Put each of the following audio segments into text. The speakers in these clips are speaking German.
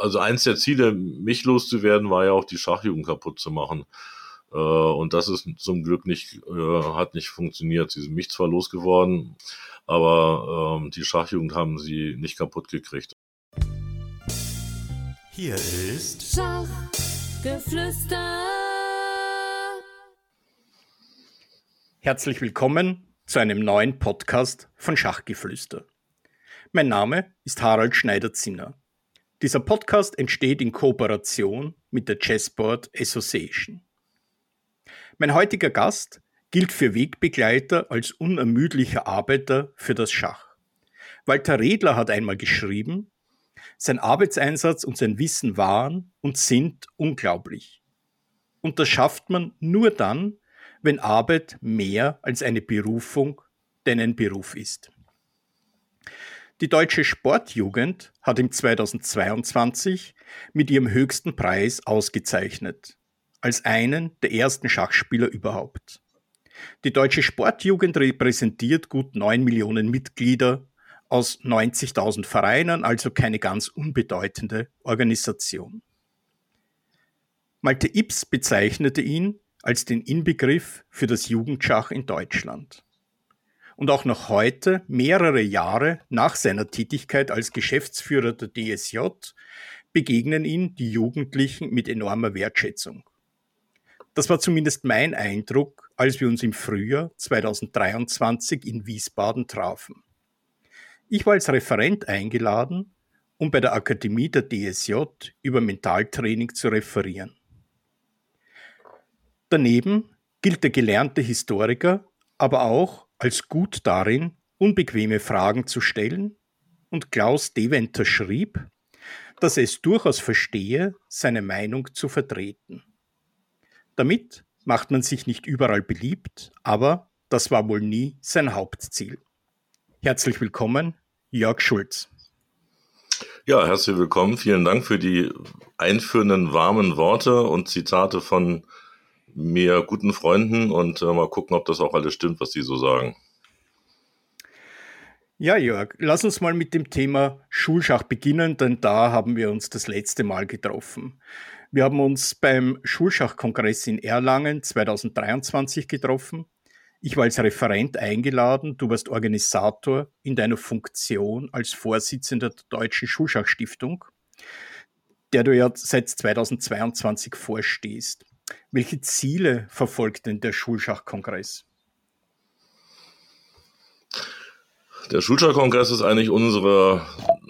also eins der Ziele, mich loszuwerden, war ja auch die Schachjugend kaputt zu machen. Äh, und das ist zum Glück nicht, äh, hat nicht funktioniert. Sie sind mich zwar losgeworden, aber ähm, die Schachjugend haben sie nicht kaputt gekriegt. Hier ist Schachgeflüster. Herzlich willkommen zu einem neuen Podcast von Schachgeflüster. Mein Name ist Harald Schneider-Zinner. Dieser Podcast entsteht in Kooperation mit der Chessboard Association. Mein heutiger Gast gilt für Wegbegleiter als unermüdlicher Arbeiter für das Schach. Walter Redler hat einmal geschrieben, sein Arbeitseinsatz und sein Wissen waren und sind unglaublich. Und das schafft man nur dann, wenn Arbeit mehr als eine Berufung denn ein Beruf ist. Die deutsche Sportjugend hat im 2022 mit ihrem höchsten Preis ausgezeichnet als einen der ersten Schachspieler überhaupt. Die deutsche Sportjugend repräsentiert gut 9 Millionen Mitglieder aus 90.000 Vereinen, also keine ganz unbedeutende Organisation. Malte Ips bezeichnete ihn als den Inbegriff für das Jugendschach in Deutschland. Und auch noch heute, mehrere Jahre nach seiner Tätigkeit als Geschäftsführer der DSJ, begegnen ihn die Jugendlichen mit enormer Wertschätzung. Das war zumindest mein Eindruck, als wir uns im Frühjahr 2023 in Wiesbaden trafen. Ich war als Referent eingeladen, um bei der Akademie der DSJ über Mentaltraining zu referieren. Daneben gilt der gelernte Historiker aber auch als gut darin, unbequeme Fragen zu stellen, und Klaus Deventer schrieb, dass er es durchaus verstehe, seine Meinung zu vertreten. Damit macht man sich nicht überall beliebt, aber das war wohl nie sein Hauptziel. Herzlich willkommen, Jörg Schulz. Ja, herzlich willkommen. Vielen Dank für die einführenden warmen Worte und Zitate von mir guten Freunden und äh, mal gucken, ob das auch alles stimmt, was die so sagen. Ja, Jörg, lass uns mal mit dem Thema Schulschach beginnen, denn da haben wir uns das letzte Mal getroffen. Wir haben uns beim Schulschachkongress in Erlangen 2023 getroffen. Ich war als Referent eingeladen, du warst Organisator in deiner Funktion als Vorsitzender der Deutschen Schulschachstiftung, der du ja seit 2022 vorstehst. Welche Ziele verfolgt denn der Schulschachkongress? Der Schulschachkongress ist eigentlich unsere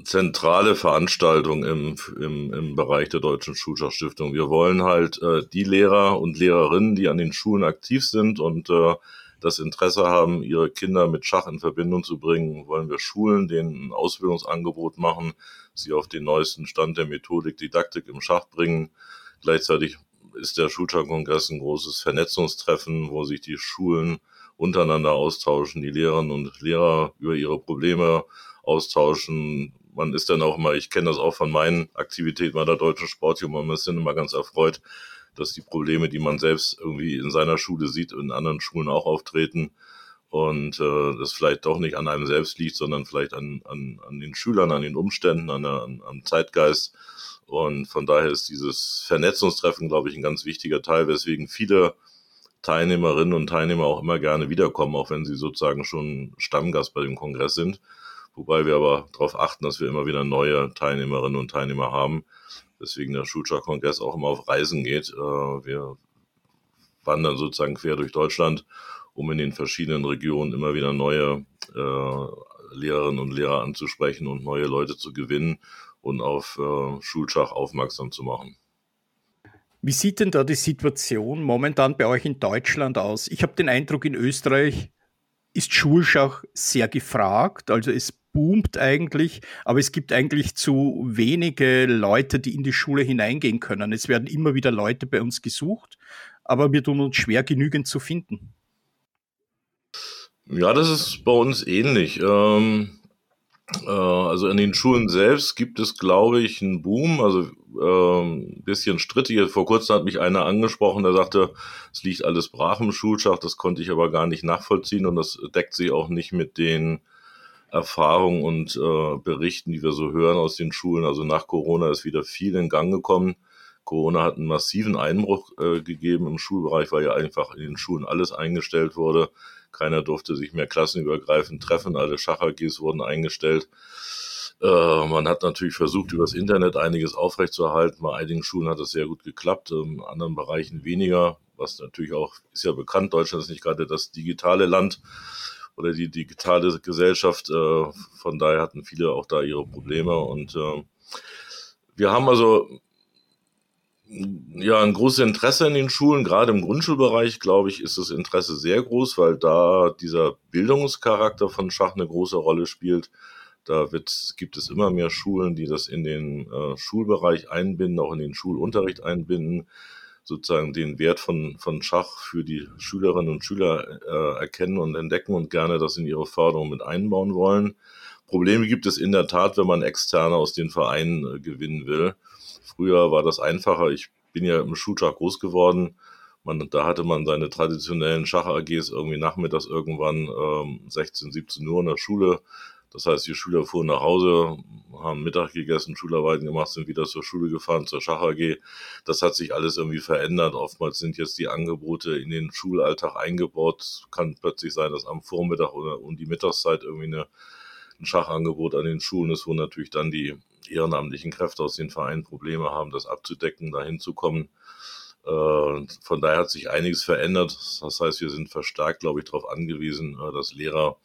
zentrale Veranstaltung im, im, im Bereich der Deutschen Schulschachstiftung. Wir wollen halt äh, die Lehrer und Lehrerinnen, die an den Schulen aktiv sind und äh, das Interesse haben, ihre Kinder mit Schach in Verbindung zu bringen, wollen wir Schulen denen ein Ausbildungsangebot machen, sie auf den neuesten Stand der Methodik, Didaktik im Schach bringen. Gleichzeitig ist der Schulschachkongress ein großes Vernetzungstreffen, wo sich die Schulen untereinander austauschen, die Lehrerinnen und Lehrer über ihre Probleme austauschen. Man ist dann auch immer, ich kenne das auch von meinen Aktivitäten bei der deutschen Sportjugend, man ist dann immer ganz erfreut, dass die Probleme, die man selbst irgendwie in seiner Schule sieht, in anderen Schulen auch auftreten und äh, das vielleicht doch nicht an einem selbst liegt, sondern vielleicht an, an, an den Schülern, an den Umständen, an, der, an, am Zeitgeist. Und von daher ist dieses Vernetzungstreffen, glaube ich, ein ganz wichtiger Teil, weswegen viele Teilnehmerinnen und Teilnehmer auch immer gerne wiederkommen, auch wenn sie sozusagen schon Stammgast bei dem Kongress sind. Wobei wir aber darauf achten, dass wir immer wieder neue Teilnehmerinnen und Teilnehmer haben. Deswegen der Schulschachkongress auch immer auf Reisen geht. Äh, wir wandern sozusagen quer durch Deutschland, um in den verschiedenen Regionen immer wieder neue äh, Lehrerinnen und Lehrer anzusprechen und neue Leute zu gewinnen und auf äh, Schulschach aufmerksam zu machen. Wie sieht denn da die Situation momentan bei euch in Deutschland aus? Ich habe den Eindruck, in Österreich ist Schulschach sehr gefragt, also es boomt eigentlich, aber es gibt eigentlich zu wenige Leute, die in die Schule hineingehen können. Es werden immer wieder Leute bei uns gesucht, aber wir tun uns schwer, genügend zu finden. Ja, das ist bei uns ähnlich. Ähm äh, also in den Schulen selbst gibt es, glaube ich, einen Boom. Also ein ähm, bisschen strittig. Vor kurzem hat mich einer angesprochen, der sagte, es liegt alles brach im Schulschach. Das konnte ich aber gar nicht nachvollziehen und das deckt sich auch nicht mit den Erfahrungen und äh, Berichten, die wir so hören aus den Schulen. Also nach Corona ist wieder viel in Gang gekommen. Corona hat einen massiven Einbruch äh, gegeben im Schulbereich, weil ja einfach in den Schulen alles eingestellt wurde. Keiner durfte sich mehr klassenübergreifend treffen. Alle Schach-AGs wurden eingestellt. Äh, man hat natürlich versucht, übers Internet einiges aufrechtzuerhalten. Bei einigen Schulen hat das sehr gut geklappt, in anderen Bereichen weniger. Was natürlich auch, ist ja bekannt, Deutschland ist nicht gerade das digitale Land oder die digitale Gesellschaft. Äh, von daher hatten viele auch da ihre Probleme. Und äh, wir haben also ja ein großes Interesse in den Schulen. Gerade im Grundschulbereich, glaube ich, ist das Interesse sehr groß, weil da dieser Bildungscharakter von Schach eine große Rolle spielt. Da wird, gibt es immer mehr Schulen, die das in den äh, Schulbereich einbinden, auch in den Schulunterricht einbinden, sozusagen den Wert von, von Schach für die Schülerinnen und Schüler äh, erkennen und entdecken und gerne das in ihre Förderung mit einbauen wollen. Probleme gibt es in der Tat, wenn man Externe aus den Vereinen äh, gewinnen will. Früher war das einfacher. Ich bin ja im Schulschach groß geworden. Man, da hatte man seine traditionellen Schach-AGs irgendwie nachmittags irgendwann ähm, 16, 17 Uhr in der Schule das heißt, die Schüler fuhren nach Hause, haben Mittag gegessen, Schularbeiten gemacht, sind wieder zur Schule gefahren, zur Schach AG. Das hat sich alles irgendwie verändert. Oftmals sind jetzt die Angebote in den Schulalltag eingebaut. Kann plötzlich sein, dass am Vormittag oder um die Mittagszeit irgendwie eine, ein Schachangebot an den Schulen ist, wo natürlich dann die ehrenamtlichen Kräfte aus den Vereinen Probleme haben, das abzudecken, dahin zu kommen. Äh, von daher hat sich einiges verändert. Das heißt, wir sind verstärkt, glaube ich, darauf angewiesen, äh, dass Lehrer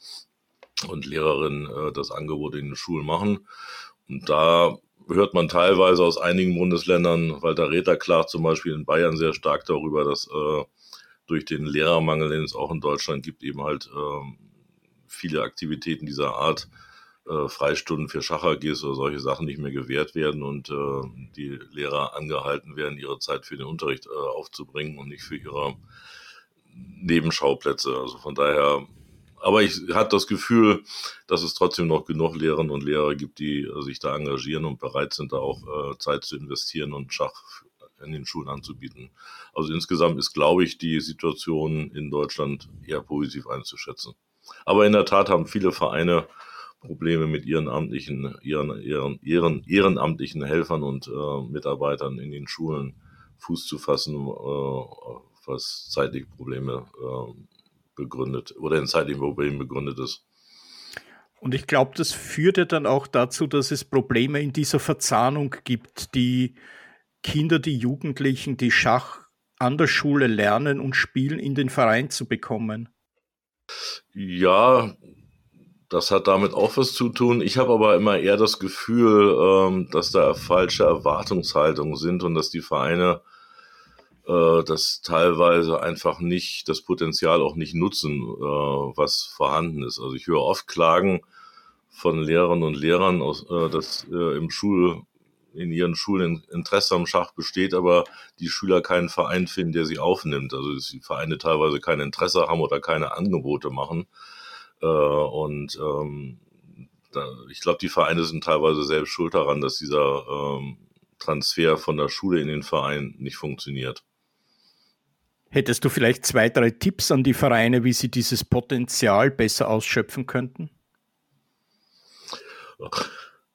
und Lehrerinnen äh, das Angebot in den Schulen machen. Und da hört man teilweise aus einigen Bundesländern, Walter Räther klagt zum Beispiel in Bayern sehr stark darüber, dass durch den Lehrermangel, den es auch in Deutschland gibt, eben halt äh, viele Aktivitäten dieser Art, äh, Freistunden für Schach-AGs oder solche Sachen nicht mehr gewährt werden und äh, die Lehrer angehalten werden, ihre Zeit für den Unterricht äh, aufzubringen und nicht für ihre Nebenschauplätze. Also von daher aber ich hatte das Gefühl, dass es trotzdem noch genug Lehrerinnen und Lehrer gibt, die äh, sich da engagieren und bereit sind, da auch äh, Zeit zu investieren und Schach in den Schulen anzubieten. Also insgesamt ist, glaube ich, die Situation in Deutschland eher positiv einzuschätzen. Aber in der Tat haben viele Vereine Probleme mit ihren amtlichen, ihren, ihren, ihren ehrenamtlichen Helfern und äh, Mitarbeitern in den Schulen Fuß zu fassen, äh, was zeitliche Probleme äh, begründet oder in zeitlichen Problemen begründet ist. Und ich glaube, das führt ja dann auch dazu, dass es Probleme in dieser Verzahnung gibt, die Kinder, die Jugendlichen, die Schach an der Schule lernen und spielen, in den Verein zu bekommen. Ja, das hat damit auch was zu tun. Ich habe aber immer eher das Gefühl, ähm, dass da falsche Erwartungshaltungen sind und dass die Vereine äh, das teilweise einfach nicht, das Potenzial auch nicht nutzen, äh, was vorhanden ist. Also ich höre oft Klagen von Lehrern und Lehrern, aus, äh, dass äh, im Schul, in ihren Schulen Interesse am Schach besteht, aber die Schüler keinen Verein finden, der sie aufnimmt. Also dass die Vereine teilweise kein Interesse haben oder keine Angebote machen. Äh, und ähm, da, ich glaube, die Vereine sind teilweise selbst schuld daran, dass dieser ähm, Transfer von der Schule in den Verein nicht funktioniert. Hättest du vielleicht zwei, drei Tipps an die Vereine, wie sie dieses Potenzial besser ausschöpfen könnten?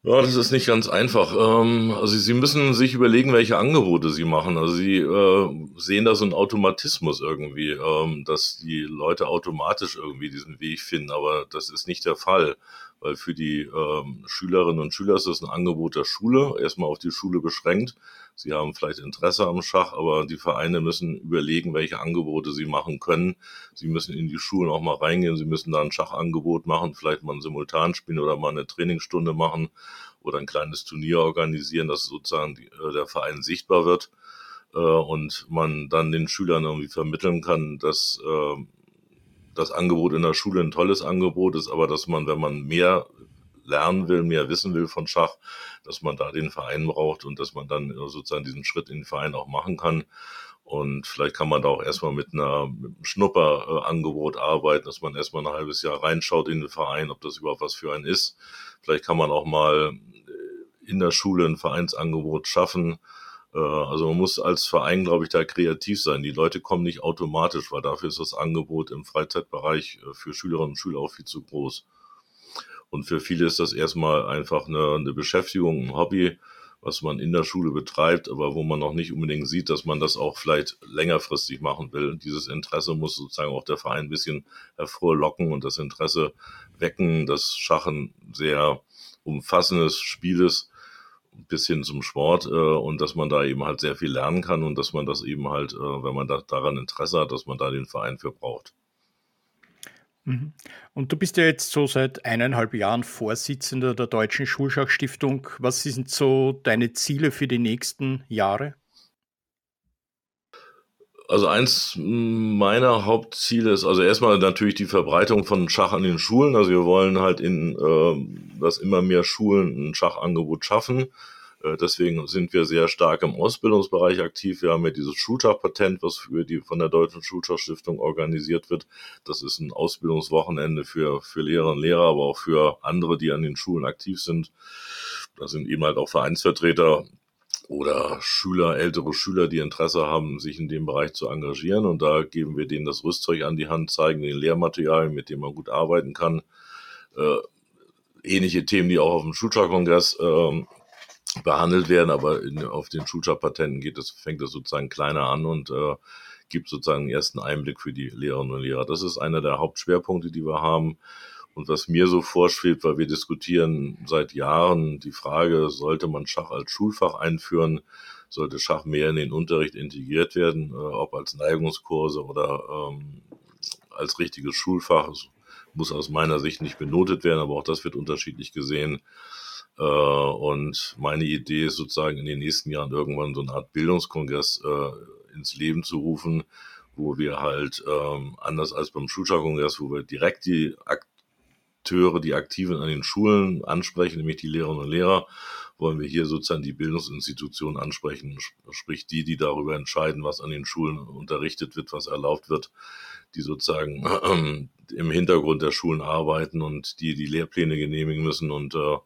Ja, das ist nicht ganz einfach. Ähm, also Sie müssen sich überlegen, welche Angebote Sie machen. Also Sie äh, sehen da so einen Automatismus irgendwie, ähm, dass die Leute automatisch irgendwie diesen Weg finden, aber das ist nicht der Fall weil für die ähm, Schülerinnen und Schüler ist das ein Angebot der Schule, erstmal auf die Schule beschränkt. Sie haben vielleicht Interesse am Schach, aber die Vereine müssen überlegen, welche Angebote sie machen können. Sie müssen in die Schulen auch mal reingehen, sie müssen da ein Schachangebot machen, vielleicht mal ein Simultanspiel oder mal eine Trainingsstunde machen oder ein kleines Turnier organisieren, dass sozusagen die, äh, der Verein sichtbar wird äh, und man dann den Schülern irgendwie vermitteln kann, dass äh, das Angebot in der Schule ein tolles Angebot ist, aber dass man, wenn man mehr lernen will, mehr wissen will von Schach, dass man da den Verein braucht und dass man dann sozusagen diesen Schritt in den Verein auch machen kann. Und vielleicht kann man da auch erstmal mit, einer, mit einem Schnupperangebot arbeiten, dass man erstmal ein halbes Jahr reinschaut in den Verein, ob das überhaupt was für einen ist. Vielleicht kann man auch mal in der Schule ein Vereinsangebot schaffen, also man muss als Verein, glaube ich, da kreativ sein. Die Leute kommen nicht automatisch, weil dafür ist das Angebot im Freizeitbereich äh, für Schülerinnen und Schüler auch viel zu groß. Und für viele ist das erstmal einfach eine, eine Beschäftigung, ein Hobby, was man in der Schule betreibt, aber wo man noch nicht unbedingt sieht, dass man das auch vielleicht längerfristig machen will. Dieses Interesse muss sozusagen auch der Verein ein bisschen hervorlocken und das Interesse wecken, dass Schachen sehr umfassendes Spiel ist, bis hin zum Sport äh, und dass man da eben halt sehr viel lernen kann und dass man das eben halt, äh, wenn man da, daran Interesse hat, dass man da den Verein für braucht. Mhm. Und du bist ja jetzt so seit eineinhalb Jahren Vorsitzender der Deutschen Schulschachstiftung. Was sind so deine Ziele für die nächsten Jahre? Also eins meiner Hauptziele ist also erstmal natürlich die Verbreitung von Schach an den Schulen. Also wir wollen halt in, äh, dass immer mehr Schulen ein Schachangebot schaffen. Äh, deswegen sind wir sehr stark im Ausbildungsbereich aktiv. Wir haben ja dieses Schulschachpatent, was für die von der Deutschen Schulschachstiftung organisiert wird. Das ist ein Ausbildungswochenende für, für Lehrer und Lehrer, aber auch für andere, die an den Schulen aktiv sind. Da sind eben halt auch Vereinsvertreter oder Schüler, ältere Schüler, die Interesse haben, sich in dem Bereich zu engagieren. Und da geben wir denen das Rüstzeug an die Hand, zeigen den Lehrmaterialien, mit dem man gut arbeiten kann. Äh, ähnliche Themen, die auch auf dem Schulschachkongress äh, behandelt werden, aber in, auf den Schulschachpatenten geht es, fängt es sozusagen kleiner an und äh, gibt sozusagen einen ersten Einblick für die Lehrerinnen und Lehrer. Das ist einer der Hauptschwerpunkte, die wir haben. Und was mir so vorschwebt, weil wir diskutieren seit Jahren die Frage, sollte man Schach als Schulfach einführen, sollte Schach mehr in den Unterricht integriert werden, äh, ob als Neigungskurse oder ähm, als richtiges Schulfach. Es muss aus meiner Sicht nicht benotet werden, aber auch das wird unterschiedlich gesehen. Äh, und meine Idee ist sozusagen in den nächsten Jahren irgendwann so eine Art Bildungskongress äh, ins Leben zu rufen, wo wir halt ähm, anders als beim Schulschachkongress, wo wir direkt die Akteure, die Aktiven an den Schulen ansprechen, nämlich die Lehrerinnen und Lehrer, wollen wir hier sozusagen die Bildungsinstitutionen ansprechen, sprich die, die darüber entscheiden, was an den Schulen unterrichtet wird, was erlaubt wird, die sozusagen im Hintergrund der Schulen arbeiten und die die Lehrpläne genehmigen müssen und äh,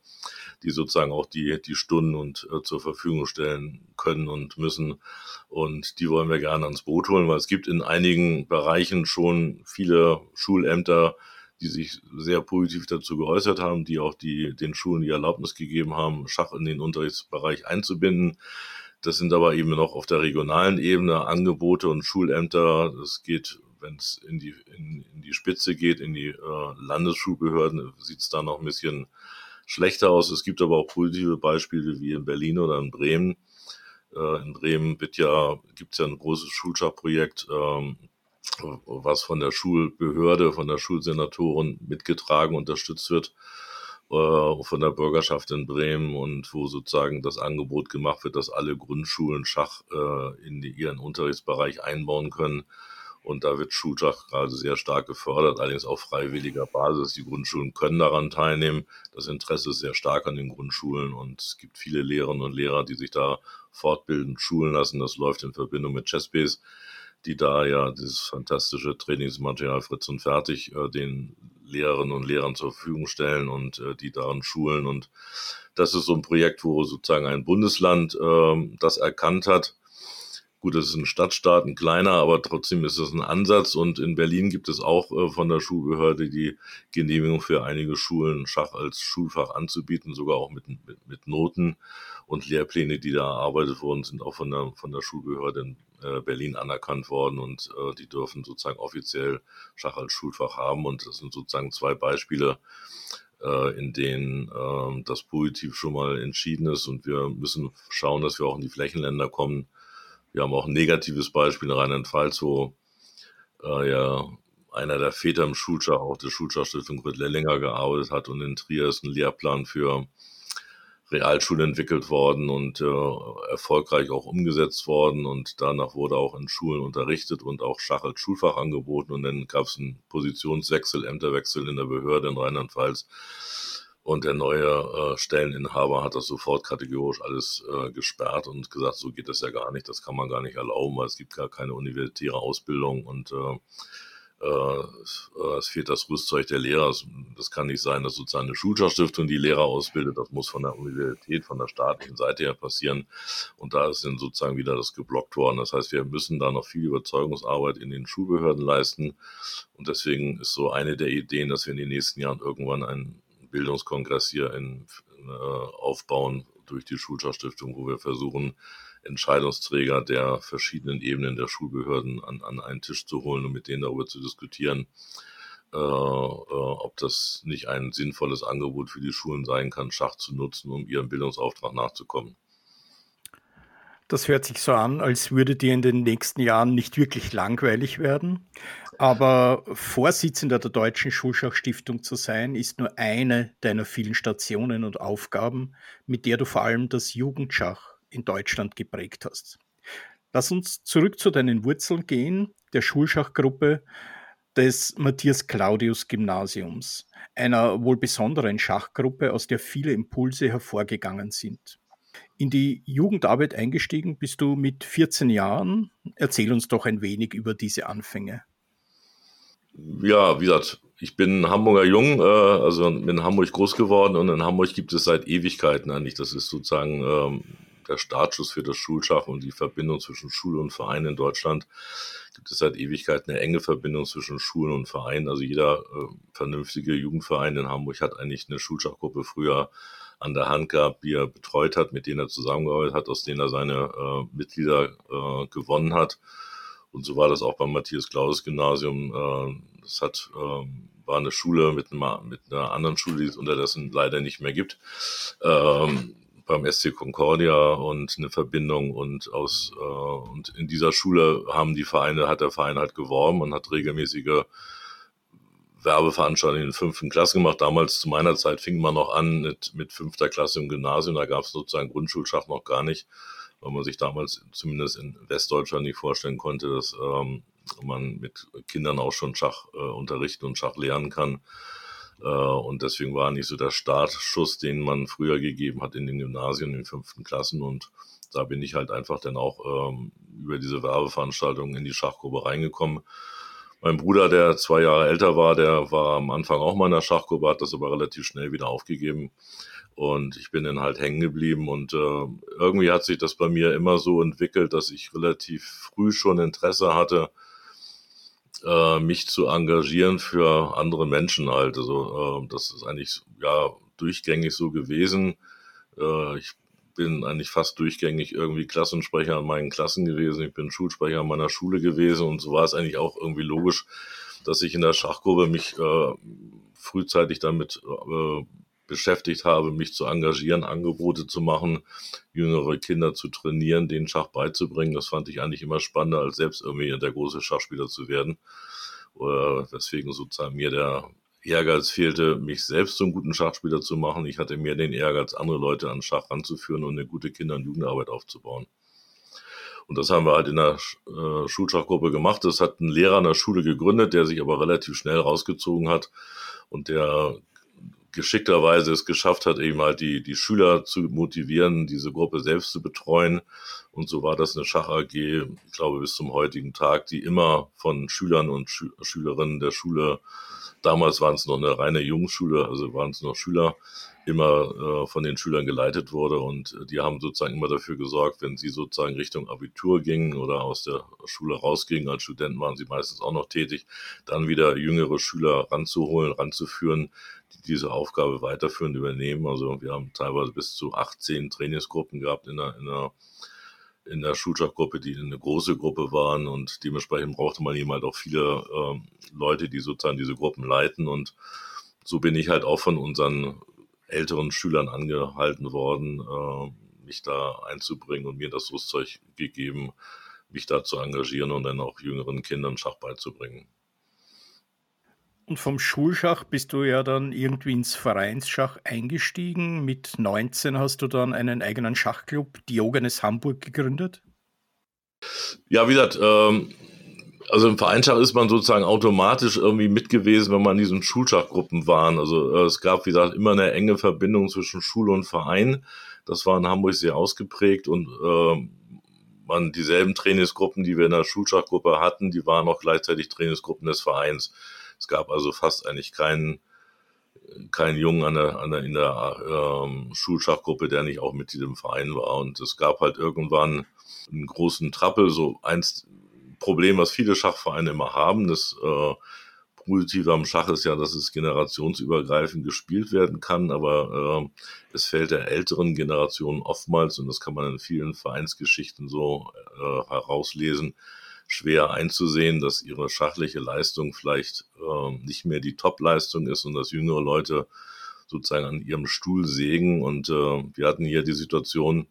die sozusagen auch die, die Stunden und äh, zur Verfügung stellen können und müssen. Und die wollen wir gerne ans Boot holen, weil es gibt in einigen Bereichen schon viele Schulämter, die sich sehr positiv dazu geäußert haben, die auch die, den Schulen die Erlaubnis gegeben haben, Schach in den Unterrichtsbereich einzubinden. Das sind aber eben noch auf der regionalen Ebene Angebote und Schulämter. Das geht, wenn es in die, in, in, die Spitze geht, in die äh, Landesschulbehörden, sieht es da noch ein bisschen schlechter aus. Es gibt aber auch positive Beispiele wie in Berlin oder in Bremen. Äh, in Bremen wird ja, gibt es ja ein großes Schulschachprojekt, ähm, was von der Schulbehörde, von der Schulsenatorin mitgetragen, unterstützt wird, äh, von der Bürgerschaft in Bremen und wo sozusagen das Angebot gemacht wird, dass alle Grundschulen Schach äh, in ihren Unterrichtsbereich einbauen können und da wird Schulschach gerade sehr stark gefördert, allerdings auf freiwilliger Basis. Die Grundschulen können daran teilnehmen. Das Interesse ist sehr stark an den Grundschulen und es gibt viele Lehrerinnen und Lehrer, die sich da fortbilden, schulen lassen. Das läuft in Verbindung mit Chessbase, die da ja dieses fantastische Trainingsmaterial Fritz und Fertig äh, den Lehrerinnen und Lehrern zur Verfügung stellen und äh, die daran schulen. Und das ist so ein Projekt, wo sozusagen ein Bundesland äh, das erkannt hat Gut, das ist ein Stadtstaat, ein kleiner, aber trotzdem ist das ein Ansatz. Und in Berlin gibt es auch äh, von der Schulbehörde die Genehmigung für einige Schulen, Schach als Schulfach anzubieten, sogar auch mit, mit, mit Noten. Und Lehrpläne, die da erarbeitet wurden, sind auch von der, von der Schulbehörde in äh, Berlin anerkannt worden und äh, die dürfen sozusagen offiziell Schach als Schulfach haben. Und das sind sozusagen zwei Beispiele, in denen äh, das positiv schon mal entschieden ist. Und wir müssen schauen, dass wir auch in die Flächenländer kommen, wir haben auch ein negatives Beispiel in Rheinland-Pfalz, wo äh, ja einer der Väter im Schulschach, auch der Schulschachstiftung Kurt Lellinger gearbeitet hat und in Trier ist ein Lehrplan für Realschulen entwickelt worden und äh, erfolgreich auch umgesetzt worden und danach wurde auch in Schulen unterrichtet und auch Schach als Schulfach angeboten und dann gab es einen Positionswechsel, Ämterwechsel in der Behörde in Rheinland-Pfalz und der neue äh, Stelleninhaber hat das sofort kategorisch alles äh, gesperrt und gesagt, so geht das ja gar nicht, das kann man gar nicht erlauben, weil es gibt gar keine universitäre Ausbildung und äh, äh, es fehlt das Rüstzeug der Lehrer. Das kann nicht sein, dass sozusagen eine Schulschachstiftung die Lehrer ausbildet. Das muss von der Universität, von der staatlichen Seite her passieren. Und da ist dann sozusagen wieder das geblockt worden. Das heißt, wir müssen da noch viel Überzeugungsarbeit in den Schulbehörden leisten. Und deswegen ist so eine der Ideen, dass wir in den nächsten Jahren irgendwann ein Bildungskongress hier in, äh, aufbauen durch die Schulschachstiftung, wo wir versuchen, Entscheidungsträger der verschiedenen Ebenen der Schulbehörden an, an einen Tisch zu holen und mit denen darüber zu diskutieren, äh, äh, ob das nicht ein sinnvolles Angebot für die Schulen sein kann, Schach zu nutzen, um ihrem Bildungsauftrag nachzukommen. Das hört sich so an, als würde dir in den nächsten Jahren nicht wirklich langweilig werden. Aber Vorsitzender der Deutschen Schulschachstiftung zu sein, ist nur eine deiner vielen Stationen und Aufgaben, mit der du vor allem das Jugendschach in Deutschland geprägt hast. Lass uns zurück zu deinen Wurzeln gehen, der Schulschachgruppe des Matthias Claudius Gymnasiums, einer wohl besonderen Schachgruppe, aus der viele Impulse hervorgegangen sind. In die Jugendarbeit eingestiegen bist du mit 14 Jahren. Erzähl uns doch ein wenig über diese Anfänge. Ja, wie gesagt, ich bin Hamburger Jung, äh, also bin in Hamburg groß geworden und in Hamburg gibt es seit Ewigkeiten eigentlich, das ist sozusagen ähm, der Startschuss für das Schulschach und die Verbindung zwischen Schule und Verein in Deutschland. Gibt es seit Ewigkeiten eine enge Verbindung zwischen Schulen und Vereinen. Also jeder äh, vernünftige Jugendverein in Hamburg hat eigentlich eine Schulschachgruppe früher an der Hand gehabt, die er betreut hat, mit denen er zusammengearbeitet hat, aus denen er seine äh, Mitglieder äh, gewonnen hat. Und so war das auch beim Matthias Claus Gymnasium. Äh, das hat, äh, war eine Schule mit, einer, mit einer anderen Schule, die es unterdessen leider nicht mehr gibt. Ähm, beim SC Concordia und eine Verbindung und aus äh, und in dieser Schule haben die Vereine, hat der Verein halt geworben und hat regelmäßige Werbeveranstaltungen in fünften Klasse gemacht. Damals zu meiner Zeit fing man noch an mit, mit fünfter Klasse im Gymnasium. Da gab es sozusagen Grundschulschach noch gar nicht, weil man sich damals zumindest in Westdeutschland nicht vorstellen konnte, dass ähm, man mit Kindern auch schon Schach äh, unterrichten und Schach lernen kann. Äh, und deswegen war nicht so der Startschuss, den man früher gegeben hat in den Gymnasien, in den fünften Klassen. Und da bin ich halt einfach dann auch ähm, über diese Werbeveranstaltungen in die Schachgruppe reingekommen mein Bruder, der zwei Jahre älter war, der war am Anfang auch mal in der Schachgruppe, hat das aber relativ schnell wieder aufgegeben. Und ich bin dann halt hängen geblieben. Und äh, irgendwie hat sich das bei mir immer so entwickelt, dass ich relativ früh schon Interesse hatte, äh, mich zu engagieren für andere Menschen halt. Also äh, das ist eigentlich ja durchgängig so gewesen. Äh, ich bin eigentlich fast durchgängig irgendwie Klassensprecher an meinen Klassen gewesen. Ich bin Schulsprecher an meiner Schule gewesen und so war es eigentlich auch irgendwie logisch, dass ich in der Schachgruppe mich äh, frühzeitig damit äh, beschäftigt habe, mich zu engagieren, Angebote zu machen, jüngere Kinder zu trainieren, denen Schach beizubringen. Das fand ich eigentlich immer spannender, als selbst irgendwie der große Schachspieler zu werden. Oder weswegen sozusagen mir der Ehrgeiz fehlte, mich selbst zum guten Schachspieler zu machen. Ich hatte mehr den Ehrgeiz, andere Leute an Schach ranzuführen und eine gute Kinder- und Jugendarbeit aufzubauen. Und das haben wir halt in der äh, Schulschachgruppe gemacht. Das hat ein Lehrer an der Schule gegründet, der sich aber relativ schnell rausgezogen hat und der geschickterweise es geschafft hat, eben halt die, die Schüler zu motivieren, diese Gruppe selbst zu betreuen. Und so war das eine Schach AG, ich glaube, bis zum heutigen Tag, die immer von Schülern und Schü Schülerinnen der Schule Damals waren es noch eine reine Jungschule, also waren es noch Schüler, immer äh, von den Schülern geleitet wurde und die haben sozusagen immer dafür gesorgt, wenn sie sozusagen Richtung Abitur gingen oder aus der Schule rausgingen, als Studenten waren sie meistens auch noch tätig, dann wieder jüngere Schüler ranzuholen, ranzuführen, diese Aufgabe weiterführend übernehmen. Also wir haben teilweise bis zu 18 Trainingsgruppen gehabt in der, in der in der Schulschachgruppe, die eine große Gruppe waren und dementsprechend brauchte man eben halt auch viele äh, Leute, die sozusagen diese Gruppen leiten und so bin ich halt auch von unseren älteren Schülern angehalten worden, äh, mich da einzubringen und mir das Rüstzeug gegeben, mich da zu engagieren und dann auch jüngeren Kindern Schach beizubringen. Und vom Schulschach bist du ja dann irgendwie ins Vereinsschach eingestiegen. Mit 19 hast du dann einen eigenen Schachclub, Diogenes Hamburg, gegründet. Ja, wie gesagt, ähm, also im Vereinsschach ist man sozusagen automatisch irgendwie mit gewesen, wenn man in diesen Schulschachgruppen waren. Also äh, es gab, wie gesagt, immer eine enge Verbindung zwischen Schule und Verein. Das war in Hamburg sehr ausgeprägt und äh, man dieselben Trainingsgruppen, die wir in der Schulschachgruppe hatten, die waren auch gleichzeitig Trainingsgruppen des Vereins. Es gab also fast eigentlich keinen keinen Jungen an der, an der, in der ähm, Schulschachgruppe, der nicht auch Mitglied im Verein war. Und es gab halt irgendwann einen großen Trappel, so eins Problem, was viele Schachvereine immer haben. Das äh, Positive am Schach ist ja, dass es generationsübergreifend gespielt werden kann, aber äh, es fällt der älteren Generation oftmals, und das kann man in vielen Vereinsgeschichten so äh, herauslesen, schwer einzusehen, dass ihre schachliche Leistung vielleicht äh, nicht mehr die Top-Leistung ist und dass jüngere Leute sozusagen an ihrem Stuhl sägen. Und äh, wir hatten hier die Situation,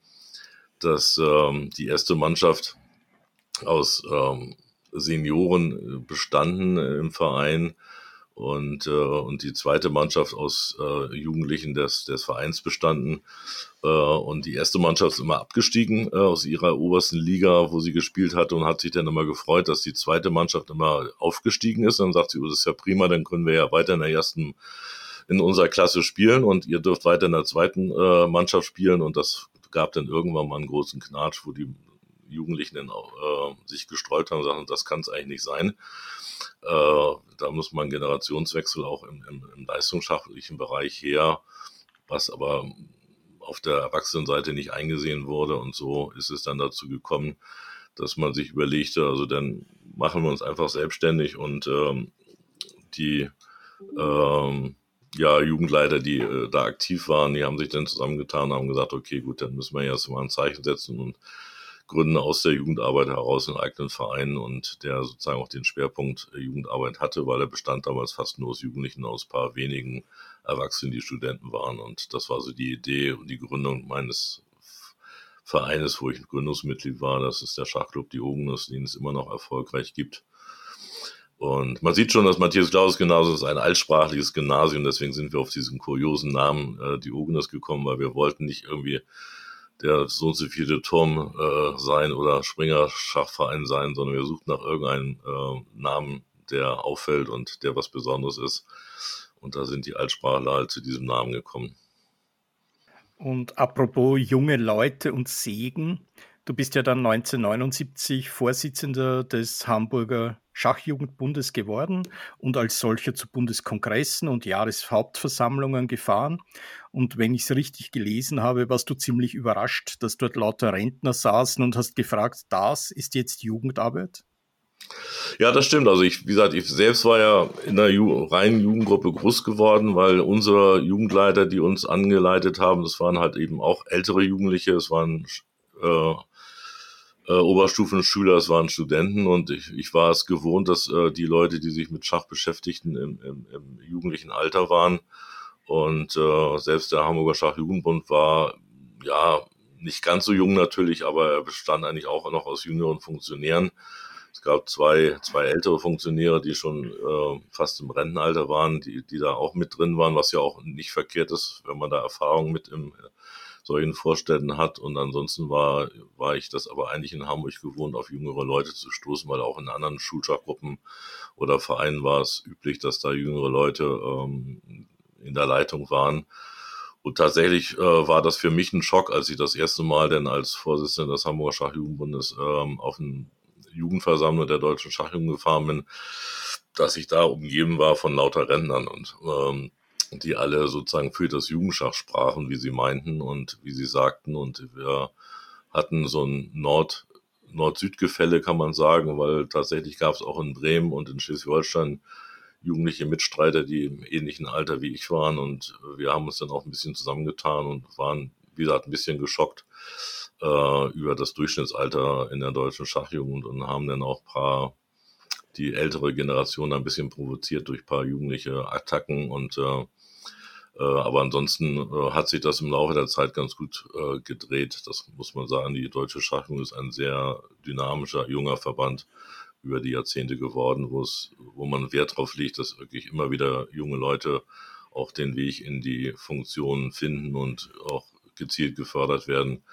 dass ähm, die erste Mannschaft aus ähm, Senioren äh, bestanden äh, im Verein und, äh, und die zweite Mannschaft aus äh, Jugendlichen des, des Vereins bestanden. Äh, und die erste Mannschaft ist immer abgestiegen äh, aus ihrer obersten Liga, wo sie gespielt hatte und hat sich dann immer gefreut, dass die zweite Mannschaft immer aufgestiegen ist. dann sagt sie, oh, das ist ja prima, dann können wir ja weiter in der ersten in unserer Klasse spielen und ihr dürft weiter in der zweiten äh, Mannschaft spielen. Und das gab dann irgendwann mal einen großen Knatsch, wo die Jugendlichen auch, äh, sich gestreut haben und sagen, das kann es eigentlich nicht sein. Äh, da muss man Generationswechsel auch im, im, im leistungsschachlichen Bereich her, was aber auf der Erwachsenenseite nicht eingesehen wurde. Und so ist es dann dazu gekommen, dass man sich überlegte, also dann machen wir uns einfach selbstständig und ähm, die ähm, ja, Jugendleiter, die äh, da aktiv waren, die haben sich dann zusammengetan und haben gesagt, okay, gut, dann müssen wir jetzt mal ein Zeichen setzen und gründen aus der Jugendarbeit heraus einen eigenen Verein und der sozusagen auch den Schwerpunkt äh, Jugendarbeit hatte, weil er bestand damals fast nur aus Jugendlichen, aus paar wenigen Erwachsenen, die Studenten waren. Und das war so die Idee und die Gründung meines Vereines, wo ich Gründungsmitglied war. Das ist der Schachclub Die Ognes, den es immer noch erfolgreich gibt. Und man sieht schon, dass Matthias Klaus Gymnasium ist ein altsprachliches Gymnasium, deswegen sind wir auf diesen kuriosen Namen äh, die Ognes gekommen, weil wir wollten nicht irgendwie der so und so viele Turm äh, sein oder Springer Schachverein sein, sondern wir suchten nach irgendeinem äh, Namen, der auffällt und der was Besonderes ist. Und da sind die Altsprachler halt zu diesem Namen gekommen. Und apropos junge Leute und Segen, du bist ja dann 1979 Vorsitzender des Hamburger Schachjugendbundes geworden und als solcher zu Bundeskongressen und Jahreshauptversammlungen gefahren. Und wenn ich es richtig gelesen habe, warst du ziemlich überrascht, dass dort lauter Rentner saßen und hast gefragt, das ist jetzt Jugendarbeit? Ja, das stimmt. Also ich, wie gesagt, ich selbst war ja in der Ju reinen Jugendgruppe groß geworden, weil unsere Jugendleiter, die uns angeleitet haben, das waren halt eben auch ältere Jugendliche, es waren äh, äh, Oberstufenschüler, es waren Studenten und ich, ich war es gewohnt, dass äh, die Leute, die sich mit Schach beschäftigten, im, im, im jugendlichen Alter waren. Und äh, selbst der Hamburger Schachjugendbund war ja nicht ganz so jung natürlich, aber er bestand eigentlich auch noch aus jüngeren Funktionären. Es gab zwei, zwei ältere Funktionäre, die schon äh, fast im Rentenalter waren, die, die da auch mit drin waren, was ja auch nicht verkehrt ist, wenn man da Erfahrung mit im solchen Vorständen hat. Und ansonsten war, war ich das aber eigentlich in Hamburg gewohnt, auf jüngere Leute zu stoßen, weil auch in anderen Schulschachgruppen oder Vereinen war es üblich, dass da jüngere Leute ähm, in der Leitung waren. Und tatsächlich äh, war das für mich ein Schock, als ich das erste Mal denn als Vorsitzender des Hamburger Schachjugendbundes ähm, auf ein Jugendversammlung der deutschen Schachjugend gefahren bin, dass ich da umgeben war von lauter Rentnern und ähm, die alle sozusagen für das Jugendschach sprachen, wie sie meinten und wie sie sagten. Und wir hatten so ein Nord, Nord-Süd-Gefälle, kann man sagen, weil tatsächlich gab es auch in Bremen und in Schleswig-Holstein jugendliche Mitstreiter, die im ähnlichen Alter wie ich waren. Und wir haben uns dann auch ein bisschen zusammengetan und waren, wie gesagt, ein bisschen geschockt äh, über das Durchschnittsalter in der deutschen Schachjugend und haben dann auch paar die ältere Generation ein bisschen provoziert durch paar jugendliche Attacken und äh, aber ansonsten äh, hat sich das im Laufe der Zeit ganz gut äh, gedreht. Das muss man sagen. Die deutsche Schachung ist ein sehr dynamischer, junger Verband über die Jahrzehnte geworden, wo es, wo man Wert darauf legt, dass wirklich immer wieder junge Leute auch den Weg in die Funktionen finden und auch gezielt gefördert werden,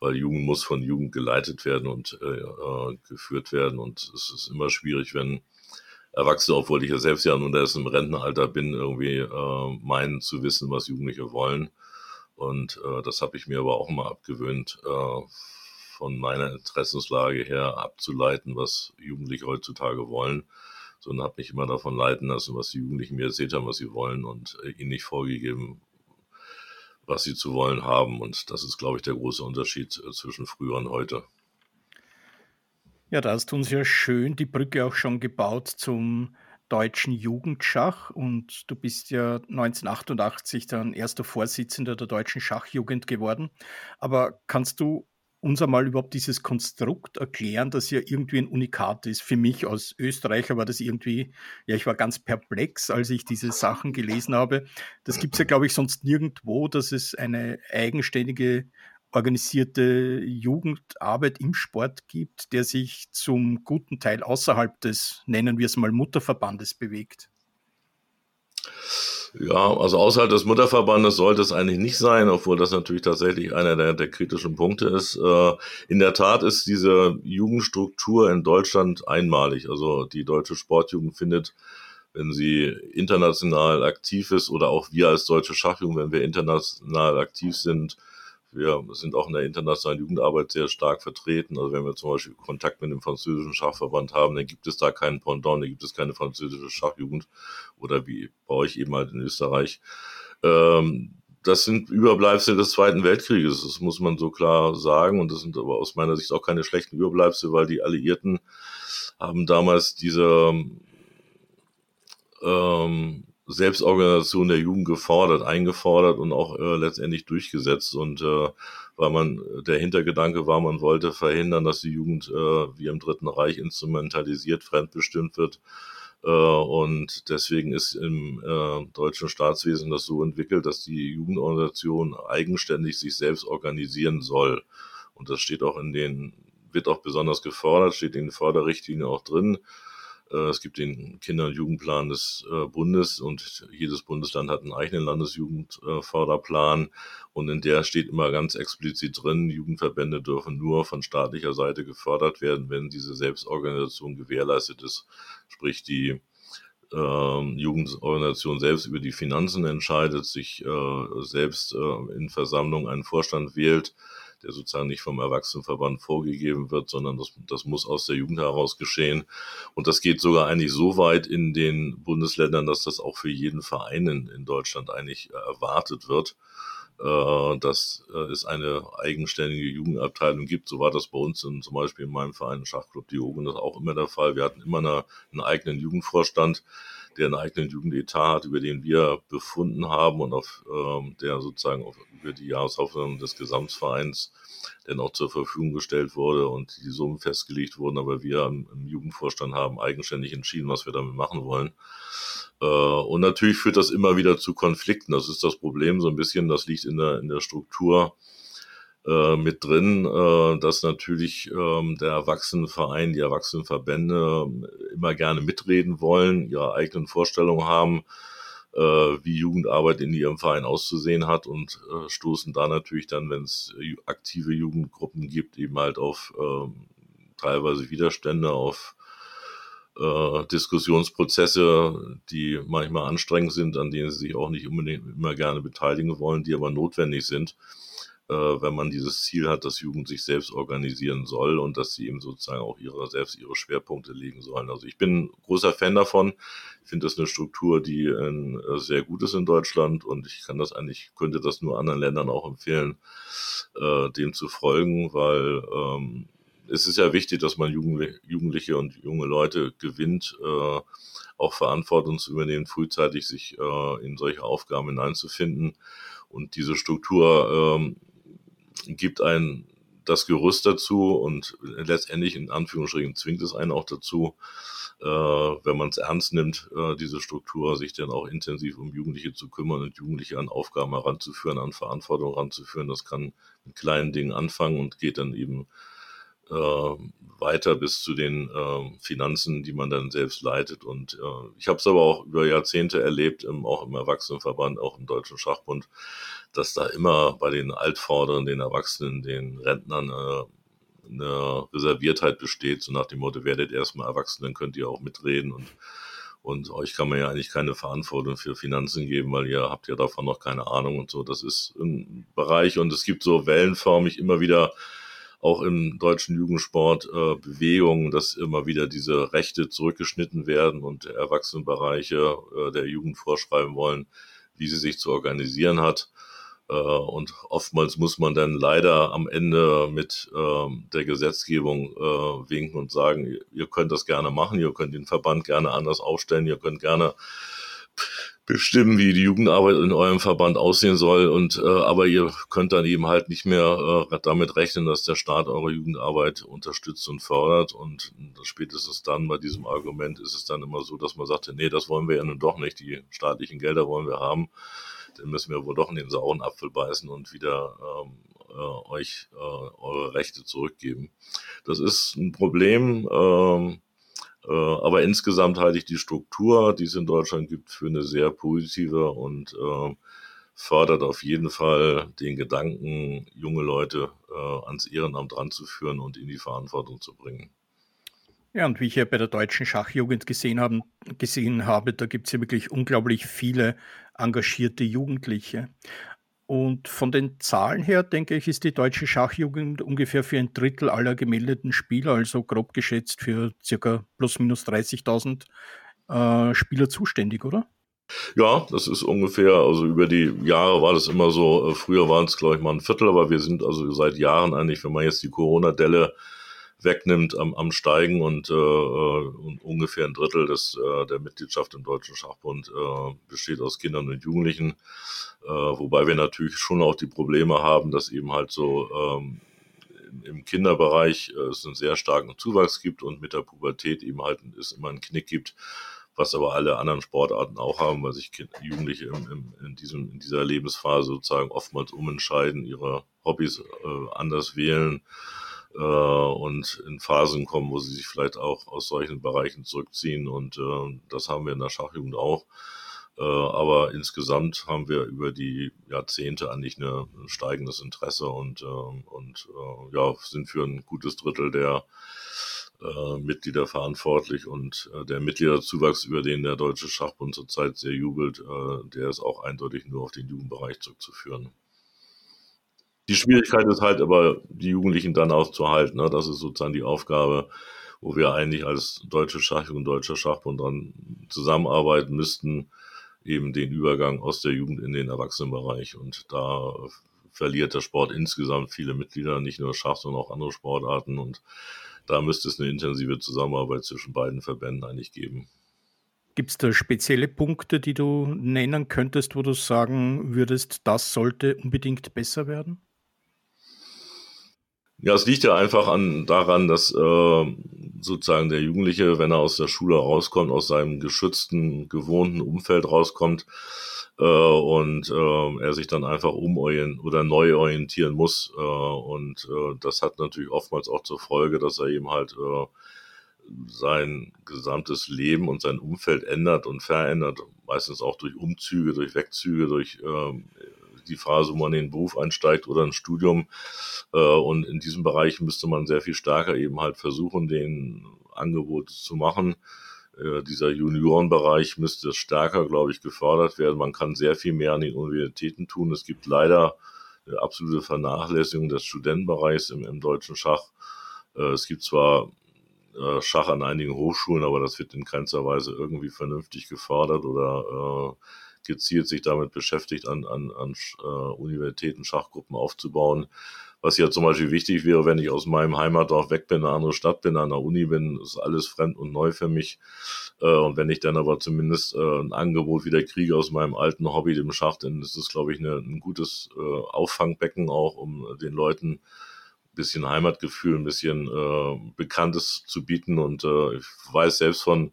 weil Jugend muss von Jugend geleitet werden und äh, geführt werden. Und es ist immer schwierig, wenn Erwachsene, obwohl ich ja selbst ja nun erst im Rentenalter bin, irgendwie äh, meinen zu wissen, was Jugendliche wollen. Und äh, das habe ich mir aber auch mal abgewöhnt, äh, von meiner Interessenslage her abzuleiten, was Jugendliche heutzutage wollen, sondern habe mich immer davon leiten lassen, was die Jugendlichen mir erzählt haben, was sie wollen und äh, ihnen nicht vorgegeben, was sie zu wollen haben. Und das ist, glaube ich, der große Unterschied äh, zwischen früher und heute. Ja, da hast du uns ja schön die Brücke auch schon gebaut zum deutschen Jugendschach und du bist ja 1988 dann erster Vorsitzender der deutschen Schachjugend geworden. Aber kannst du uns einmal überhaupt dieses Konstrukt erklären, das ja irgendwie ein Unikat ist. Für mich als Österreicher war das irgendwie, ja, ich war ganz perplex, als ich diese Sachen gelesen habe. Das gibt es ja, glaube ich, sonst nirgendwo, dass es eine eigenständige organisierte Jugendarbeit im Sport gibt, der sich zum guten Teil außerhalb des, nennen wir es mal, Mutterverbandes bewegt. Ja, also außerhalb des Mutterverbandes sollte es eigentlich nicht sein, obwohl das natürlich tatsächlich einer der, der kritischen Punkte ist. Äh, in der Tat ist diese Jugendstruktur in Deutschland einmalig. Also die deutsche Sportjugend findet, wenn sie international aktiv ist oder auch wir als deutsche Schachjugend, wenn wir international aktiv sind, wir sind auch in der internationalen Jugendarbeit sehr stark vertreten. Also wenn wir zum Beispiel Kontakt mit dem französischen Schachverband haben, dann gibt es da keinen Pendant, da gibt es keine französische Schachjugend oder wie bei euch eben halt in Österreich. Ähm, das sind Überbleibsel des Zweiten Weltkrieges, das muss man so klar sagen. Und das sind aber aus meiner Sicht auch keine schlechten Überbleibsel, weil die Alliierten haben damals diese ähm, Selbstorganisation der Jugend gefordert, eingefordert und auch äh, letztendlich durchgesetzt. Und äh, weil man, der Hintergedanke war, man wollte verhindern, dass die Jugend äh, wie im Dritten Reich instrumentalisiert, fremdbestimmt wird. Äh, und deswegen ist im äh, deutschen Staatswesen das so entwickelt, dass die Jugendorganisation eigenständig sich selbst organisieren soll. Und das steht auch in den, wird auch besonders gefordert, steht in den Förderrichtlinien auch drin es gibt den Kinder- und Jugendplan des äh, Bundes und jedes Bundesland hat einen eigenen Landesjugendförderplan. Und in der steht immer ganz explizit drin, Jugendverbände dürfen nur von staatlicher Seite gefördert werden, wenn diese Selbstorganisation gewährleistet ist, sprich die ähm, Jugendorganisation selbst über die Finanzen entscheidet, sich äh, selbst äh, in Versammlung einen Vorstand wählt, der sozusagen nicht vom Erwachsenenverband vorgegeben wird, sondern das, das muss aus der Jugend heraus geschehen. Und das geht sogar eigentlich so weit in den Bundesländern, dass das auch für jeden Verein in, Deutschland eigentlich äh, erwartet wird äh, dass äh, es eine eigenständige Jugendabteilung gibt. So war das bei uns in, zum Beispiel in meinem Verein Schachclub Diogen das auch immer der Fall. Wir hatten immer eine, einen eigenen Jugendvorstand, der einen eigenen Jugendetat hat, über den wir befunden haben und auf ähm, der sozusagen auf, über die Jahreshauptversammlung des Gesamtvereins dann auch zur Verfügung gestellt wurde und die Summen festgelegt wurden. Aber wir im, im Jugendvorstand haben eigenständig entschieden, was wir damit machen wollen. Äh, und natürlich führt das immer wieder zu Konflikten. Das ist das Problem so ein bisschen, das liegt in der, in der Struktur äh, mit drin, äh, dass natürlich ähm, der Erwachsenenverein, die Erwachsenenverbände äh, immer gerne mitreden wollen, ihre eigenen Vorstellungen haben, äh, wie Jugendarbeit in ihrem Verein auszusehen hat und äh, stoßen da natürlich dann, wenn es aktive Jugendgruppen gibt, eben halt auf ähm, teilweise Widerstände, auf äh, Diskussionsprozesse, die manchmal anstrengend sind, an denen sie sich auch nicht unbedingt immer gerne beteiligen wollen, die aber notwendig sind, äh, wenn man dieses Ziel hat, dass Jugend sich selbst organisieren soll und dass sie eben sozusagen auch ihre selbst ihre Schwerpunkte legen sollen. Also ich bin großer Fan davon. Ich finde das eine Struktur, die äh, sehr gut ist in Deutschland und ich kann das eigentlich, könnte das nur anderen Ländern auch empfehlen, äh, dem zu folgen, weil ähm, es ist ja wichtig, dass man Jugendliche und junge Leute gewinnt, äh, auch Verantwortung zu übernehmen, frühzeitig sich äh, in solche Aufgaben hineinzufinden. Und diese Struktur ähm, gibt ein das Gerüst dazu und letztendlich in Anführungsstrichen zwingt es einen auch dazu, äh, wenn man es ernst nimmt, äh, diese Struktur, sich dann auch intensiv um Jugendliche zu kümmern und Jugendliche an Aufgaben heranzuführen, an Verantwortung heranzuführen. Das kann mit kleinen Dingen anfangen und geht dann eben äh, weiter bis zu den äh, Finanzen, die man dann selbst leitet. Und äh, ich habe es aber auch über Jahrzehnte erlebt, im, auch im Erwachsenenverband, auch im Deutschen Schachbund, dass da immer bei den Altvorderen, den Erwachsenen, den Rentnern äh, eine Reserviertheit besteht, so nach dem Motto, werdet erstmal erwachsen, dann könnt ihr auch mitreden und und euch kann man ja eigentlich keine Verantwortung für Finanzen geben, weil ihr habt ja davon noch keine Ahnung und so. Das ist ein Bereich und es gibt so wellenförmig immer wieder auch im deutschen Jugendsport äh, Bewegungen, dass immer wieder diese Rechte zurückgeschnitten werden und Erwachsenenbereiche äh, der Jugend vorschreiben wollen, wie sie sich zu organisieren hat. Äh, und oftmals muss man dann leider am Ende mit ähm, der Gesetzgebung äh, winken und sagen, ihr könnt das gerne machen, ihr könnt den Verband gerne anders aufstellen, ihr könnt gerne bestimmen, wie die Jugendarbeit in eurem Verband aussehen soll. Und äh, aber ihr könnt dann eben halt nicht mehr äh, damit rechnen, dass der Staat eure Jugendarbeit unterstützt und fördert. Und spätestens dann bei diesem Argument ist es dann immer so, dass man sagt, nee, das wollen wir ja nun doch nicht. Die staatlichen Gelder wollen wir haben. Dann müssen wir wohl doch in den sauren Apfel beißen und wieder ähm, äh, euch äh, eure Rechte zurückgeben. Das ist ein Problem. Ähm, äh, aber insgesamt halte ich die Struktur, die es in Deutschland gibt, für eine sehr positive und äh, fördert auf jeden Fall den Gedanken, junge Leute äh, ans Ehrenamt ranzuführen und in die Verantwortung zu bringen. Ja, und wie ich ja bei der deutschen Schachjugend gesehen, haben, gesehen habe, da gibt es ja wirklich unglaublich viele engagierte Jugendliche. Und von den Zahlen her, denke ich, ist die deutsche Schachjugend ungefähr für ein Drittel aller gemeldeten Spieler, also grob geschätzt für circa plus minus 30.000 äh, Spieler zuständig, oder? Ja, das ist ungefähr, also über die Jahre war das immer so, äh, früher waren es, glaube ich, mal ein Viertel, aber wir sind also seit Jahren eigentlich, wenn man jetzt die Corona-Delle wegnimmt, am, am Steigen und, äh, und ungefähr ein Drittel des, äh, der Mitgliedschaft im Deutschen Schachbund äh, besteht aus Kindern und Jugendlichen. Äh, wobei wir natürlich schon auch die Probleme haben, dass eben halt so ähm, im Kinderbereich äh, es einen sehr starken Zuwachs gibt und mit der Pubertät eben halt es immer einen Knick gibt, was aber alle anderen Sportarten auch haben, weil sich kind, Jugendliche im, im, in, diesem, in dieser Lebensphase sozusagen oftmals umentscheiden, ihre Hobbys äh, anders wählen äh, und in Phasen kommen, wo sie sich vielleicht auch aus solchen Bereichen zurückziehen. Und äh, das haben wir in der Schachjugend auch. Äh, aber insgesamt haben wir über die Jahrzehnte eigentlich ein steigendes Interesse und, äh, und äh, ja, sind für ein gutes Drittel der äh, Mitglieder verantwortlich und äh, der Mitgliederzuwachs, über den der Deutsche Schachbund zurzeit sehr jubelt, äh, der ist auch eindeutig nur auf den Jugendbereich zurückzuführen. Die Schwierigkeit ist halt aber, die Jugendlichen dann auch zu halten. Ne? Das ist sozusagen die Aufgabe, wo wir eigentlich als Deutsche Schach und Deutscher Schachbund dran zusammenarbeiten müssten, eben den Übergang aus der Jugend in den Erwachsenenbereich. Und da verliert der Sport insgesamt viele Mitglieder, nicht nur Schach, sondern auch andere Sportarten. Und da müsste es eine intensive Zusammenarbeit zwischen beiden Verbänden eigentlich geben. Gibt es da spezielle Punkte, die du nennen könntest, wo du sagen würdest, das sollte unbedingt besser werden? Ja, es liegt ja einfach an, daran, dass äh, sozusagen der Jugendliche, wenn er aus der Schule rauskommt, aus seinem geschützten, gewohnten Umfeld rauskommt äh, und äh, er sich dann einfach umorientieren oder neu orientieren muss. Äh, und äh, das hat natürlich oftmals auch zur Folge, dass er eben halt äh, sein gesamtes Leben und sein Umfeld ändert und verändert, meistens auch durch Umzüge, durch Wegzüge, durch äh, die Phase, wo man in den Beruf einsteigt oder ein Studium. Äh, und in diesem Bereich müsste man sehr viel stärker eben halt versuchen, den Angebote zu machen. Äh, dieser Juniorenbereich müsste stärker, glaube ich, gefördert werden. Man kann sehr viel mehr an den Universitäten tun. Es gibt leider eine absolute Vernachlässigung des Studentenbereichs im, im deutschen Schach. Äh, es gibt zwar Schach an einigen Hochschulen, aber das wird in keinster Weise irgendwie vernünftig gefördert oder äh, gezielt sich damit beschäftigt, an, an, an äh, Universitäten Schachgruppen aufzubauen. Was ja zum Beispiel wichtig wäre, wenn ich aus meinem Heimatdorf weg bin, eine andere Stadt bin, an der Uni bin, ist alles fremd und neu für mich. Äh, und wenn ich dann aber zumindest äh, ein Angebot wieder kriege aus meinem alten Hobby, dem Schach, dann ist das, glaube ich, ein gutes äh, Auffangbecken auch, um den Leuten ein bisschen Heimatgefühl, ein bisschen Bekanntes zu bieten. Und ich weiß selbst von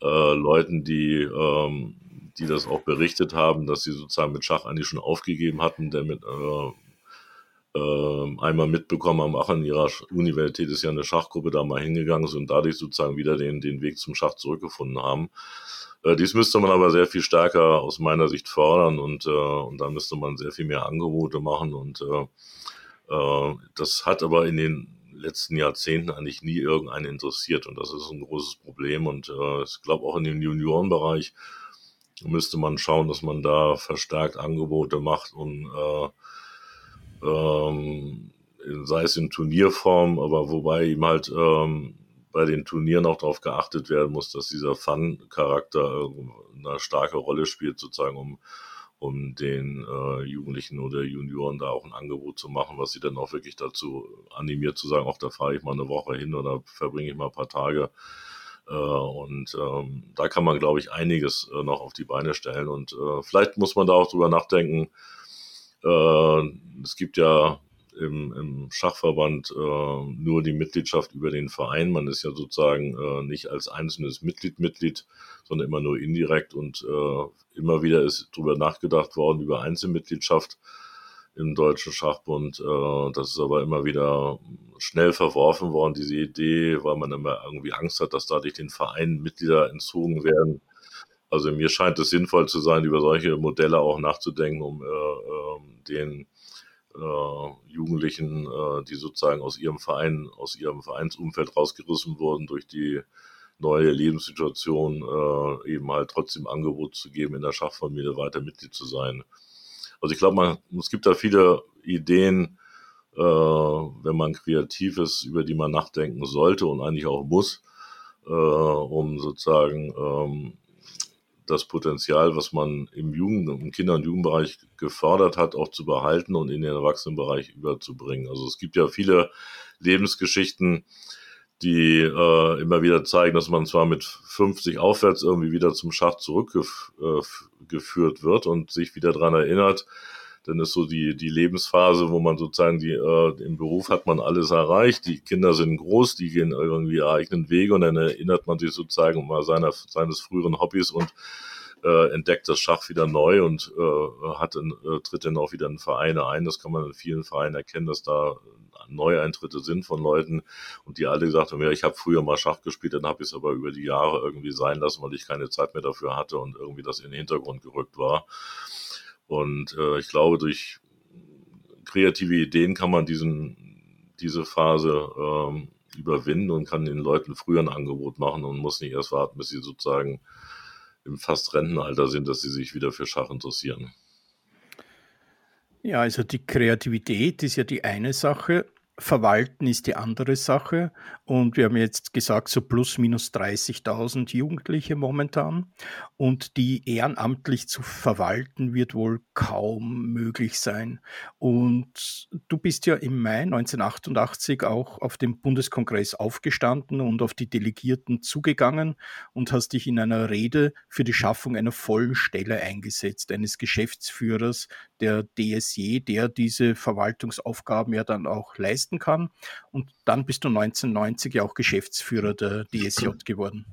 Leuten, die ähm, die das auch berichtet haben, dass sie sozusagen mit Schach eigentlich schon aufgegeben hatten, der mit äh, äh, einmal mitbekommen haben, ach, an ihrer Universität ist ja eine Schachgruppe da mal hingegangen sind und dadurch sozusagen wieder den, den Weg zum Schach zurückgefunden haben. Äh, dies müsste man aber sehr viel stärker aus meiner Sicht fördern und, äh, und da müsste man sehr viel mehr Angebote machen und äh, äh, das hat aber in den letzten Jahrzehnten eigentlich nie irgendeinen interessiert und das ist ein großes Problem und äh, ich glaube auch in dem Juniorenbereich müsste man schauen, dass man da verstärkt Angebote macht und äh, ähm, sei es in Turnierform, aber wobei ihm halt ähm, bei den Turnieren auch darauf geachtet werden muss, dass dieser Fun-Charakter eine starke Rolle spielt, sozusagen, um, um den äh, Jugendlichen oder Junioren da auch ein Angebot zu machen, was sie dann auch wirklich dazu animiert zu sagen, auch da fahre ich mal eine Woche hin oder verbringe ich mal ein paar Tage. Äh, und ähm, da kann man, glaube ich, einiges äh, noch auf die Beine stellen. Und äh, vielleicht muss man da auch drüber nachdenken. Äh, es gibt ja im, im Schachverband äh, nur die Mitgliedschaft über den Verein. Man ist ja sozusagen äh, nicht als einzelnes Mitglied Mitglied, sondern immer nur indirekt und immer wieder ist darüber nachgedacht worden über Einzelmitgliedschaft im Deutschen Schachbund. Äh, das ist aber immer wieder schnell verworfen worden, diese Idee, weil man immer irgendwie Angst hat, dass dadurch den Verein Mitglieder entzogen werden. Also mir scheint es sinnvoll zu sein, über solche Modelle auch nachzudenken, um äh, äh, den äh, Jugendlichen, die sozusagen aus ihrem Verein, aus ihrem Vereinsumfeld rausgerissen wurden durch die neue Lebenssituation, eben halt trotzdem Angebot zu geben, in der Schachfamilie weiter Mitglied zu sein. Also ich glaube, man, es gibt da viele Ideen, äh, wenn man kreativ ist, über die man nachdenken sollte und eigentlich auch muss, äh, um sozusagen ähm, das Potenzial, was man im Jugend-, im Kinder- und Jugendbereich gefördert hat, auch zu behalten und in den Erwachsenenbereich überzubringen. Also es gibt ja viele Lebensgeschichten, die äh, immer wieder zeigen, dass man zwar mit 50 aufwärts irgendwie wieder zum Schach zurückgeführt äh, wird und sich wieder dran erinnert, dann ist so die, die Lebensphase, wo man sozusagen die, äh, im Beruf hat man alles erreicht, die Kinder sind groß, die gehen irgendwie ihre eigenen Wege und dann erinnert man sich sozusagen mal seiner, seines früheren Hobbys und äh, entdeckt das Schach wieder neu und äh, hat in, äh, tritt dann auch wieder in Vereine ein. Das kann man in vielen Vereinen erkennen, dass da Neueintritte sind von Leuten und die alle gesagt haben, ja, ich habe früher mal Schach gespielt, dann habe ich es aber über die Jahre irgendwie sein lassen, weil ich keine Zeit mehr dafür hatte und irgendwie das in den Hintergrund gerückt war. Und äh, ich glaube, durch kreative Ideen kann man diesen, diese Phase ähm, überwinden und kann den Leuten früher ein Angebot machen und muss nicht erst warten, bis sie sozusagen im fast Rentenalter sind, dass sie sich wieder für Schach interessieren. Ja, also die Kreativität ist ja die eine Sache. Verwalten ist die andere Sache. Und wir haben jetzt gesagt, so plus minus 30.000 Jugendliche momentan. Und die ehrenamtlich zu verwalten wird wohl kaum möglich sein. Und du bist ja im Mai 1988 auch auf dem Bundeskongress aufgestanden und auf die Delegierten zugegangen und hast dich in einer Rede für die Schaffung einer vollen Stelle eingesetzt, eines Geschäftsführers der DSJ, der diese Verwaltungsaufgaben ja dann auch leisten kann. Und dann bist du 1990 ja auch Geschäftsführer der DSJ geworden.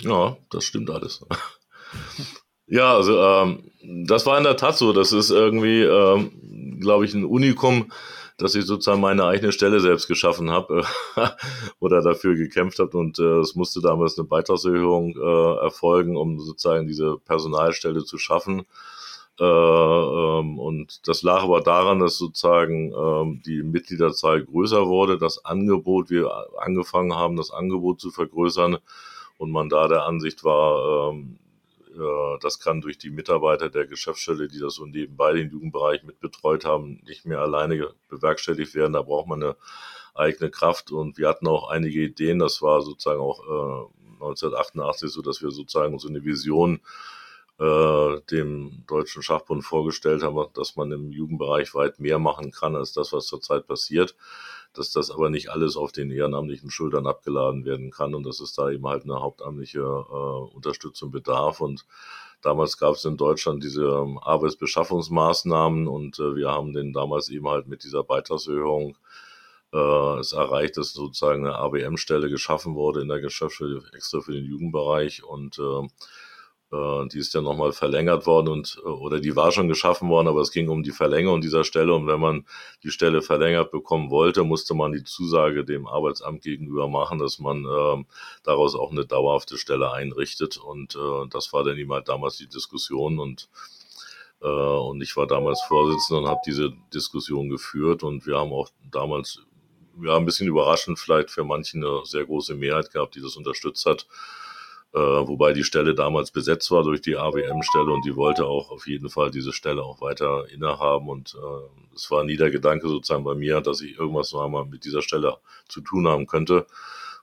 Ja, das stimmt alles. ja, also ähm, das war in der Tat so. Das ist irgendwie, ähm, glaube ich, ein Unikum, dass ich sozusagen meine eigene Stelle selbst geschaffen habe äh, oder dafür gekämpft habe. Und äh, es musste damals eine Beitragserhöhung äh, erfolgen, um sozusagen diese Personalstelle zu schaffen. Äh, ähm, und das lag aber daran, dass sozusagen ähm, die Mitgliederzahl größer wurde, das Angebot, wir angefangen haben, das Angebot zu vergrößern und man da der Ansicht war, ähm, äh, das kann durch die Mitarbeiter der Geschäftsstelle, die das so nebenbei den Jugendbereich mitbetreut haben, nicht mehr alleine bewerkstelligt werden. Da braucht man eine eigene Kraft und wir hatten auch einige Ideen. Das war sozusagen auch äh, 1988 so, dass wir sozusagen so eine Vision äh, dem Deutschen Schachbund vorgestellt haben, dass man im Jugendbereich weit mehr machen kann als das, was zurzeit passiert, dass das aber nicht alles auf den ehrenamtlichen Schultern abgeladen werden kann und dass es da eben halt eine hauptamtliche äh, Unterstützung bedarf. Und Damals gab es in Deutschland diese ähm, Arbeitsbeschaffungsmaßnahmen und äh, wir haben den damals eben halt mit dieser Beitragserhöhung äh, es erreicht, dass sozusagen eine ABM-Stelle geschaffen wurde in der Geschäftsstelle extra für den Jugendbereich. Und äh, die ist dann nochmal verlängert worden und äh, oder die war schon geschaffen worden, aber es ging um die Verlängerung dieser Stelle und wenn man die Stelle verlängert bekommen wollte, musste man die Zusage dem Arbeitsamt gegenüber machen, dass man äh, daraus auch eine dauerhafte Stelle einrichtet und äh, das war dann halt damals die Diskussion und äh, und ich war damals Vorsitzender und habe diese Diskussion geführt und wir haben auch damals ja ein bisschen überraschend vielleicht für manche eine sehr große Mehrheit gehabt, die das unterstützt hat äh, wobei die Stelle damals besetzt war durch die AWM-Stelle und die wollte auch auf jeden Fall diese Stelle auch weiter innehaben und äh, es war nie der Gedanke sozusagen bei mir, dass ich irgendwas noch einmal mit dieser Stelle zu tun haben könnte,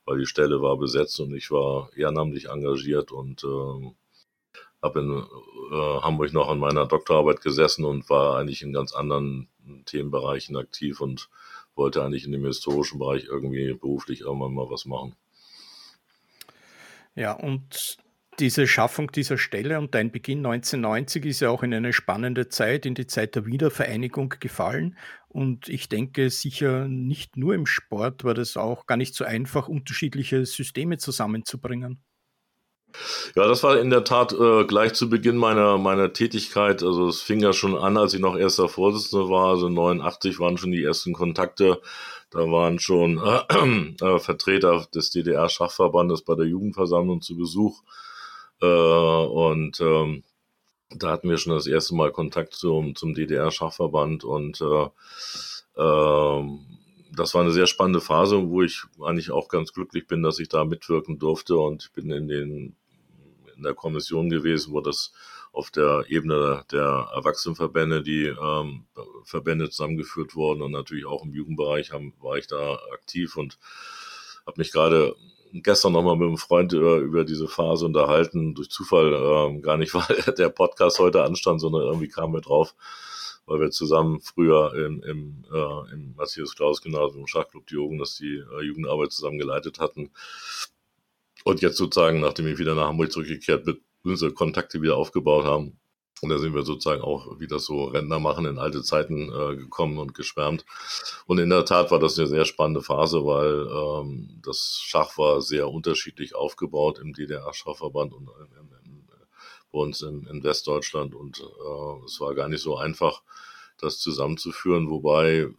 weil die Stelle war besetzt und ich war ehrenamtlich engagiert und äh, habe in äh, Hamburg noch an meiner Doktorarbeit gesessen und war eigentlich in ganz anderen Themenbereichen aktiv und wollte eigentlich in dem historischen Bereich irgendwie beruflich irgendwann mal was machen. Ja, und diese Schaffung dieser Stelle und dein Beginn 1990 ist ja auch in eine spannende Zeit, in die Zeit der Wiedervereinigung gefallen. Und ich denke, sicher nicht nur im Sport war das auch gar nicht so einfach, unterschiedliche Systeme zusammenzubringen. Ja, das war in der Tat äh, gleich zu Beginn meiner, meiner Tätigkeit. Also es fing ja schon an, als ich noch erster Vorsitzender war. Also 89 waren schon die ersten Kontakte. Da waren schon äh, äh, Vertreter des DDR-Schachverbandes bei der Jugendversammlung zu Besuch. Äh, und ähm, da hatten wir schon das erste Mal Kontakt zum, zum DDR-Schachverband und äh, äh, das war eine sehr spannende Phase, wo ich eigentlich auch ganz glücklich bin, dass ich da mitwirken durfte und ich bin in den in der Kommission gewesen, wo das auf der Ebene der Erwachsenenverbände, die ähm, Verbände zusammengeführt wurden und natürlich auch im Jugendbereich haben, war ich da aktiv und habe mich gerade gestern nochmal mit einem Freund über, über diese Phase unterhalten, durch Zufall ähm, gar nicht, weil der Podcast heute anstand, sondern irgendwie kamen wir drauf, weil wir zusammen früher im, im, äh, im Matthias Klaus Gymnasium Schachclub die Jugend, das die äh, Jugendarbeit zusammen geleitet hatten. Und jetzt sozusagen, nachdem ich wieder nach Hamburg zurückgekehrt bin, unsere Kontakte wieder aufgebaut haben. Und da sind wir sozusagen auch, wie das so Rentner machen, in alte Zeiten äh, gekommen und geschwärmt. Und in der Tat war das eine sehr spannende Phase, weil ähm, das Schach war sehr unterschiedlich aufgebaut im DDR-Schachverband und in, in, bei uns in, in Westdeutschland. Und äh, es war gar nicht so einfach, das zusammenzuführen, wobei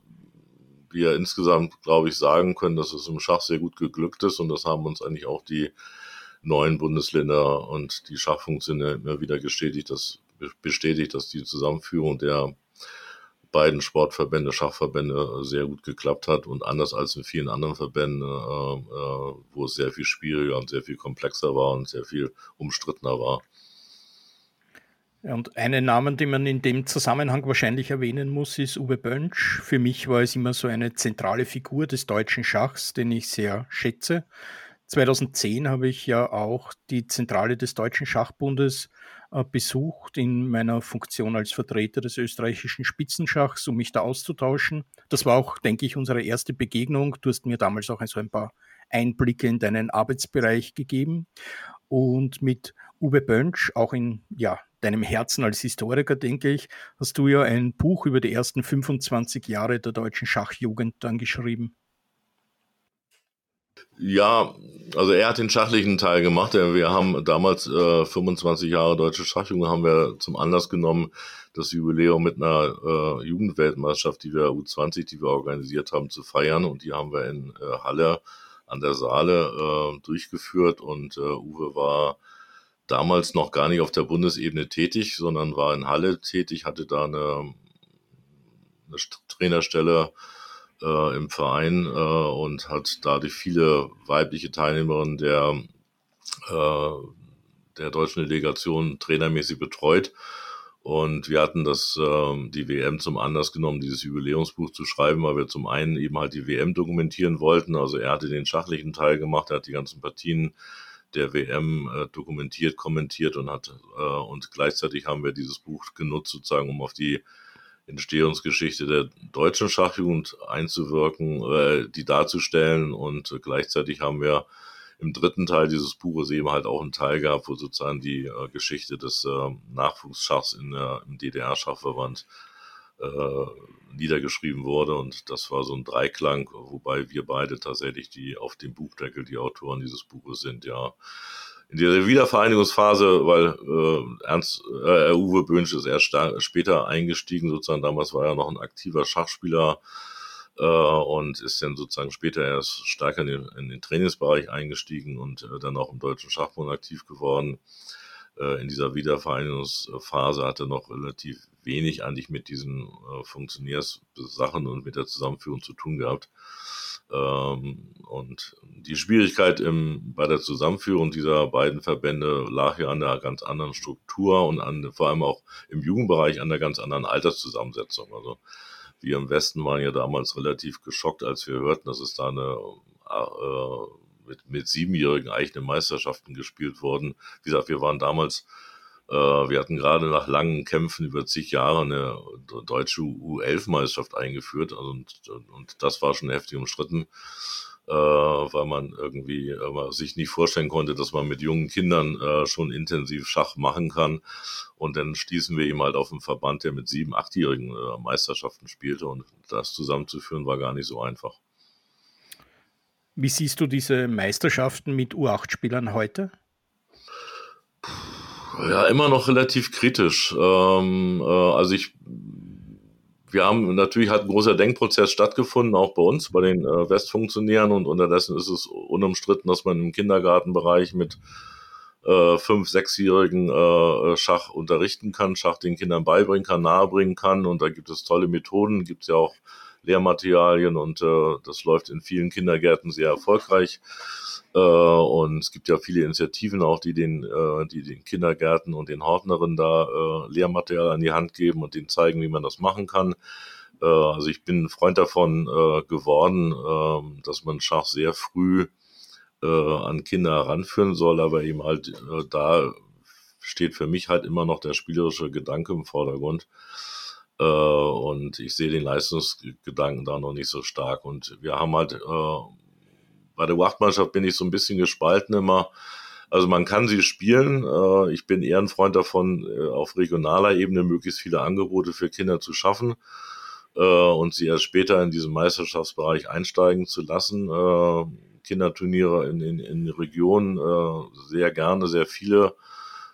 wir insgesamt, glaube ich, sagen können, dass es im Schach sehr gut geglückt ist und das haben uns eigentlich auch die neuen Bundesländer und die Schachfunktionäre immer wieder bestätigt, dass, bestätigt, dass die Zusammenführung der beiden Sportverbände, Schachverbände sehr gut geklappt hat und anders als in vielen anderen Verbänden, äh, äh, wo es sehr viel schwieriger und sehr viel komplexer war und sehr viel umstrittener war. Und einen Namen, den man in dem Zusammenhang wahrscheinlich erwähnen muss, ist Uwe Bönsch. Für mich war es immer so eine zentrale Figur des deutschen Schachs, den ich sehr schätze. 2010 habe ich ja auch die Zentrale des Deutschen Schachbundes äh, besucht in meiner Funktion als Vertreter des österreichischen Spitzenschachs, um mich da auszutauschen. Das war auch, denke ich, unsere erste Begegnung. Du hast mir damals auch so ein paar Einblicke in deinen Arbeitsbereich gegeben. Und mit Uwe Bönsch, auch in ja, deinem Herzen als Historiker, denke ich, hast du ja ein Buch über die ersten 25 Jahre der deutschen Schachjugend dann geschrieben. Ja, also er hat den schachlichen Teil gemacht. Wir haben damals äh, 25 Jahre deutsche Schachjugend haben wir zum Anlass genommen, das Jubiläum mit einer äh, Jugendweltmeisterschaft, die wir U20, die wir organisiert haben, zu feiern. Und die haben wir in äh, Halle an der Saale äh, durchgeführt. Und äh, Uwe war damals noch gar nicht auf der Bundesebene tätig, sondern war in Halle tätig, hatte da eine, eine Trainerstelle äh, im Verein äh, und hat dadurch viele weibliche Teilnehmerinnen der, äh, der deutschen Delegation trainermäßig betreut. Und wir hatten das, äh, die WM zum Anlass genommen, dieses Jubiläumsbuch zu schreiben, weil wir zum einen eben halt die WM dokumentieren wollten. Also er hatte den schachlichen Teil gemacht, er hat die ganzen Partien der WM äh, dokumentiert, kommentiert und hat äh, und gleichzeitig haben wir dieses Buch genutzt, sozusagen, um auf die Entstehungsgeschichte der deutschen Schachjugend einzuwirken, äh, die darzustellen und gleichzeitig haben wir im dritten Teil dieses Buches eben halt auch einen Teil gehabt, wo sozusagen die äh, Geschichte des äh, Nachwuchsschachs in der, im DDR-Schachverband äh, niedergeschrieben wurde. Und das war so ein Dreiklang, wobei wir beide tatsächlich die auf dem Buchdeckel die Autoren dieses Buches sind, ja. In dieser Wiedervereinigungsphase, weil äh, Ernst, äh, Uwe Bönsch ist erst später eingestiegen, sozusagen damals war er noch ein aktiver Schachspieler äh, und ist dann sozusagen später erst stärker in den, in den Trainingsbereich eingestiegen und äh, dann auch im Deutschen Schachbund aktiv geworden. Äh, in dieser Wiedervereinigungsphase hat er noch relativ wenig eigentlich mit diesen äh, Funktionärssachen und mit der Zusammenführung zu tun gehabt. Ähm, und die Schwierigkeit im, bei der Zusammenführung dieser beiden Verbände lag ja an der ganz anderen Struktur und an, vor allem auch im Jugendbereich an der ganz anderen Alterszusammensetzung. Also wir im Westen waren ja damals relativ geschockt, als wir hörten, dass es da eine äh, mit, mit Siebenjährigen eigene Meisterschaften gespielt wurden. Wie gesagt, wir waren damals wir hatten gerade nach langen Kämpfen über zig Jahre eine deutsche U11-Meisterschaft eingeführt also und, und das war schon heftig umstritten äh, weil man irgendwie äh, sich nicht vorstellen konnte, dass man mit jungen Kindern äh, schon intensiv Schach machen kann. Und dann stießen wir ihm halt auf einen Verband, der mit sieben, achtjährigen äh, Meisterschaften spielte und das zusammenzuführen war gar nicht so einfach. Wie siehst du diese Meisterschaften mit U8-Spielern heute? Ja, immer noch relativ kritisch. Ähm, äh, also ich wir haben natürlich hat ein großer Denkprozess stattgefunden, auch bei uns, bei den äh, Westfunktionären und unterdessen ist es unumstritten, dass man im Kindergartenbereich mit äh, fünf, sechsjährigen äh, Schach unterrichten kann, Schach den Kindern beibringen kann, nahebringen kann und da gibt es tolle Methoden, gibt es ja auch Lehrmaterialien und äh, das läuft in vielen Kindergärten sehr erfolgreich. Äh, und es gibt ja viele Initiativen auch, die den, äh, die den Kindergärten und den Hortnerinnen da äh, Lehrmaterial an die Hand geben und denen zeigen, wie man das machen kann. Also ich bin ein Freund davon geworden, äh, dass man Schach sehr früh an Kinder heranführen soll, aber eben halt da steht für mich halt immer noch der spielerische Gedanke im Vordergrund. Und ich sehe den Leistungsgedanken da noch nicht so stark. Und wir haben halt bei der Wachtmannschaft bin ich so ein bisschen gespalten immer. Also man kann sie spielen. Äh, ich bin eher ein Freund davon, äh, auf regionaler Ebene möglichst viele Angebote für Kinder zu schaffen äh, und sie erst später in diesen Meisterschaftsbereich einsteigen zu lassen. Kinderturniere in, in, in Regionen sehr gerne, sehr viele.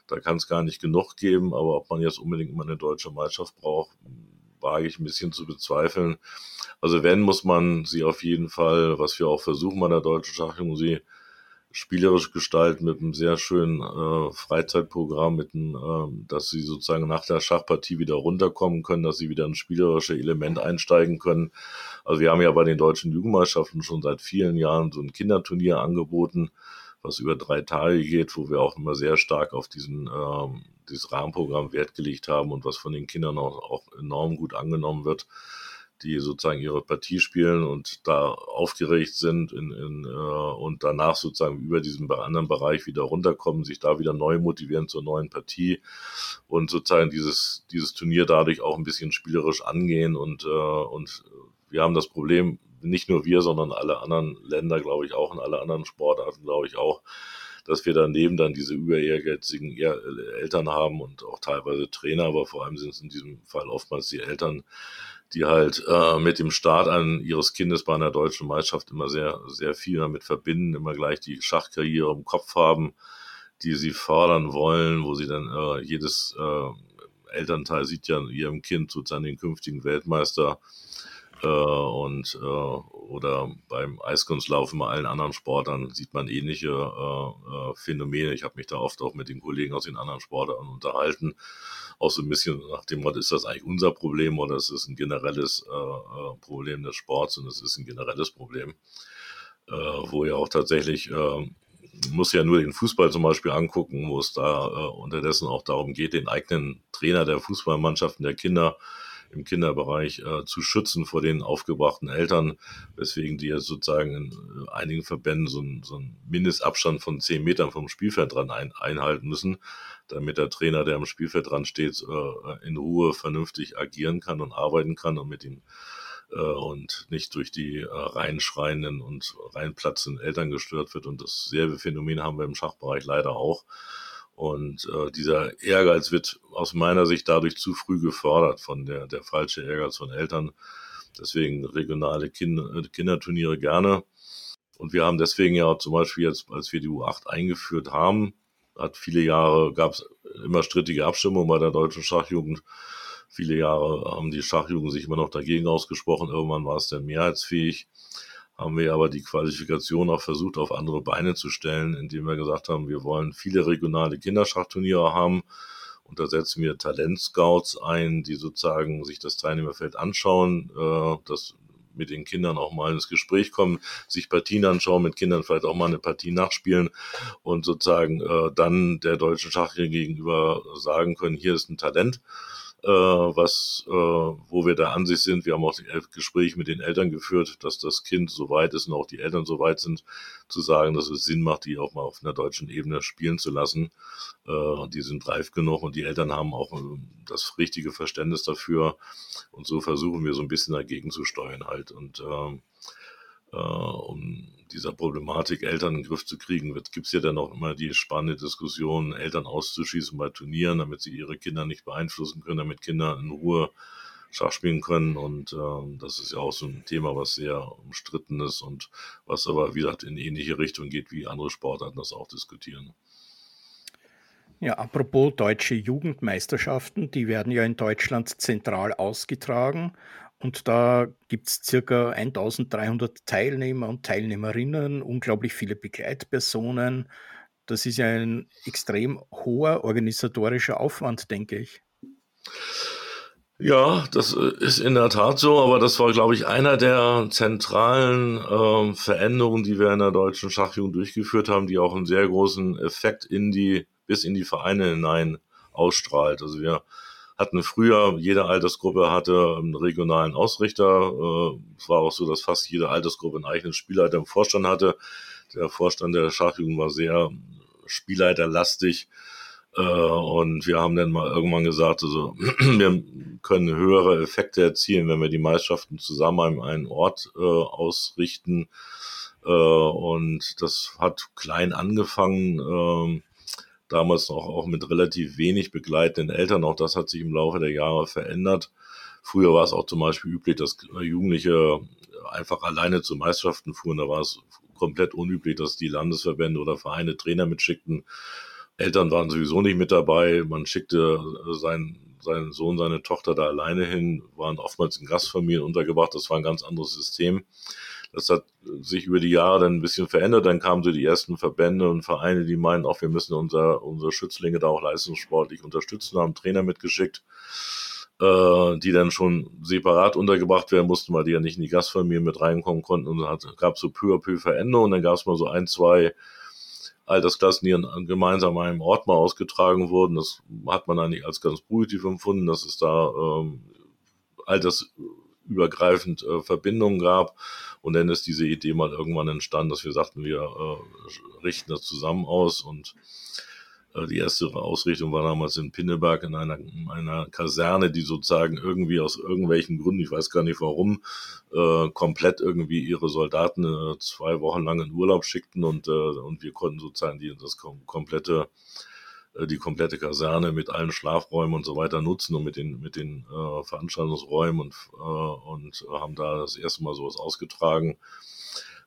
Da kann es gar nicht genug geben, aber ob man jetzt unbedingt immer eine deutsche Meisterschaft braucht, wage ich ein bisschen zu bezweifeln. Also wenn, muss man sie auf jeden Fall, was wir auch versuchen bei der Deutschen Schachjugend, sie spielerisch gestalten mit einem sehr schönen äh, Freizeitprogramm, mit einem, äh, dass sie sozusagen nach der Schachpartie wieder runterkommen können, dass sie wieder ein spielerisches Element einsteigen können. Also wir haben ja bei den deutschen Jugendmeisterschaften schon seit vielen Jahren so ein Kinderturnier angeboten, was über drei Tage geht, wo wir auch immer sehr stark auf diesen ähm, dieses Rahmenprogramm Wert gelegt haben und was von den Kindern auch, auch enorm gut angenommen wird die sozusagen ihre Partie spielen und da aufgeregt sind in, in, äh, und danach sozusagen über diesen anderen Bereich wieder runterkommen, sich da wieder neu motivieren zur neuen Partie und sozusagen dieses, dieses Turnier dadurch auch ein bisschen spielerisch angehen und, äh, und wir haben das Problem, nicht nur wir, sondern alle anderen Länder, glaube ich, auch und alle anderen Sportarten, glaube ich, auch, dass wir daneben dann diese überehrgeizigen Eltern haben und auch teilweise Trainer, aber vor allem sind es in diesem Fall oftmals die Eltern, die halt äh, mit dem Start an ihres Kindes bei einer deutschen Meisterschaft immer sehr, sehr viel damit verbinden, immer gleich die Schachkarriere im Kopf haben, die sie fördern wollen, wo sie dann äh, jedes äh, Elternteil sieht ja ihrem Kind sozusagen den künftigen Weltmeister äh, und äh, oder beim Eiskunstlaufen bei allen anderen Sportern sieht man ähnliche äh, äh, Phänomene. Ich habe mich da oft auch mit den Kollegen aus den anderen Sportarten unterhalten, auch so ein bisschen nach dem Motto, ist das eigentlich unser Problem oder ist es ein generelles äh, äh, Problem des Sports? Und es ist ein generelles Problem, äh, wo ja auch tatsächlich äh, muss ja nur den Fußball zum Beispiel angucken, wo es da äh, unterdessen auch darum geht, den eigenen Trainer der Fußballmannschaften der Kinder im Kinderbereich äh, zu schützen vor den aufgebrachten Eltern, weswegen die jetzt sozusagen in äh, einigen Verbänden so, ein, so einen Mindestabstand von zehn Metern vom Spielfeld dran ein, einhalten müssen, damit der Trainer, der am Spielfeld dran steht, äh, in Ruhe vernünftig agieren kann und arbeiten kann und mit ihm äh, und nicht durch die äh, reinschreienden und reinplatzenden Eltern gestört wird. Und dasselbe Phänomen haben wir im Schachbereich leider auch. Und äh, dieser Ehrgeiz wird aus meiner Sicht dadurch zu früh gefördert von der, der falsche Ehrgeiz von Eltern. Deswegen regionale Kinder, äh, Kinderturniere gerne. Und wir haben deswegen ja zum Beispiel jetzt, als wir die U8 eingeführt haben, hat viele Jahre, gab es immer strittige Abstimmungen bei der deutschen Schachjugend. Viele Jahre haben die Schachjugend sich immer noch dagegen ausgesprochen. Irgendwann war es dann mehrheitsfähig haben wir aber die Qualifikation auch versucht, auf andere Beine zu stellen, indem wir gesagt haben, wir wollen viele regionale Kinderschachturniere haben. Und da setzen wir Talentscouts ein, die sozusagen sich das Teilnehmerfeld anschauen, äh, das mit den Kindern auch mal ins Gespräch kommen, sich Partien anschauen, mit Kindern vielleicht auch mal eine Partie nachspielen und sozusagen äh, dann der deutschen Schach gegenüber sagen können, hier ist ein Talent was, äh, wo wir der Ansicht sind, wir haben auch Gespräche mit den Eltern geführt, dass das Kind so weit ist und auch die Eltern so weit sind, zu sagen, dass es Sinn macht, die auch mal auf einer deutschen Ebene spielen zu lassen. Äh, die sind reif genug und die Eltern haben auch äh, das richtige Verständnis dafür. Und so versuchen wir so ein bisschen dagegen zu steuern halt. Und ähm, äh, um dieser Problematik Eltern in den Griff zu kriegen, gibt es ja dann auch immer die spannende Diskussion, Eltern auszuschießen bei Turnieren, damit sie ihre Kinder nicht beeinflussen können, damit Kinder in Ruhe Schach spielen können. Und äh, das ist ja auch so ein Thema, was sehr umstritten ist und was aber, wie gesagt, in ähnliche Richtung geht, wie andere Sportarten das auch diskutieren. Ja, apropos deutsche Jugendmeisterschaften, die werden ja in Deutschland zentral ausgetragen und da gibt es circa 1300 Teilnehmer und Teilnehmerinnen, unglaublich viele Begleitpersonen. Das ist ja ein extrem hoher organisatorischer Aufwand, denke ich. Ja, das äh, ist in der Tat so, aber das war, glaube ich, einer der zentralen äh, Veränderungen, die wir in der deutschen Schachjugend durchgeführt haben, die auch einen sehr großen Effekt in die, bis in die Vereine hinein ausstrahlt. Also wir hatten früher, jede Altersgruppe hatte einen regionalen Ausrichter. Äh, es war auch so, dass fast jede Altersgruppe einen eigenen Spielleiter im Vorstand hatte. Der Vorstand der Schachjugend war sehr spielleiterlastig. Äh, und wir haben dann mal irgendwann gesagt, also wir können höhere Effekte erzielen, wenn wir die Meisterschaften zusammen an einen Ort äh, ausrichten. und das hat klein angefangen. Ähm, damals noch auch mit relativ wenig begleitenden Eltern. Auch das hat sich im Laufe der Jahre verändert. Früher war es auch zum Beispiel üblich, dass Jugendliche einfach alleine zu Meisterschaften fuhren. Da war es komplett unüblich, dass die Landesverbände oder Vereine Trainer mitschickten. Eltern waren sowieso nicht mit dabei. Man schickte seinen, seinen Sohn, seine Tochter da alleine hin, waren oftmals in Gastfamilien untergebracht. Das war ein ganz anderes System. Das hat sich über die Jahre dann ein bisschen verändert. Dann kamen so die ersten Verbände und Vereine, die meinen auch, wir müssen unser, unsere Schützlinge da auch leistungssportlich unterstützen, haben Trainer mitgeschickt, äh, die dann schon separat untergebracht werden mussten, weil die ja nicht in die Gastfamilie mit reinkommen konnten. Und es gab so peu à peu Veränderungen. Dann gab es mal so ein, zwei Altersklassen, die gemeinsam an einem Ort mal ausgetragen wurden. Das hat man eigentlich als ganz positiv empfunden, dass es da ähm, altersübergreifend äh, Verbindungen gab. Und dann ist diese Idee mal irgendwann entstanden, dass wir sagten, wir äh, richten das zusammen aus und äh, die erste Ausrichtung war damals in Pinneberg in einer, in einer Kaserne, die sozusagen irgendwie aus irgendwelchen Gründen, ich weiß gar nicht warum, äh, komplett irgendwie ihre Soldaten äh, zwei Wochen lang in Urlaub schickten und, äh, und wir konnten sozusagen die, das kom komplette die komplette Kaserne mit allen Schlafräumen und so weiter nutzen und mit den, mit den äh, Veranstaltungsräumen und, äh, und haben da das erste Mal sowas ausgetragen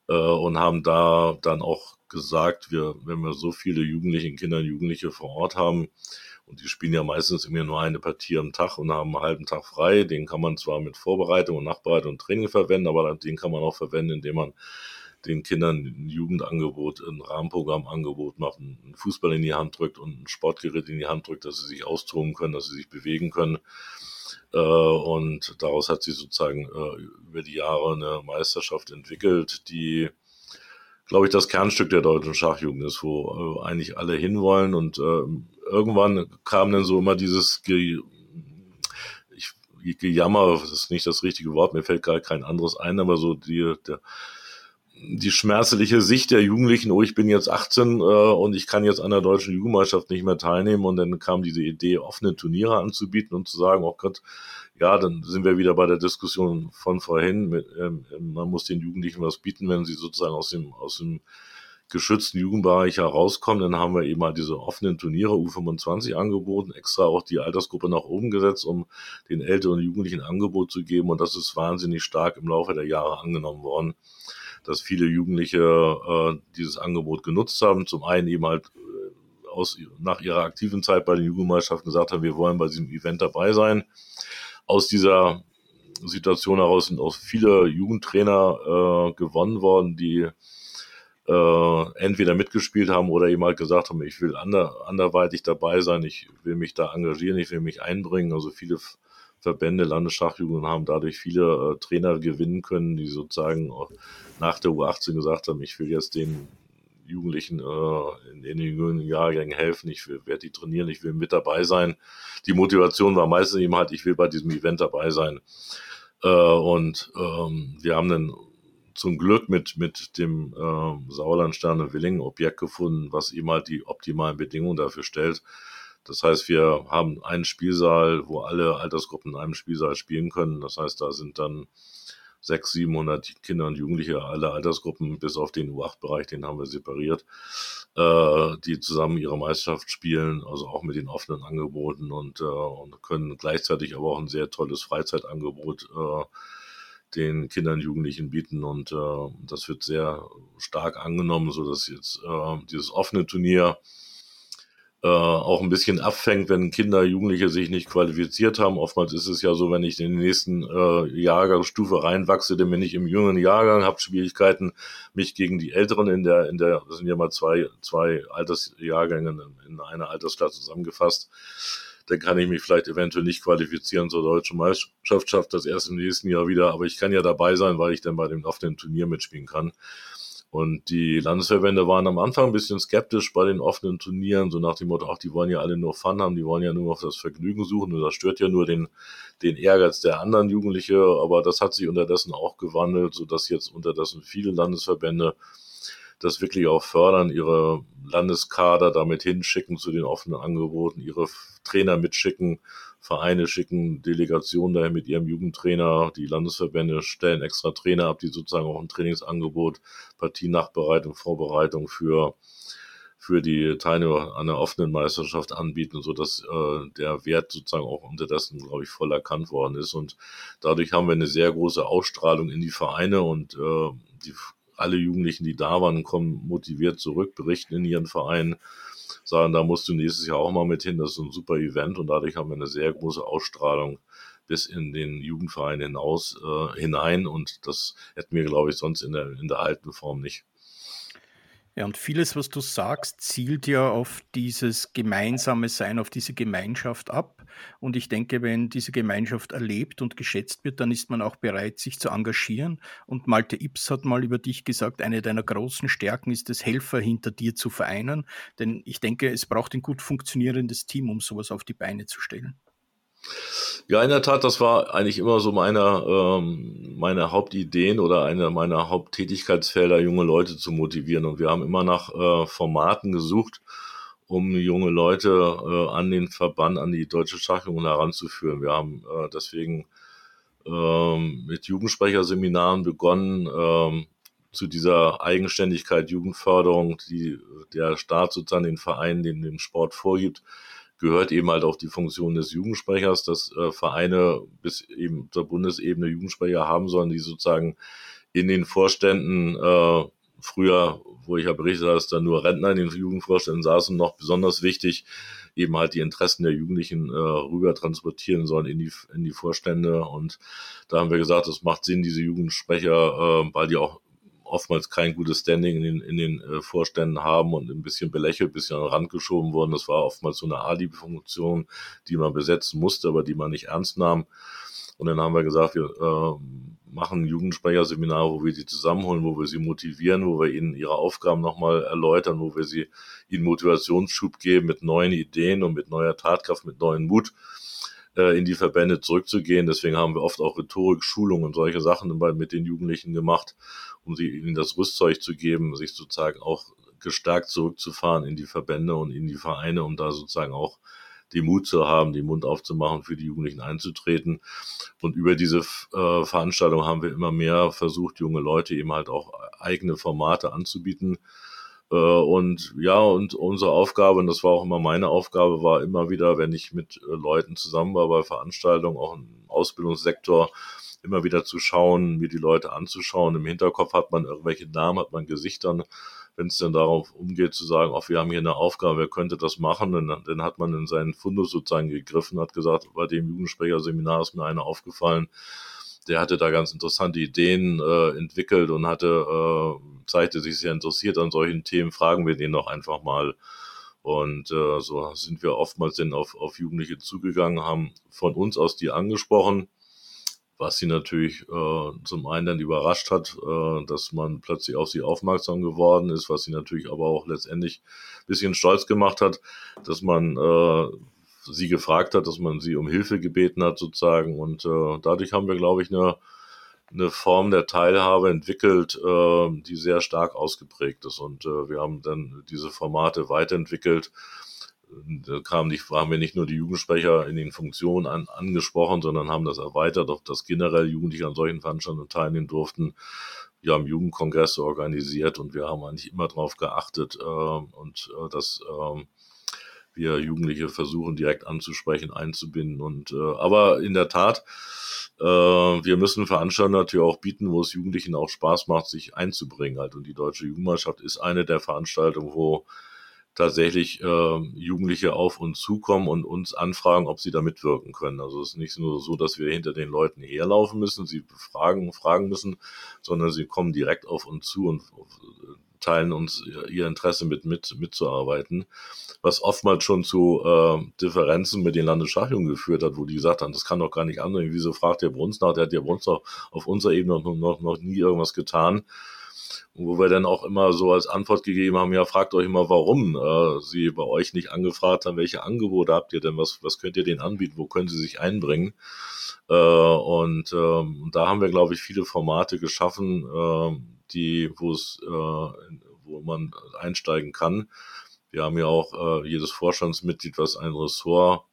äh, und haben da dann auch gesagt, wir, wenn wir so viele Jugendliche, Kinder und Jugendliche vor Ort haben, und die spielen ja meistens immer nur eine Partie am Tag und haben einen halben Tag frei. Den kann man zwar mit Vorbereitung und Nachbereitung und Training verwenden, aber den kann man auch verwenden, indem man den Kindern ein Jugendangebot, ein Rahmenprogrammangebot macht, einen Fußball in die Hand drückt und ein Sportgerät in die Hand drückt, dass sie sich austoben können, dass sie sich bewegen können. Äh, und daraus hat sich sozusagen äh, über die Jahre eine Meisterschaft entwickelt, die, glaube ich, das Kernstück der deutschen Schachjugend ist, wo äh, eigentlich alle hinwollen. Und irgendwann kam dann so immer dieses Ge ich, Gejammer, das ist nicht das richtige Wort, mir fällt gerade kein anderes ein, aber so die, der, die schmerzliche Sicht der Jugendlichen, oh, ich bin jetzt 18 äh, und ich kann jetzt an der deutschen Jugendmeisterschaft nicht mehr teilnehmen. Und dann kam diese Idee, offene Turniere anzubieten und zu sagen, oh Gott, ja, dann sind wir wieder bei der Diskussion von vorhin. Mit, ähm, man muss den Jugendlichen was bieten, wenn sie sozusagen aus dem, aus dem geschützten Jugendbereich herauskommen. Dann haben wir eben mal diese offenen Turniere U25 angeboten, extra auch die Altersgruppe nach oben gesetzt, um den Älteren Jugendlichen Angebot zu geben. Und das ist wahnsinnig stark im Laufe der Jahre angenommen worden dass viele Jugendliche äh, dieses Angebot genutzt haben. Zum einen eben halt äh, aus, nach ihrer aktiven Zeit bei den Jugendmeisterschaften gesagt haben, wir wollen bei diesem Event dabei sein. Aus dieser Situation heraus sind auch viele Jugendtrainer äh, gewonnen worden, die äh, entweder mitgespielt haben oder eben halt gesagt haben, ich will ander, anderweitig dabei sein, ich will mich da engagieren, ich will mich einbringen. Also viele Verbände, Landesschachjugend haben dadurch viele äh, Trainer gewinnen können, die sozusagen nach der U18 gesagt haben, ich will jetzt den Jugendlichen äh, in, in, den jungen Jahrgängen helfen. Ich werde die trainieren, ich will mit dabei sein. Die Motivation war meistens eben halt, ich will bei diesem Event dabei sein. Äh, und ähm, wir haben dann zum Glück mit, mit dem äh, Sauerlandsterne Willingen Objekt gefunden, was ihm halt die optimalen Bedingungen dafür stellt. Das heißt, wir haben einen Spielsaal, wo alle Altersgruppen in einem Spielsaal spielen können. Das heißt, da sind dann 600, 700 Kinder und Jugendliche, alle Altersgruppen, bis auf den U8-Bereich, den haben wir separiert, äh, die zusammen ihre Meisterschaft spielen, also auch mit den offenen Angeboten und, äh, und können gleichzeitig aber auch ein sehr tolles Freizeitangebot äh, den Kindern und Jugendlichen bieten und äh, das wird sehr stark angenommen, so dass jetzt äh, dieses offene Turnier äh, auch ein bisschen abfängt, wenn Kinder, Jugendliche sich nicht qualifiziert haben. Oftmals ist es ja so, wenn ich in die nächsten äh, Jahrgangsstufe reinwachse, dann bin ich im jüngeren Jahrgang, habe Schwierigkeiten, mich gegen die Älteren in der, in der, das sind ja mal zwei, zwei Altersjahrgänge in einer Altersklasse zusammengefasst, dann kann ich mich vielleicht eventuell nicht qualifizieren zur deutschen Meisterschaft, schafft das erst im nächsten Jahr wieder, aber ich kann ja dabei sein, weil ich dann bei dem offenen Turnier mitspielen kann. Und die Landesverbände waren am Anfang ein bisschen skeptisch bei den offenen Turnieren, so nach dem Motto, ach, die wollen ja alle nur Fun haben, die wollen ja nur auf das Vergnügen suchen und das stört ja nur den, den Ehrgeiz der anderen Jugendliche. Aber das hat sich unterdessen auch gewandelt, sodass jetzt unterdessen viele Landesverbände das wirklich auch fördern, ihre Landeskader damit hinschicken zu den offenen Angeboten, ihre Trainer mitschicken, Vereine schicken Delegationen dahin mit ihrem Jugendtrainer, die Landesverbände stellen extra Trainer ab, die sozusagen auch ein Trainingsangebot, Partienachbereitung, Vorbereitung für für die Teilnehmer an der offenen Meisterschaft anbieten, so dass äh, der Wert sozusagen auch unterdessen, glaube ich, voll erkannt worden ist. Und dadurch haben wir eine sehr große Ausstrahlung in die Vereine und äh, die, alle Jugendlichen, die da waren, kommen motiviert zurück, berichten in ihren Vereinen sagen, da musst du nächstes Jahr auch mal mit hin, das ist ein super Event und dadurch haben wir eine sehr große Ausstrahlung bis in den Jugendverein hinaus äh, hinein und das hätten wir, glaube ich, sonst in der, in der alten Form nicht. Ja, und vieles, was du sagst, zielt ja auf dieses gemeinsame Sein, auf diese Gemeinschaft ab. Und ich denke, wenn diese Gemeinschaft erlebt und geschätzt wird, dann ist man auch bereit, sich zu engagieren. Und Malte Ips hat mal über dich gesagt, eine deiner großen Stärken ist es, Helfer hinter dir zu vereinen. Denn ich denke, es braucht ein gut funktionierendes Team, um sowas auf die Beine zu stellen. Ja, in der Tat, das war eigentlich immer so meine, ähm, meine Hauptideen oder eine meiner Haupttätigkeitsfelder, junge Leute zu motivieren. Und wir haben immer nach äh, Formaten gesucht, um junge Leute äh, an den Verband, an die deutsche Schachjugend heranzuführen. Wir haben äh, deswegen ähm, mit Jugendsprecherseminaren begonnen, ähm, zu dieser Eigenständigkeit, Jugendförderung, die der Staat sozusagen den Vereinen, den dem Sport vorgibt, gehört eben halt auch die Funktion des Jugendsprechers, dass äh, Vereine bis eben zur Bundesebene Jugendsprecher haben sollen, die sozusagen in den Vorständen äh, früher, wo ich ja berichtet habe, dass da nur Rentner in den Jugendvorständen saßen, noch besonders wichtig, eben halt die Interessen der Jugendlichen äh, rüber transportieren sollen in die, in die Vorstände. Und da haben wir gesagt, es macht Sinn, diese Jugendsprecher, äh, weil die auch oftmals kein gutes Standing in den, in den äh, Vorständen haben und ein bisschen belächelt, ein bisschen an den Rand geschoben wurden. Das war oftmals so eine Ali-Funktion, die man besetzen musste, aber die man nicht ernst nahm. Und dann haben wir gesagt, wir äh, machen Jugendsprecherseminar, wo wir sie zusammenholen, wo wir sie motivieren, wo wir ihnen ihre Aufgaben nochmal erläutern, wo wir sie ihnen Motivationsschub geben mit neuen Ideen und mit neuer Tatkraft, mit neuen Mut äh, in die Verbände zurückzugehen. Deswegen haben wir oft auch Rhetorik, Schulungen und solche Sachen mit den Jugendlichen gemacht um sie ihnen das Rüstzeug zu geben, sich sozusagen auch gestärkt zurückzufahren in die Verbände und in die Vereine, um da sozusagen auch den Mut zu haben, den Mund aufzumachen, für die Jugendlichen einzutreten. Und über diese äh, Veranstaltung haben wir immer mehr versucht, junge Leute eben halt auch eigene Formate anzubieten. Äh, und ja, und unsere Aufgabe, und das war auch immer meine Aufgabe, war immer wieder, wenn ich mit äh, Leuten zusammen war bei Veranstaltungen, auch im Ausbildungssektor, immer wieder zu schauen, mir die Leute anzuschauen. Im Hinterkopf hat man irgendwelche Namen, hat man Gesichtern. Wenn es dann darauf umgeht, zu sagen, ach, wir haben hier eine Aufgabe, wer könnte das machen? dann, dann hat man in seinen Fundus sozusagen gegriffen, hat gesagt, bei dem Jugendsprecherseminar ist mir einer aufgefallen, der hatte da ganz interessante Ideen äh, entwickelt und hatte, äh, zeigte sich sehr interessiert an solchen Themen, fragen wir den doch einfach mal. Und äh, so sind wir oftmals dann auf, auf Jugendliche zugegangen, haben von uns aus die angesprochen was sie natürlich äh, zum einen dann überrascht hat, äh, dass man plötzlich auf sie aufmerksam geworden ist, was sie natürlich aber auch letztendlich ein bisschen stolz gemacht hat, dass man äh, sie gefragt hat, dass man sie um Hilfe gebeten hat sozusagen und äh, dadurch haben wir, glaube ich, eine eine Form der Teilhabe entwickelt, äh, die sehr stark ausgeprägt ist. Und äh, wir haben dann diese Formate weiterentwickelt. Da kam nicht, haben wir nicht nur die Jugendsprecher in den Funktionen an, angesprochen, sondern haben das erweitert, auf das generell Jugendliche an solchen Veranstaltungen teilnehmen durften. Wir haben Jugendkongresse organisiert und wir haben eigentlich immer darauf geachtet äh, und äh, dass äh, wir Jugendliche versuchen direkt anzusprechen, einzubinden. Und äh, aber in der Tat, äh, wir müssen Veranstaltungen natürlich auch bieten, wo es Jugendlichen auch Spaß macht, sich einzubringen. Halt. Und die Deutsche Jugendmannschaft ist eine der Veranstaltungen, wo tatsächlich äh, Jugendliche auf uns zukommen und uns anfragen, ob sie da mitwirken können. Also es ist nicht nur so, dass wir hinter den Leuten herlaufen müssen, sie befragen, fragen müssen, sondern sie kommen direkt auf uns zu und teilen uns ihr Interesse mit, mit mitzuarbeiten, was oftmals schon zu äh, Differenzen mit den Landesschachjungen geführt hat, wo die gesagt haben, das kann doch gar nicht anders. Wieso fragt der Bruns nach? Der hat der Bruns doch auf unserer Ebene noch, noch, noch nie irgendwas getan. Wo wir dann auch immer so als Antwort gegeben haben, ja, fragt euch immer, warum äh, sie bei euch nicht angefragt haben, welche Angebote habt ihr denn, was, was könnt ihr denen anbieten, wo können sie sich einbringen? Äh, und ähm, da haben wir, glaube ich, viele Formate geschaffen, äh, die, wo es, äh, wo man einsteigen kann. Wir haben ja auch äh, jedes Vorstandsmitglied, was ein Ressort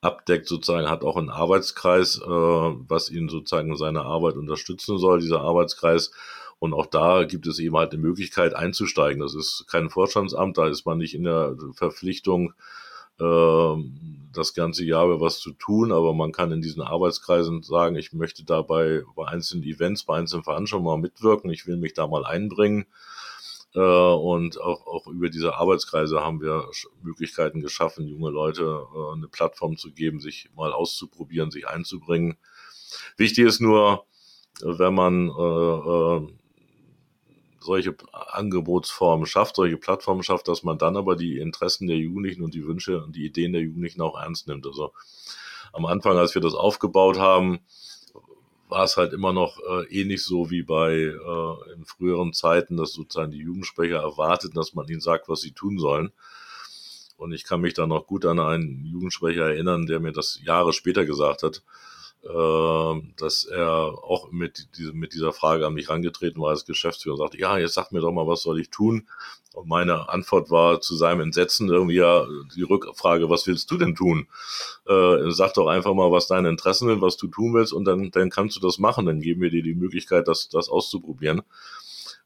abdeckt, sozusagen, hat auch einen Arbeitskreis, äh, was ihn sozusagen in seiner Arbeit unterstützen soll, dieser Arbeitskreis. Und auch da gibt es eben halt eine Möglichkeit einzusteigen. Das ist kein Vorstandsamt, da ist man nicht in der Verpflichtung, das ganze Jahr über was zu tun, aber man kann in diesen Arbeitskreisen sagen, ich möchte dabei bei einzelnen Events, bei einzelnen Veranstaltungen mal mitwirken, ich will mich da mal einbringen. Äh, und auch, auch über diese Arbeitskreise haben wir Möglichkeiten geschaffen, junge Leute äh, eine Plattform zu geben, sich mal auszuprobieren, sich einzubringen. Wichtig ist nur, wenn man äh, solche Angebotsformen schafft, solche Plattformen schafft, dass man dann aber die Interessen der Jugendlichen und die Wünsche und die Ideen der Jugendlichen auch ernst nimmt. Also am Anfang, als wir das aufgebaut haben, war es halt immer noch äh, ähnlich so wie bei äh, in früheren Zeiten, dass sozusagen die Jugendsprecher erwarteten, dass man ihnen sagt, was sie tun sollen. Und ich kann mich da noch gut an einen Jugendsprecher erinnern, der mir das Jahre später gesagt hat, dass er auch mit, mit dieser Frage an mich rangetreten war als Geschäftsführer und sagte, ja, jetzt sag mir doch mal, was soll ich tun? Und meine Antwort war zu seinem Entsetzen irgendwie ja die Rückfrage, was willst du denn tun? Äh, sag doch einfach mal, was deine Interessen sind, was du tun willst und dann, dann kannst du das machen. Dann geben wir dir die Möglichkeit, das, das auszuprobieren.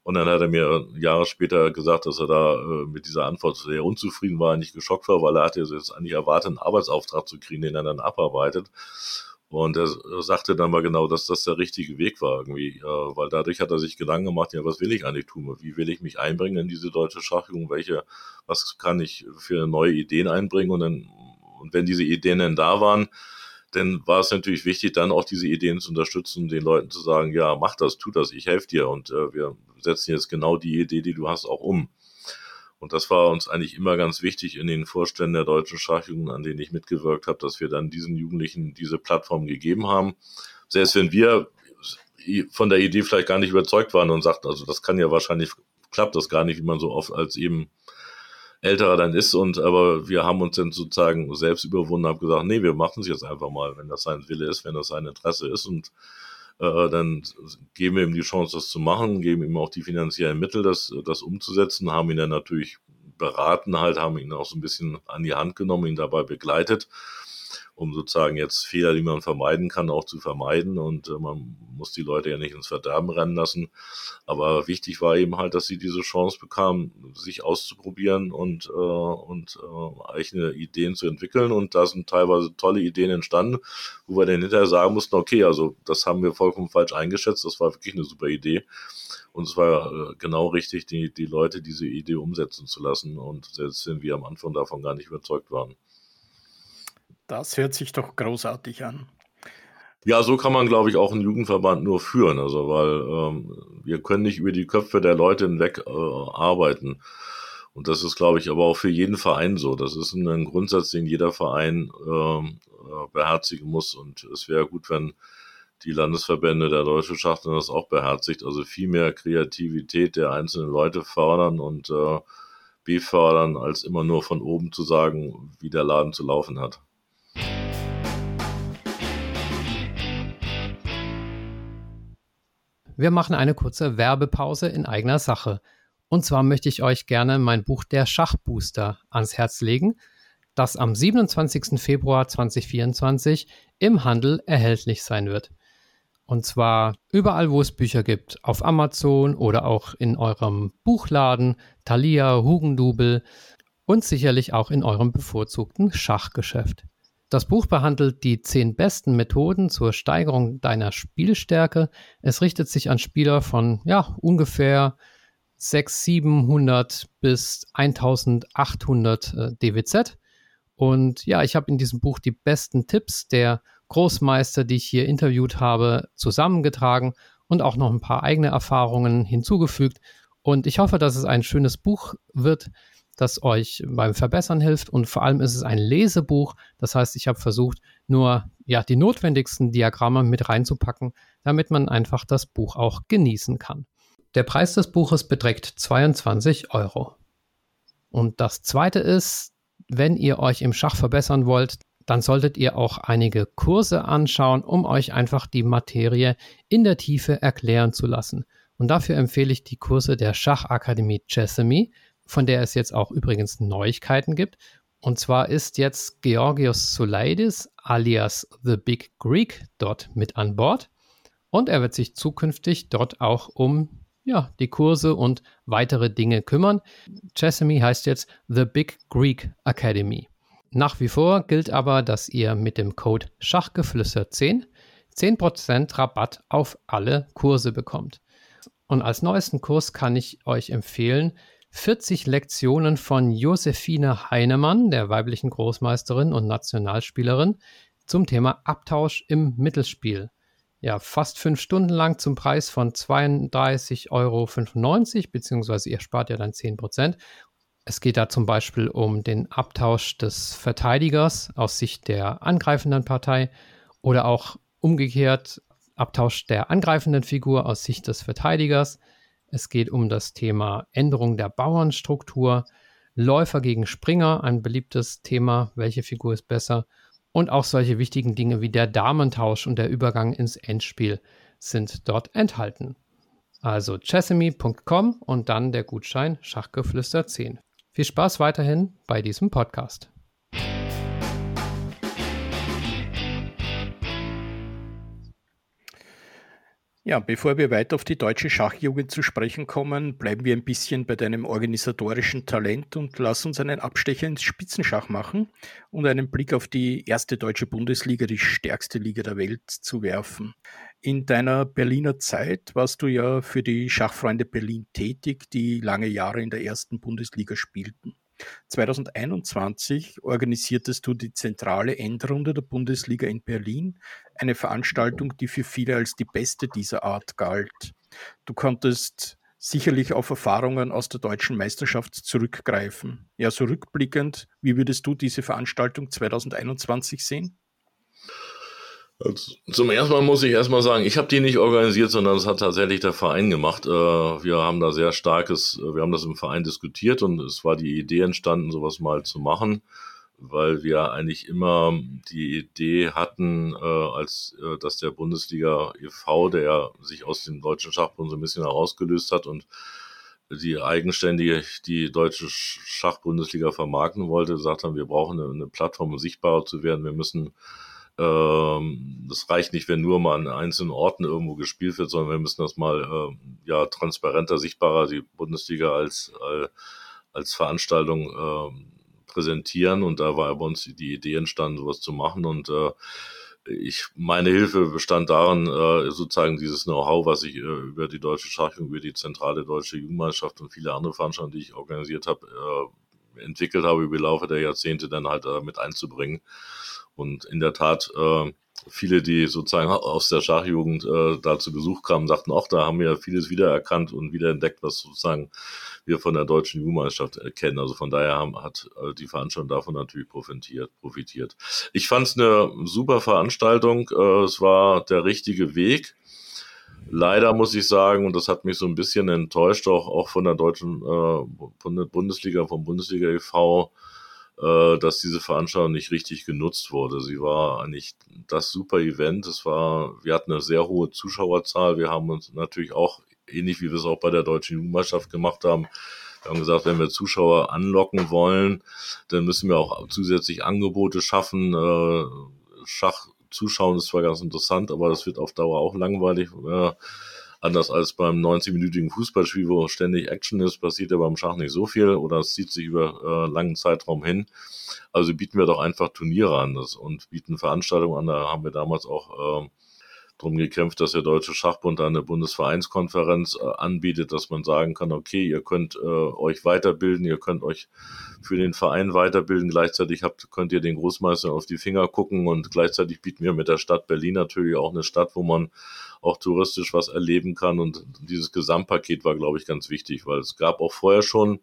Und dann hat er mir Jahre später gesagt, dass er da äh, mit dieser Antwort sehr unzufrieden war, nicht geschockt war, weil er hatte jetzt eigentlich erwartet, einen Arbeitsauftrag zu kriegen, den er dann abarbeitet. Und er sagte dann mal genau, dass das der richtige Weg war irgendwie, äh, weil dadurch hat er sich Gedanken gemacht, ja, was will ich eigentlich tun? Wie will ich mich einbringen in diese deutsche Schachjugend? Welche, was kann ich für neue Ideen einbringen? Und dann, und wenn diese Ideen dann da waren, dann war es natürlich wichtig, dann auch diese Ideen zu unterstützen, den Leuten zu sagen, ja, mach das, tu das, ich helfe dir und äh, wir setzen jetzt genau die Idee, die du hast, auch um. Und das war uns eigentlich immer ganz wichtig in den Vorständen der deutschen Schachjugend, an denen ich mitgewirkt habe, dass wir dann diesen Jugendlichen diese Plattform gegeben haben. Selbst wenn wir von der Idee vielleicht gar nicht überzeugt waren und sagten, also das kann ja wahrscheinlich, klappt das gar nicht, wie man so oft als eben älterer dann ist. Und aber wir haben uns dann sozusagen selbst überwunden, haben gesagt, nee, wir machen es jetzt einfach mal, wenn das sein Wille ist, wenn das sein Interesse ist. Und äh, dann geben wir ihm die Chance, das zu machen, geben ihm auch die finanziellen Mittel, das, das umzusetzen, haben ihn dann natürlich beraten halt, haben ihn auch so ein bisschen an die Hand genommen, ihn dabei begleitet um sozusagen jetzt Fehler, die man vermeiden kann, auch zu vermeiden. Und äh, man muss die Leute ja nicht ins Verderben rennen lassen. Aber wichtig war eben halt, dass sie diese Chance bekamen, sich auszuprobieren und, äh, und äh, eigene Ideen zu entwickeln. Und da sind teilweise tolle Ideen entstanden, wo wir dann hinterher sagen mussten, okay, also das haben wir vollkommen falsch eingeschätzt, das war wirklich eine super Idee. Und es war äh, genau richtig, die, die Leute diese Idee umsetzen zu lassen. Und selbst wenn wir am Anfang davon gar nicht überzeugt waren. Das hört sich doch großartig an. Ja, so kann man, glaube ich, auch einen Jugendverband nur führen. Also, weil ähm, wir können nicht über die Köpfe der Leute hinweg äh, arbeiten. Und das ist, glaube ich, aber auch für jeden Verein so. Das ist ein Grundsatz, den jeder Verein ähm, äh, beherzigen muss. Und es wäre gut, wenn die Landesverbände der Deutschen Schach das auch beherzigt. Also viel mehr Kreativität der einzelnen Leute fördern und äh, befördern, als immer nur von oben zu sagen, wie der Laden zu laufen hat. Wir machen eine kurze Werbepause in eigener Sache. Und zwar möchte ich euch gerne mein Buch Der Schachbooster ans Herz legen, das am 27. Februar 2024 im Handel erhältlich sein wird. Und zwar überall, wo es Bücher gibt, auf Amazon oder auch in eurem Buchladen, Thalia, Hugendubel und sicherlich auch in eurem bevorzugten Schachgeschäft. Das Buch behandelt die zehn besten Methoden zur Steigerung deiner Spielstärke. Es richtet sich an Spieler von ja, ungefähr 600, 700 bis 1800 äh, DWZ. Und ja, ich habe in diesem Buch die besten Tipps der Großmeister, die ich hier interviewt habe, zusammengetragen und auch noch ein paar eigene Erfahrungen hinzugefügt. Und ich hoffe, dass es ein schönes Buch wird, das euch beim Verbessern hilft und vor allem ist es ein Lesebuch. Das heißt, ich habe versucht, nur ja, die notwendigsten Diagramme mit reinzupacken, damit man einfach das Buch auch genießen kann. Der Preis des Buches beträgt 22 Euro. Und das zweite ist, wenn ihr euch im Schach verbessern wollt, dann solltet ihr auch einige Kurse anschauen, um euch einfach die Materie in der Tiefe erklären zu lassen. Und dafür empfehle ich die Kurse der Schachakademie Chessamy von der es jetzt auch übrigens Neuigkeiten gibt. Und zwar ist jetzt Georgios Soulidis alias The Big Greek dort mit an Bord. Und er wird sich zukünftig dort auch um ja, die Kurse und weitere Dinge kümmern. Chessamy heißt jetzt The Big Greek Academy. Nach wie vor gilt aber, dass ihr mit dem Code Schachgeflüster10 10% Rabatt auf alle Kurse bekommt. Und als neuesten Kurs kann ich euch empfehlen 40 Lektionen von Josephine Heinemann, der weiblichen Großmeisterin und Nationalspielerin, zum Thema Abtausch im Mittelspiel. Ja, fast fünf Stunden lang zum Preis von 32,95 Euro, beziehungsweise ihr spart ja dann 10 Prozent. Es geht da zum Beispiel um den Abtausch des Verteidigers aus Sicht der angreifenden Partei oder auch umgekehrt Abtausch der angreifenden Figur aus Sicht des Verteidigers. Es geht um das Thema Änderung der Bauernstruktur, Läufer gegen Springer, ein beliebtes Thema, welche Figur ist besser. Und auch solche wichtigen Dinge wie der Damentausch und der Übergang ins Endspiel sind dort enthalten. Also chessemy.com und dann der Gutschein Schachgeflüster 10. Viel Spaß weiterhin bei diesem Podcast. Ja, bevor wir weiter auf die deutsche Schachjugend zu sprechen kommen, bleiben wir ein bisschen bei deinem organisatorischen Talent und lass uns einen Abstecher ins Spitzenschach machen und einen Blick auf die erste deutsche Bundesliga, die stärkste Liga der Welt, zu werfen. In deiner Berliner Zeit warst du ja für die Schachfreunde Berlin tätig, die lange Jahre in der ersten Bundesliga spielten. 2021 organisiertest du die zentrale Endrunde der Bundesliga in Berlin, eine Veranstaltung, die für viele als die beste dieser Art galt. Du konntest sicherlich auf Erfahrungen aus der deutschen Meisterschaft zurückgreifen. Ja, so rückblickend, wie würdest du diese Veranstaltung 2021 sehen? Zum ersten Mal muss ich erstmal sagen, ich habe die nicht organisiert, sondern das hat tatsächlich der Verein gemacht. Äh, wir haben da sehr starkes, äh, wir haben das im Verein diskutiert und es war die Idee entstanden, sowas mal zu machen, weil wir eigentlich immer die Idee hatten, äh, als dass der Bundesliga e.V., der sich aus dem deutschen Schachbund so ein bisschen herausgelöst hat und die eigenständig die deutsche Schachbundesliga vermarkten wollte, gesagt haben, wir brauchen eine, Plattform, um sichtbarer zu werden. Wir müssen ähm, das reicht nicht, wenn nur mal an einzelnen Orten irgendwo gespielt wird, sondern wir müssen das mal äh, ja transparenter, sichtbarer die Bundesliga als äh, als Veranstaltung äh, präsentieren. Und da war bei uns die Idee entstanden, sowas zu machen. Und äh, ich, meine Hilfe bestand darin, äh, sozusagen dieses Know-how, was ich äh, über die deutsche Schachjugend, über die zentrale deutsche Jugendmeisterschaft und viele andere Veranstaltungen, die ich organisiert habe, äh, entwickelt habe über die Laufe der Jahrzehnte, dann halt äh, mit einzubringen. Und in der Tat äh, viele, die sozusagen aus der Schachjugend äh, da zu Besuch kamen, sagten auch, da haben wir vieles wiedererkannt und wiederentdeckt, was sozusagen wir von der deutschen Jugendmeisterschaft kennen. Also von daher haben, hat äh, die Veranstaltung davon natürlich profitiert. profitiert. Ich fand es eine super Veranstaltung. Äh, es war der richtige Weg. Leider muss ich sagen, und das hat mich so ein bisschen enttäuscht, auch, auch von der deutschen äh, von der Bundesliga, vom Bundesliga e.V., äh, dass diese Veranstaltung nicht richtig genutzt wurde. Sie war eigentlich das super Event. Es war, wir hatten eine sehr hohe Zuschauerzahl. Wir haben uns natürlich auch, ähnlich wie wir es auch bei der deutschen Jugendmeisterschaft gemacht haben, wir haben gesagt, wenn wir Zuschauer anlocken wollen, dann müssen wir auch zusätzlich Angebote schaffen. Äh, Schach zuschauen ist zwar ganz interessant, aber das wird auf Dauer auch langweilig. Äh, anders als beim 90-minütigen Fußballspiel, wo ständig Action ist, passiert ja beim Schach nicht so viel oder es zieht sich über äh, langen Zeitraum hin. Also bieten wir doch einfach Turniere an das, und bieten Veranstaltungen an. Da haben wir damals auch äh, drum gekämpft, dass der Deutsche Schachbund eine Bundesvereinskonferenz äh, anbietet, dass man sagen kann, okay, ihr könnt äh, euch weiterbilden, ihr könnt euch für den Verein weiterbilden, gleichzeitig habt, könnt ihr den Großmeister auf die Finger gucken und gleichzeitig bieten wir mit der Stadt Berlin natürlich auch eine Stadt, wo man auch touristisch was erleben kann. Und dieses Gesamtpaket war, glaube ich, ganz wichtig, weil es gab auch vorher schon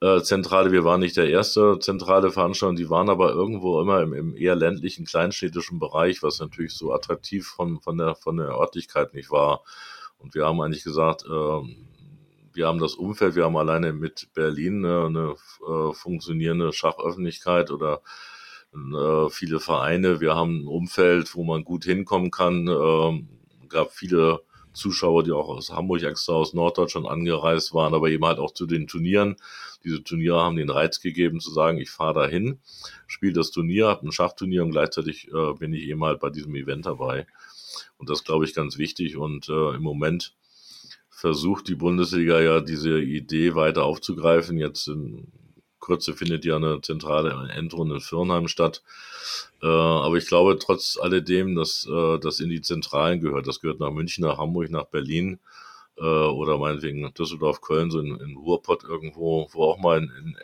äh, zentrale, wir waren nicht der erste zentrale Veranstaltung, die waren aber irgendwo immer im, im eher ländlichen, kleinstädtischen Bereich, was natürlich so attraktiv von, von, der, von der Örtlichkeit nicht war. Und wir haben eigentlich gesagt, äh, wir haben das Umfeld, wir haben alleine mit Berlin äh, eine äh, funktionierende Schachöffentlichkeit oder äh, viele Vereine. Wir haben ein Umfeld, wo man gut hinkommen kann. Äh, gab viele Zuschauer, die auch aus Hamburg extra aus Norddeutschland angereist waren, aber eben halt auch zu den Turnieren. Diese Turniere haben den Reiz gegeben zu sagen, ich fahre dahin, spiele das Turnier, habe ein Schachturnier und gleichzeitig äh, bin ich eben halt bei diesem Event dabei. Und das glaube ich ganz wichtig. Und äh, im Moment versucht die Bundesliga ja diese Idee weiter aufzugreifen. Jetzt in Kürze findet ja eine zentrale Endrunde in Firnheim statt. Äh, aber ich glaube trotz alledem, dass äh, das in die Zentralen gehört. Das gehört nach München, nach Hamburg, nach Berlin äh, oder meinetwegen Düsseldorf, Köln, so in, in Ruhrpott irgendwo, wo auch mal in, in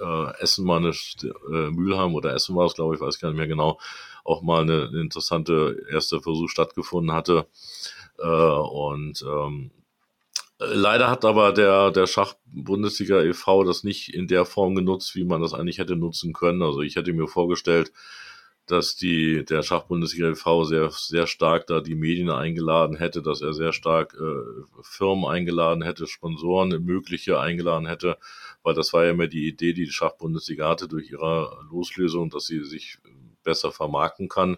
äh, Essen mal eine äh, Mülheim oder Essen war es, glaube ich, weiß gar nicht mehr genau, auch mal eine, eine interessante erste Versuch stattgefunden hatte. Äh, und ähm, Leider hat aber der, der Schach-Bundesliga e.V. das nicht in der Form genutzt, wie man das eigentlich hätte nutzen können. Also ich hätte mir vorgestellt, dass die, der Schachbundesliga e.V. sehr, sehr stark da die Medien eingeladen hätte, dass er sehr stark äh, Firmen eingeladen hätte, Sponsoren, mögliche eingeladen hätte, weil das war ja immer die Idee, die die Schachbundesliga hatte durch ihre Loslösung, dass sie sich besser vermarkten kann.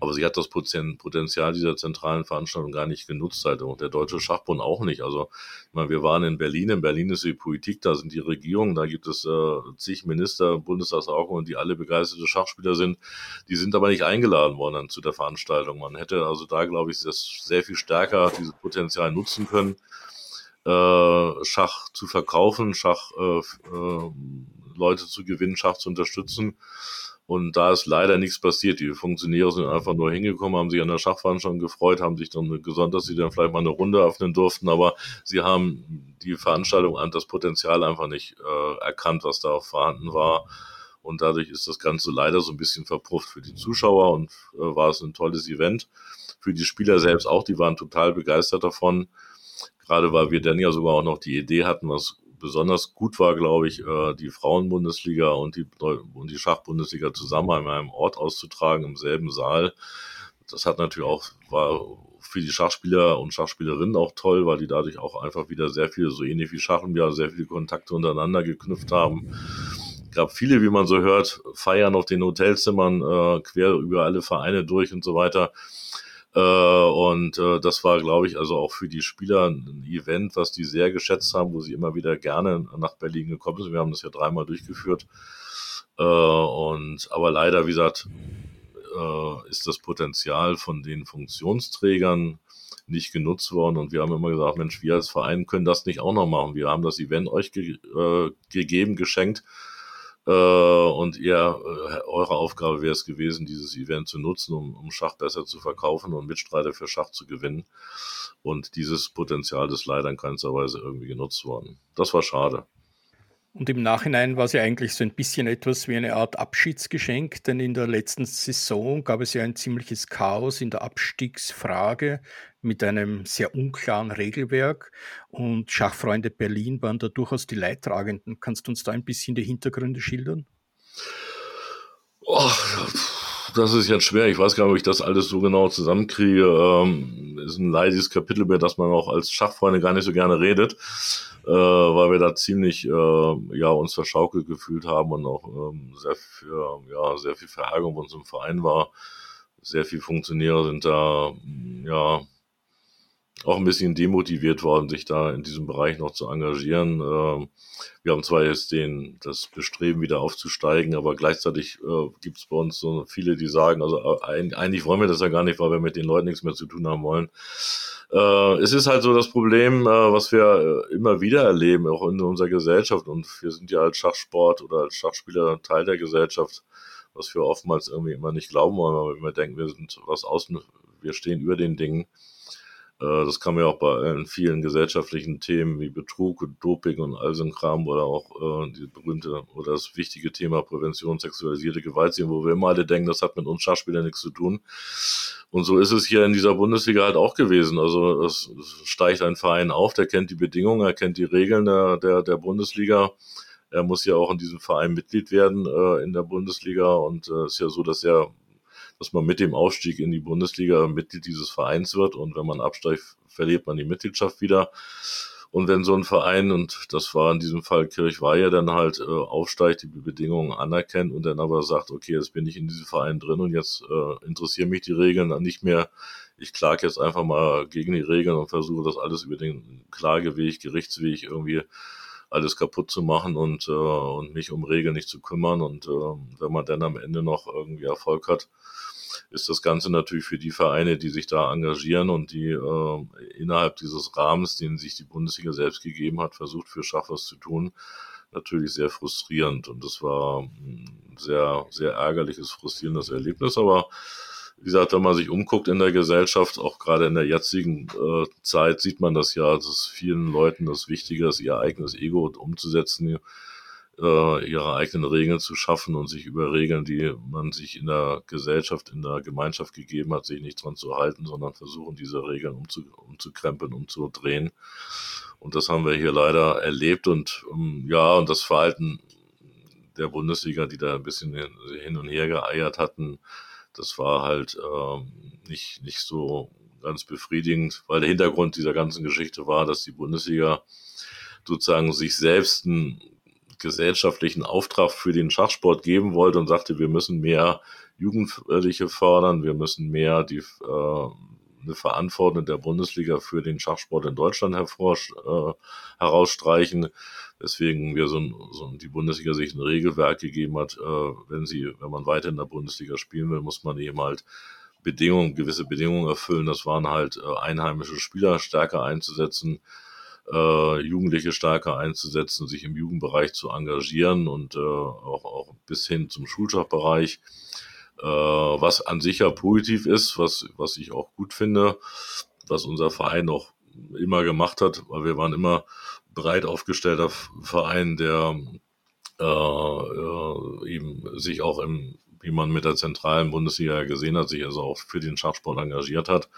Aber sie hat das Potenzial dieser zentralen Veranstaltung gar nicht genutzt halt und der Deutsche Schachbund auch nicht. Also ich meine, wir waren in Berlin, in Berlin ist die Politik, da sind die Regierungen, da gibt es äh, zig Minister, Bundestagsabgeordnete, die alle begeisterte Schachspieler sind. Die sind aber nicht eingeladen worden dann zu der Veranstaltung. Man hätte also da, glaube ich, das sehr viel stärker dieses Potenzial nutzen können. Äh, Schach zu verkaufen, Schach äh, äh, Leute zu gewinnen, Schach zu unterstützen. Und da ist leider nichts passiert. Die Funktionäre sind einfach nur hingekommen, haben sich an der Schachveranstaltung gefreut, haben sich dann gesonnt, dass sie dann vielleicht mal eine Runde öffnen durften. Aber sie haben die Veranstaltung an das Potenzial einfach nicht äh, erkannt, was da vorhanden war. Und dadurch ist das Ganze leider so ein bisschen verpufft für die Zuschauer und äh, war es ein tolles Event. Für die Spieler selbst auch, die waren total begeistert davon. Gerade weil wir dann ja sogar auch noch die Idee hatten, was besonders gut war, glaube ich, äh, die Frauenbundesliga und die, und die Schachbundesliga zusammen an einem Ort auszutragen, im selben Saal. Das hat natürlich auch, war für die Schachspieler und Schachspielerinnen auch toll, weil die dadurch auch einfach wieder sehr viel, so ähnlich wie Schach im Jahr, sehr viele Kontakte untereinander geknüpft haben. Es gab viele, wie man so hört, feiern auf den Hotelzimmern, äh, quer über alle Vereine durch und so weiter. Äh, und äh, das war, glaube ich, also auch für die Spieler ein Event, was die sehr geschätzt haben, wo sie immer wieder gerne nach Berlin gekommen sind. Wir haben das ja dreimal durchgeführt. Äh, und aber leider, wie gesagt, äh, ist das Potenzial von den Funktionsträgern nicht genutzt worden. Und wir haben immer gesagt, Mensch, wir als Verein können das nicht auch noch machen. Wir haben das Event euch ge äh, gegeben, geschenkt und ihr, äh, eure Aufgabe wäre es gewesen, dieses Event zu nutzen, um, um Schach besser zu verkaufen und Mitstreiter für Schach zu gewinnen. Und dieses Potenzial ist leider in keinster Weise irgendwie genutzt worden. Das war schade. Und im Nachhinein war es ja eigentlich so ein bisschen etwas wie eine Art Abschiedsgeschenk, denn in der letzten Saison gab es ja ein ziemliches Chaos in der Abstiegsfrage mit einem sehr unklaren Regelwerk und Schachfreunde Berlin waren da durchaus die Leidtragenden. Kannst du uns da ein bisschen die Hintergründe schildern? Oh, das ist jetzt schwer. Ich weiß gar nicht, ob ich das alles so genau zusammenkriege. Ähm, ist ein leidiges Kapitel, über das man auch als Schachfreunde gar nicht so gerne redet äh, weil wir da ziemlich äh, ja uns verschaukelt gefühlt haben und auch ähm, sehr für ja sehr viel Verärgerung bei uns im Verein war. Sehr viele Funktionäre sind da ja auch ein bisschen demotiviert worden, sich da in diesem Bereich noch zu engagieren. Ähm, wir haben zwar jetzt den, das Bestreben, wieder aufzusteigen, aber gleichzeitig äh, gibt es bei uns so viele, die sagen, also äh, eigentlich wollen wir das ja gar nicht, weil wir mit den Leuten nichts mehr zu tun haben wollen. Äh, es ist halt so das Problem, was wir immer wieder erleben, auch in unserer Gesellschaft. Und wir sind ja als Schachsport oder als Schachspieler Teil der Gesellschaft, was wir oftmals irgendwie immer nicht glauben wollen, weil wir immer denken, wir sind was außen, wir stehen über den Dingen. Äh, das kann man ja auch bei vielen gesellschaftlichen Themen wie Betrug und Doping und all so ein Kram oder auch äh, die berühmte oder das wichtige Thema Prävention sexualisierte Gewalt sehen, wo wir immer alle denken, das hat mit uns Schachspielern nichts zu tun. Und so ist es hier in dieser Bundesliga halt auch gewesen. Also es, steigt ein Verein auf, der kennt die Bedingungen, er kennt die Regeln der, der, der Bundesliga. Er muss ja auch in diesem Verein Mitglied werden äh, in der Bundesliga und es äh, ist ja so, dass er dass man mit dem Aufstieg in die Bundesliga Mitglied dieses Vereins wird und wenn man absteigt, verliert man die Mitgliedschaft wieder. Und wenn so ein Verein, und das war in diesem Fall Kirchweihe, dann halt äh, aufsteigt, die Bedingungen anerkennt und dann aber sagt, okay, jetzt bin ich in diesem Verein drin und jetzt äh, interessieren mich die Regeln dann nicht mehr. Ich klage jetzt einfach mal gegen die Regeln und versuche das alles über den Klageweg, Gerichtsweg irgendwie alles kaputt zu machen und, äh, und mich um Regeln nicht zu kümmern. Und äh, wenn man dann am Ende noch irgendwie Erfolg hat, ist das Ganze natürlich für die Vereine, die sich da engagieren und die äh, innerhalb dieses Rahmens, den sich die Bundesliga selbst gegeben hat, versucht für Schach was zu tun, natürlich sehr frustrierend. Und das war ein sehr, sehr ärgerliches, frustrierendes Erlebnis. Aber wie gesagt, wenn man sich umguckt in der Gesellschaft, auch gerade in der jetzigen äh, Zeit, sieht man das ja, dass vielen Leuten das Wichtige ist, ihr eigenes Ego umzusetzen äh, ihre eigenen Regeln zu schaffen und sich über Regeln, die man sich in der Gesellschaft, in der Gemeinschaft gegeben hat, sich nicht dran zu halten, sondern versuchen, diese Regeln umzu, umzukrempeln, umzudrehen. Und das haben wir hier leider erlebt und um, ja, und das Verhalten der Bundesliga, die da ein bisschen hin und her geeiert hatten, das war halt äh, nicht, nicht so ganz befriedigend, weil der Hintergrund dieser ganzen Geschichte war, dass die Bundesliga sozusagen sich selbst ein gesellschaftlichen Auftrag für den Schachsport geben wollte und sagte, wir müssen mehr Jugendliche fördern, wir müssen mehr die äh, eine Verantwortung der Bundesliga für den Schachsport in Deutschland hervor, äh, herausstreichen. Deswegen wir so, so die Bundesliga sich ein Regelwerk gegeben hat, äh, wenn sie, wenn man weiter in der Bundesliga spielen will, muss man eben halt Bedingungen, gewisse Bedingungen erfüllen. Das waren halt äh, einheimische Spieler stärker einzusetzen, äh, Jugendliche stärker einzusetzen, sich im Jugendbereich zu engagieren und äh, auch, auch bis hin zum Schulschachbereich, äh, was an sich ja positiv ist, was, was ich auch gut finde, was unser Verein auch immer gemacht hat, weil wir waren immer breit aufgestellter Verein, der äh, äh, eben sich auch im, wie man mit der zentralen Bundesliga gesehen hat, sich also auch für den Schachsport engagiert hat.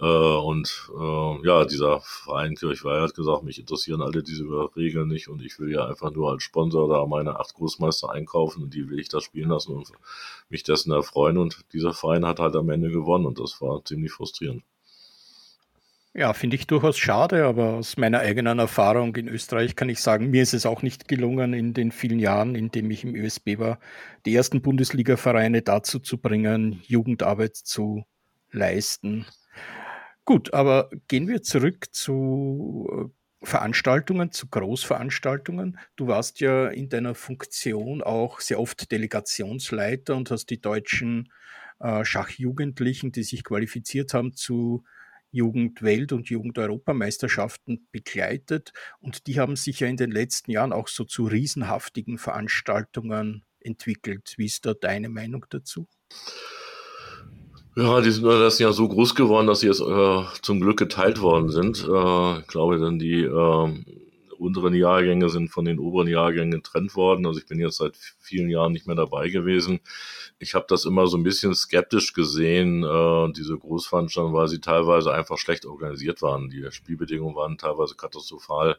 Äh, und äh, ja, dieser Verein Kirchweih hat gesagt, mich interessieren alle diese Regeln nicht und ich will ja einfach nur als Sponsor da meine acht Großmeister einkaufen und die will ich da spielen lassen und mich dessen erfreuen. Und dieser Verein hat halt am Ende gewonnen und das war ziemlich frustrierend. Ja, finde ich durchaus schade, aber aus meiner eigenen Erfahrung in Österreich kann ich sagen, mir ist es auch nicht gelungen, in den vielen Jahren, in dem ich im ÖSB war, die ersten Bundesliga-Vereine dazu zu bringen, Jugendarbeit zu leisten. Gut, aber gehen wir zurück zu äh, Veranstaltungen, zu Großveranstaltungen. Du warst ja in deiner Funktion auch sehr oft Delegationsleiter und hast die deutschen äh, Schachjugendlichen, die sich qualifiziert haben zu Jugendwelt- und Jugend-Europameisterschaften begleitet. Und die haben sich ja in den letzten Jahren auch so zu riesenhaftigen Veranstaltungen entwickelt. Wie ist da deine Meinung dazu? Ja, die sind das ja so groß geworden, dass sie jetzt äh, zum Glück geteilt worden sind. Äh, ich glaube, dann die äh, unteren Jahrgänge sind von den oberen Jahrgängen getrennt worden. Also ich bin jetzt seit vielen Jahren nicht mehr dabei gewesen. Ich habe das immer so ein bisschen skeptisch gesehen, äh, diese Großveranstaltungen, weil sie teilweise einfach schlecht organisiert waren. Die Spielbedingungen waren teilweise katastrophal.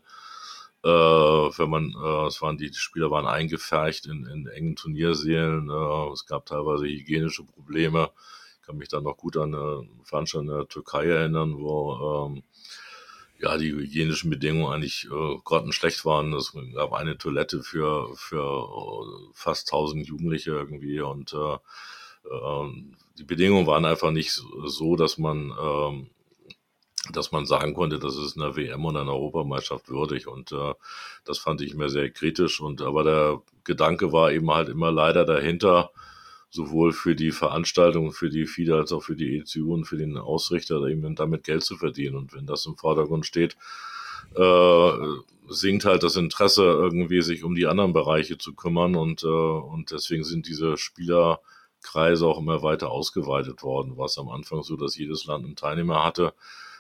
Äh, wenn man, äh, es waren die, die Spieler waren eingefercht in, in engen Turniersälen. Äh, es gab teilweise hygienische Probleme. Kann mich da noch gut an eine Veranstaltung in der Türkei erinnern, wo ähm, ja, die hygienischen Bedingungen eigentlich äh, grottenschlecht waren. Es gab eine Toilette für, für fast 1000 Jugendliche irgendwie und äh, äh, die Bedingungen waren einfach nicht so, dass man ähm, dass man sagen konnte, das ist einer WM und einer Europameisterschaft würdig. Und äh, das fand ich immer sehr kritisch. Und aber der Gedanke war eben halt immer leider dahinter, sowohl für die Veranstaltung, für die FIDE als auch für die ECU und für den Ausrichter, eben damit Geld zu verdienen. Und wenn das im Vordergrund steht, äh, sinkt halt das Interesse, irgendwie sich um die anderen Bereiche zu kümmern. Und, äh, und deswegen sind diese Spielerkreise auch immer weiter ausgeweitet worden. War es am Anfang so, dass jedes Land einen Teilnehmer hatte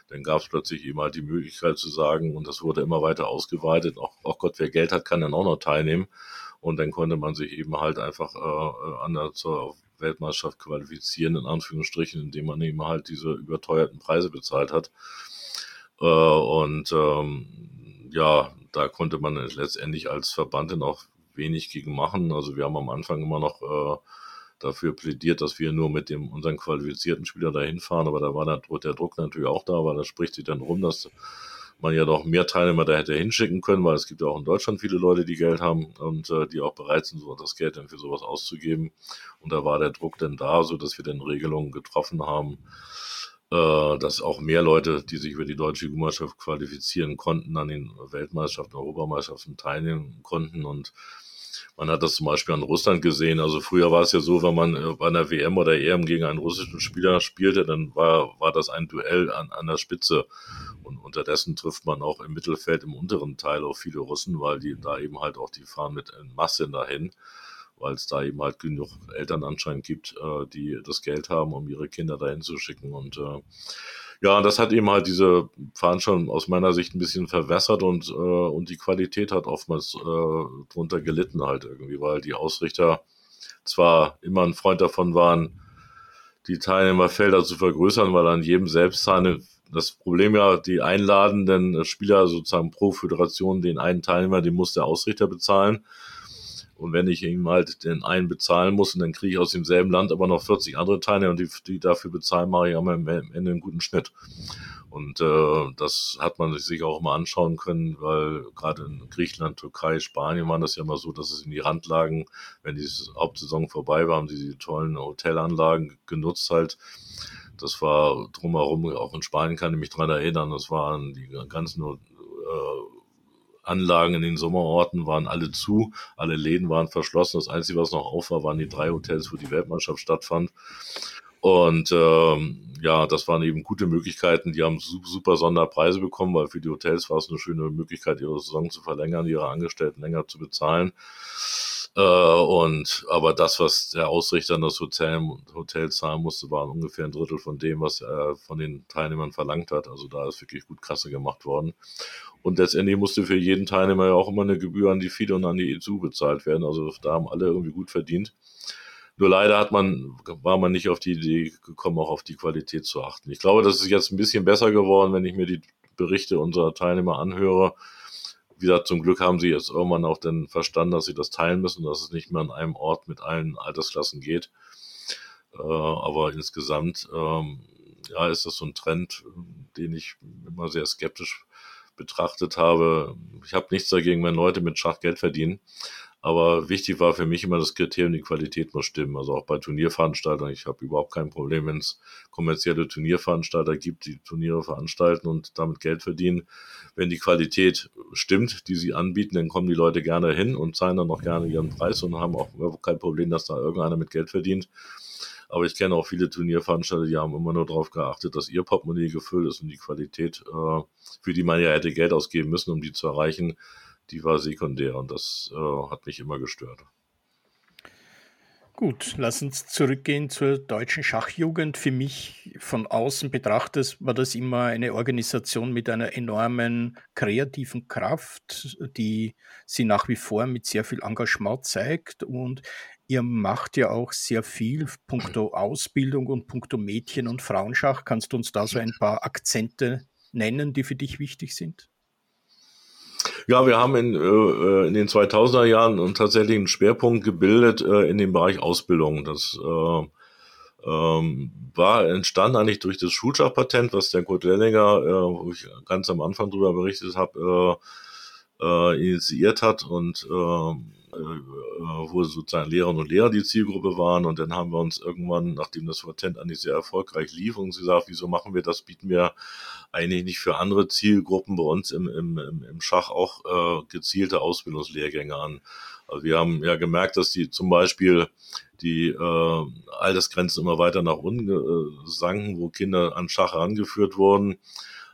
dann gab es plötzlich eben halt die Möglichkeit zu sagen, und das wurde immer weiter ausgeweitet, auch, auch Gott, wer Geld hat, kann dann auch noch teilnehmen. Und dann konnte man sich eben halt einfach äh, an der, zur Weltmeisterschaft qualifizieren, in Anführungsstrichen, indem man eben halt diese überteuerten Preise bezahlt hat. Äh, und ähm, ja, da konnte man letztendlich als Verband dann auch wenig gegen machen. Also wir haben am Anfang immer noch äh, dafür plädiert, dass wir nur mit dem unseren qualifizierten Spieler dahin fahren, aber da war der, der Druck natürlich auch da, weil da spricht sich dann rum, dass man ja doch mehr Teilnehmer da hätte hinschicken können, weil es gibt ja auch in Deutschland viele Leute, die Geld haben und äh, die auch bereit sind, so das Geld dann für sowas auszugeben. Und da war der Druck dann da, so dass wir dann Regelungen getroffen haben, äh, dass auch mehr Leute, die sich über die deutsche Jugendmannschaft qualifizieren konnten, an den Weltmeisterschaften, Europameisterschaften teilnehmen konnten und man hat das zum Beispiel an Russland gesehen. Also früher war es ja so, wenn man äh, bei einer WM oder EM gegen einen russischen Spieler spielte, dann war, war das ein Duell an, an der Spitze. Und unterdessen trifft man auch im Mittelfeld im unteren Teil auch viele Russen, weil die da eben halt auch, die fahren mit in Masse dahin, weil es da eben halt genug Eltern anscheinend gibt, äh, die das Geld haben, um ihre Kinder dahin zu schicken. Und äh, ja, das hat eben halt diese Veranstaltung aus meiner Sicht ein bisschen verwässert und, äh, und die Qualität hat oftmals äh, drunter gelitten halt irgendwie, weil die Ausrichter zwar immer ein Freund davon waren, die Teilnehmerfelder zu vergrößern, weil an jedem selbst das Problem ja, die einladenden Spieler sozusagen pro Föderation den einen Teilnehmer, den muss der Ausrichter bezahlen. Und wenn ich ihm halt den einen bezahlen muss und dann kriege ich aus demselben Land aber noch 40 andere Teilnehmer und die, die dafür bezahlen, mache ich am Ende einen guten Schnitt. Und äh, das hat man sich auch mal anschauen können, weil gerade in Griechenland, Türkei, Spanien waren das ja immer so, dass es in die Randlagen, wenn die Hauptsaison vorbei war, haben sie die tollen Hotelanlagen genutzt halt. Das war drumherum, auch in Spanien kann ich mich dran erinnern, das waren die ganzen äh, Anlagen in den Sommerorten waren alle zu, alle Läden waren verschlossen. Das Einzige, was noch auf war, waren die drei Hotels, wo die Weltmannschaft stattfand. Und ähm, ja, das waren eben gute Möglichkeiten. Die haben super Sonderpreise bekommen, weil für die Hotels war es eine schöne Möglichkeit, ihre Saison zu verlängern, ihre Angestellten länger zu bezahlen. Äh, und aber das, was der Ausrichter an das Hotel, Hotel zahlen musste, war ungefähr ein Drittel von dem, was er von den Teilnehmern verlangt hat. Also da ist wirklich gut Kasse gemacht worden. Und letztendlich musste für jeden Teilnehmer ja auch immer eine Gebühr an die FIDE und an die EZU bezahlt werden. Also da haben alle irgendwie gut verdient. Nur leider hat man, war man nicht auf die Idee gekommen, auch auf die Qualität zu achten. Ich glaube, das ist jetzt ein bisschen besser geworden, wenn ich mir die Berichte unserer Teilnehmer anhöre. Wie gesagt, zum Glück haben sie jetzt irgendwann auch dann verstanden, dass sie das teilen müssen, dass es nicht mehr an einem Ort mit allen Altersklassen geht. Äh, aber insgesamt, ähm, ja, ist das so ein Trend, den ich immer sehr skeptisch betrachtet habe. Ich habe nichts dagegen, wenn Leute mit Schach Geld verdienen. Aber wichtig war für mich immer das Kriterium, die Qualität muss stimmen. Also auch bei Turnierveranstaltern. Ich habe überhaupt kein Problem, wenn es kommerzielle Turnierveranstalter gibt, die Turniere veranstalten und damit Geld verdienen. Wenn die Qualität stimmt, die sie anbieten, dann kommen die Leute gerne hin und zahlen dann auch gerne ihren Preis und haben auch kein Problem, dass da irgendeiner mit Geld verdient. Aber ich kenne auch viele Turnierveranstalter, die haben immer nur darauf geachtet, dass ihr Portemonnaie gefüllt ist und die Qualität, äh, für die man ja hätte Geld ausgeben müssen, um die zu erreichen, die war sekundär und das äh, hat mich immer gestört. Gut, lass uns zurückgehen zur deutschen Schachjugend. Für mich von außen betrachtet war das immer eine Organisation mit einer enormen kreativen Kraft, die sie nach wie vor mit sehr viel Engagement zeigt. Und ihr macht ja auch sehr viel punkto Ausbildung und punkto Mädchen- und Frauenschach. Kannst du uns da so ein paar Akzente nennen, die für dich wichtig sind? Ja, wir haben in, äh, in den 2000er Jahren tatsächlich einen Schwerpunkt gebildet äh, in dem Bereich Ausbildung. Das äh, ähm, war entstanden eigentlich durch das Schulschachpatent, was der Kurt Lellinger, äh, wo ich ganz am Anfang darüber berichtet habe, äh, äh, initiiert hat und äh, äh, wo sozusagen Lehrerinnen und Lehrer die Zielgruppe waren. Und dann haben wir uns irgendwann, nachdem das Patent eigentlich sehr erfolgreich lief, uns gesagt, wieso machen wir das? Bieten wir eigentlich nicht für andere Zielgruppen bei uns im, im, im Schach auch äh, gezielte Ausbildungslehrgänge an. Also wir haben ja gemerkt, dass die zum Beispiel die äh, Altersgrenzen immer weiter nach unten äh, sanken, wo Kinder an Schach herangeführt wurden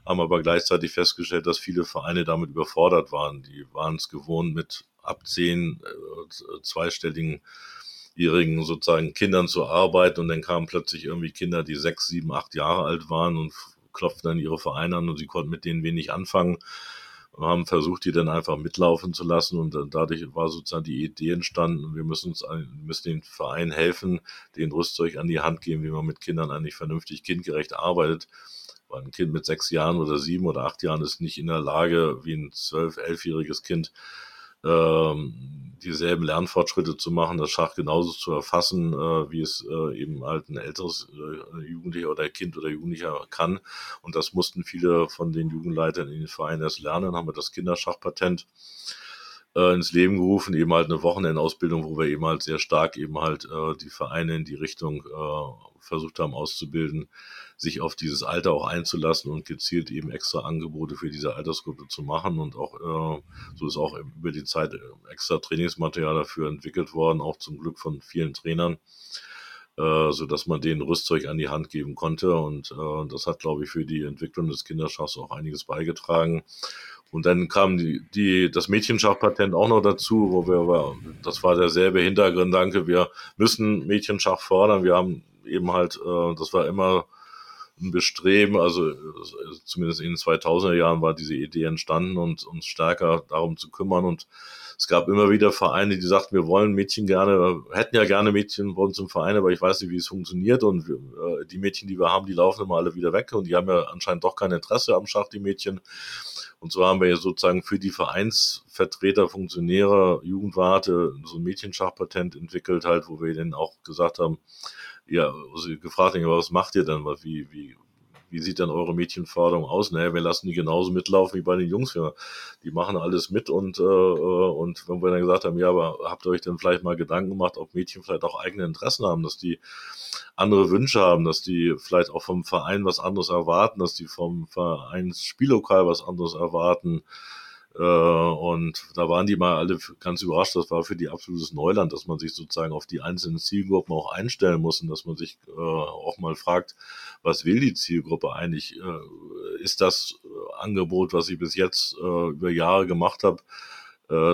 haben aber gleichzeitig festgestellt, dass viele Vereine damit überfordert waren. Die waren es gewohnt, mit ab zehn äh, zweistelligen jährigen sozusagen Kindern zu arbeiten und dann kamen plötzlich irgendwie Kinder, die sechs, sieben, acht Jahre alt waren und klopften dann ihre Vereine an und sie konnten mit denen wenig anfangen und haben versucht, die dann einfach mitlaufen zu lassen und dadurch war sozusagen die Idee entstanden, wir müssen uns, müssen den Verein helfen, den Rüstzeug an die Hand geben, wie man mit Kindern eigentlich vernünftig kindgerecht arbeitet. Weil ein Kind mit sechs Jahren oder sieben oder acht Jahren ist nicht in der Lage, wie ein zwölf, elfjähriges Kind ähm, dieselben Lernfortschritte zu machen, das Schach genauso zu erfassen, äh, wie es äh, eben halt ein älteres äh, Jugendlicher oder Kind oder Jugendlicher kann. Und das mussten viele von den Jugendleitern in den Vereinen erst lernen, haben wir das Kinderschachpatent äh, ins Leben gerufen, eben halt eine Wochenendausbildung, wo wir eben halt sehr stark eben halt äh, die Vereine in die Richtung äh, versucht haben auszubilden, sich auf dieses Alter auch einzulassen und gezielt eben extra Angebote für diese Altersgruppe zu machen. Und auch äh, so ist auch über die Zeit extra Trainingsmaterial dafür entwickelt worden, auch zum Glück von vielen Trainern, äh, so dass man denen Rüstzeug an die Hand geben konnte. Und äh, das hat, glaube ich, für die Entwicklung des Kinderschachs auch einiges beigetragen. Und dann kam die, die, das Mädchenschachpatent auch noch dazu, wo wir, das war derselbe Hintergrund, danke, wir müssen Mädchenschach fördern. Wir haben eben halt, äh, das war immer ein Bestreben, also zumindest in den 2000er Jahren war diese Idee entstanden und uns stärker darum zu kümmern und es gab immer wieder Vereine, die sagten, wir wollen Mädchen gerne, hätten ja gerne Mädchen bei uns im Verein, aber ich weiß nicht, wie es funktioniert und äh, die Mädchen, die wir haben, die laufen immer alle wieder weg und die haben ja anscheinend doch kein Interesse am Schach, die Mädchen. Und so haben wir ja sozusagen für die Vereinsvertreter, Funktionäre, Jugendwarte so ein Mädchenschachpatent entwickelt halt, wo wir denen auch gesagt haben, ja, also gefragt haben, was macht ihr denn? Wie, wie, wie sieht denn eure Mädchenförderung aus? Naja, wir lassen die genauso mitlaufen wie bei den Jungs. Die machen alles mit und, äh, und wenn wir dann gesagt haben, ja, aber habt ihr euch denn vielleicht mal Gedanken gemacht, ob Mädchen vielleicht auch eigene Interessen haben, dass die andere Wünsche haben, dass die vielleicht auch vom Verein was anderes erwarten, dass die vom Vereinsspiellokal was anderes erwarten, äh, und da waren die mal alle ganz überrascht. Das war für die absolutes Neuland, dass man sich sozusagen auf die einzelnen Zielgruppen auch einstellen muss und dass man sich äh, auch mal fragt, was will die Zielgruppe eigentlich? Äh, ist das Angebot, was ich bis jetzt über Jahre gemacht habe,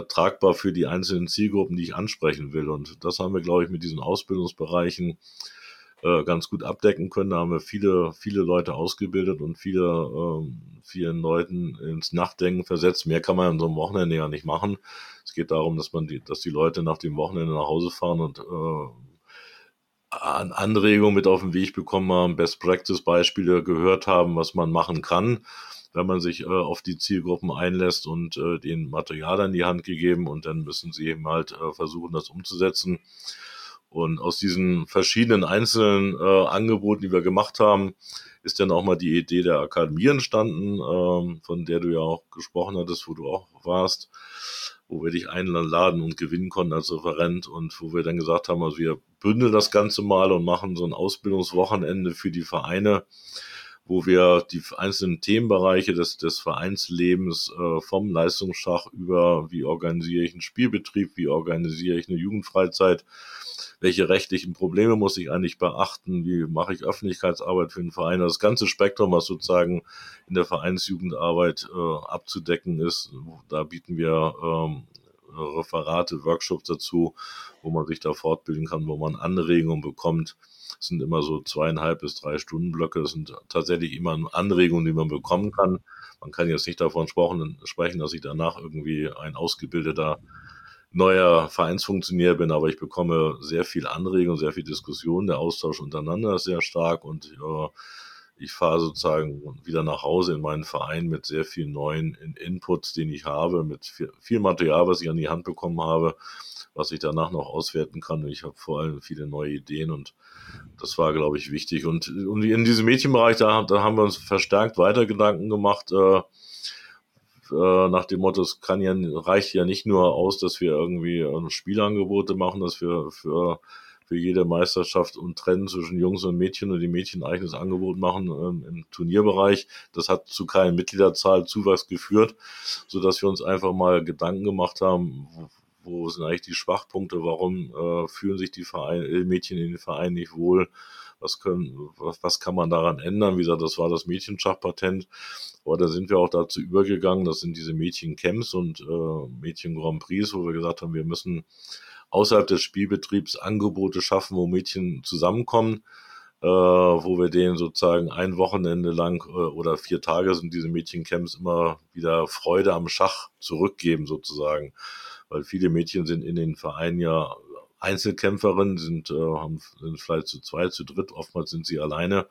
tragbar für die einzelnen Zielgruppen, die ich ansprechen will? Und das haben wir, glaube ich, mit diesen Ausbildungsbereichen äh, ganz gut abdecken können. Da haben wir viele, viele Leute ausgebildet und viele, ähm, vielen Leuten ins Nachdenken versetzt. Mehr kann man an so einem Wochenende ja nicht machen. Es geht darum, dass man die, dass die Leute nach dem Wochenende nach Hause fahren und äh, an Anregungen mit auf den Weg bekommen haben, Best Practice Beispiele gehört haben, was man machen kann, wenn man sich äh, auf die Zielgruppen einlässt und äh, den Material an die Hand gegeben und dann müssen sie eben halt äh, versuchen, das umzusetzen. Und aus diesen verschiedenen einzelnen äh, Angeboten, die wir gemacht haben, ist dann auch mal die Idee der Akademie entstanden, ähm, von der du ja auch gesprochen hattest, wo du auch warst, wo wir dich einladen und gewinnen konnten als Referent und wo wir dann gesagt haben, also wir bündeln das Ganze mal und machen so ein Ausbildungswochenende für die Vereine, wo wir die einzelnen Themenbereiche des, des Vereinslebens äh, vom Leistungsschach über, wie organisiere ich einen Spielbetrieb, wie organisiere ich eine Jugendfreizeit, welche rechtlichen Probleme muss ich eigentlich beachten, wie mache ich Öffentlichkeitsarbeit für den Verein. Das ganze Spektrum, was sozusagen in der Vereinsjugendarbeit äh, abzudecken ist, da bieten wir ähm, Referate, Workshops dazu, wo man sich da fortbilden kann, wo man Anregungen bekommt. Es sind immer so zweieinhalb bis drei Stunden Blöcke. Das sind tatsächlich immer Anregungen, die man bekommen kann. Man kann jetzt nicht davon sprechen, dass ich danach irgendwie ein ausgebildeter neuer Vereinsfunktionär bin, aber ich bekomme sehr viel Anregung, sehr viel Diskussion. Der Austausch untereinander ist sehr stark und äh, ich fahre sozusagen wieder nach Hause in meinen Verein mit sehr vielen neuen Inputs, den ich habe, mit viel Material, was ich an die Hand bekommen habe, was ich danach noch auswerten kann. Und ich habe vor allem viele neue Ideen und das war, glaube ich, wichtig. Und, und in diesem Mädchenbereich, da, da haben wir uns verstärkt weiter Gedanken gemacht, äh, äh, nach dem Motto, es kann ja, reicht ja nicht nur aus, dass wir irgendwie äh, Spielangebote machen, dass wir für für jede Meisterschaft und trennen zwischen Jungs und Mädchen und die Mädchen ein eigenes Angebot machen ähm, im Turnierbereich. Das hat zu keinem Mitgliederzahl Zuwachs geführt, so dass wir uns einfach mal Gedanken gemacht haben, wo, wo sind eigentlich die Schwachpunkte, warum äh, fühlen sich die Verein, äh, Mädchen in den Vereinen nicht wohl, was, können, was, was kann man daran ändern? Wie gesagt, das war das Mädchenschachpatent. Aber da sind wir auch dazu übergegangen, das sind diese Mädchencamps und äh, Mädchen Grand Prix, wo wir gesagt haben, wir müssen außerhalb des Spielbetriebs Angebote schaffen, wo Mädchen zusammenkommen, äh, wo wir denen sozusagen ein Wochenende lang äh, oder vier Tage sind diese Mädchencamps immer wieder Freude am Schach zurückgeben sozusagen. Weil viele Mädchen sind in den Vereinen ja Einzelkämpferinnen, sind, äh, haben, sind vielleicht zu zweit, zu dritt, oftmals sind sie alleine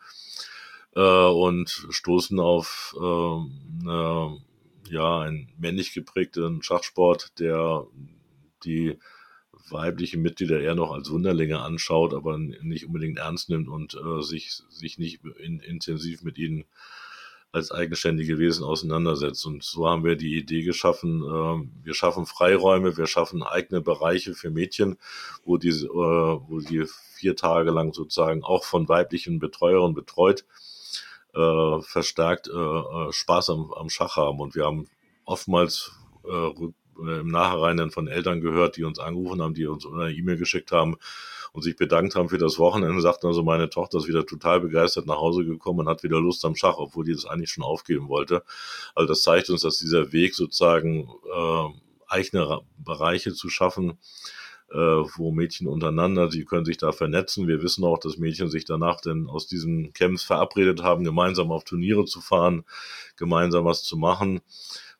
äh, und stoßen auf äh, eine, ja, einen männlich geprägten Schachsport, der die weibliche Mitglieder eher noch als Wunderlinge anschaut, aber nicht unbedingt ernst nimmt und äh, sich, sich nicht in, intensiv mit ihnen als eigenständige Wesen auseinandersetzt. Und so haben wir die Idee geschaffen, äh, wir schaffen Freiräume, wir schaffen eigene Bereiche für Mädchen, wo die, äh, wo die vier Tage lang sozusagen auch von weiblichen Betreuern betreut, äh, verstärkt äh, äh, Spaß am, am Schach haben. Und wir haben oftmals äh, äh, im Nachhinein dann von Eltern gehört, die uns angerufen haben, die uns eine E-Mail geschickt haben und sich bedankt haben für das Wochenende. Sagten also, meine Tochter ist wieder total begeistert nach Hause gekommen und hat wieder Lust am Schach, obwohl die das eigentlich schon aufgeben wollte. Also das zeigt uns, dass dieser Weg sozusagen äh, eigene Bereiche zu schaffen, wo Mädchen untereinander, die können sich da vernetzen. Wir wissen auch, dass Mädchen sich danach denn aus diesen Camps verabredet haben, gemeinsam auf Turniere zu fahren, gemeinsam was zu machen.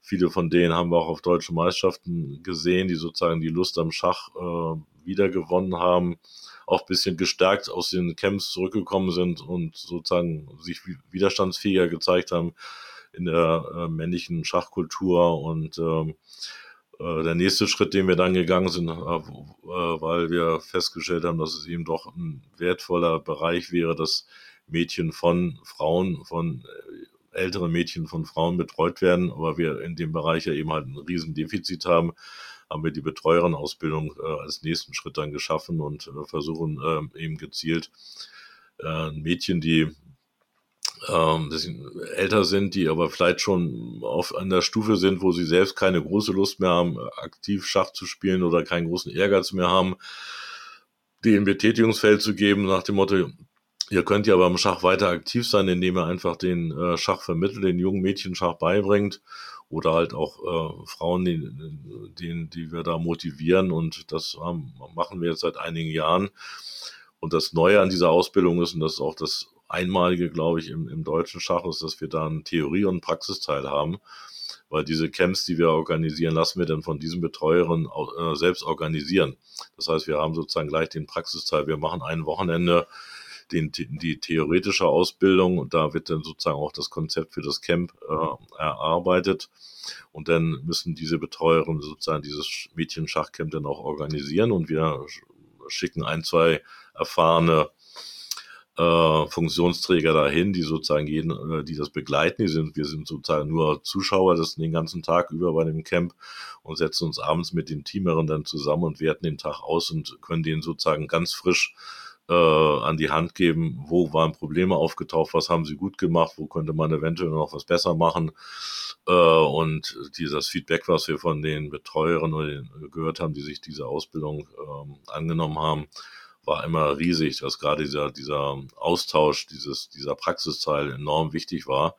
Viele von denen haben wir auch auf deutschen Meisterschaften gesehen, die sozusagen die Lust am Schach äh, wiedergewonnen haben, auch ein bisschen gestärkt aus den Camps zurückgekommen sind und sozusagen sich widerstandsfähiger gezeigt haben in der äh, männlichen Schachkultur. Und äh, der nächste Schritt, den wir dann gegangen sind, äh, äh weil wir festgestellt haben, dass es eben doch ein wertvoller Bereich wäre, dass Mädchen von Frauen, von äh, ältere Mädchen von Frauen betreut werden, aber wir in dem Bereich ja eben halt ein Riesendefizit haben, haben wir die Betreuerenausbildung äh, als nächsten Schritt dann geschaffen und äh, versuchen äh, eben gezielt äh, Mädchen, die ähm, älter sind, die aber vielleicht schon auf einer Stufe sind, wo sie selbst keine große Lust mehr haben, aktiv Schach zu spielen oder keinen großen Ehrgeiz mehr haben, denen Betätigungsfeld zu geben nach dem Motto, Ihr könnt ja beim Schach weiter aktiv sein, indem ihr einfach den äh, Schach vermittelt, den jungen Mädchen Schach beibringt oder halt auch äh, Frauen, die, die, die wir da motivieren und das haben, machen wir jetzt seit einigen Jahren. Und das Neue an dieser Ausbildung ist, und das ist auch das Einmalige, glaube ich, im, im deutschen Schach, ist, dass wir da einen Theorie- und Praxisteil haben weil diese Camps, die wir organisieren, lassen wir dann von diesen Betreuerinnen äh, selbst organisieren. Das heißt, wir haben sozusagen gleich den Praxisteil. Wir machen ein Wochenende den, die theoretische Ausbildung und da wird dann sozusagen auch das Konzept für das Camp äh, erarbeitet. Und dann müssen diese Betreuerinnen sozusagen dieses Mädchenschachcamp dann auch organisieren und wir schicken ein, zwei erfahrene äh, Funktionsträger dahin, die sozusagen jeden, äh, die das begleiten. Die sind, wir sind sozusagen nur Zuschauer, das den ganzen Tag über bei dem Camp und setzen uns abends mit den Teamerinnen dann zusammen und werten den Tag aus und können denen sozusagen ganz frisch äh, an die Hand geben, wo waren Probleme aufgetaucht, was haben sie gut gemacht, wo könnte man eventuell noch was besser machen. Äh, und dieses Feedback, was wir von den Betreuerinnen gehört haben, die sich diese Ausbildung ähm, angenommen haben, war immer riesig, dass gerade dieser, dieser Austausch, dieses, dieser Praxisteil enorm wichtig war.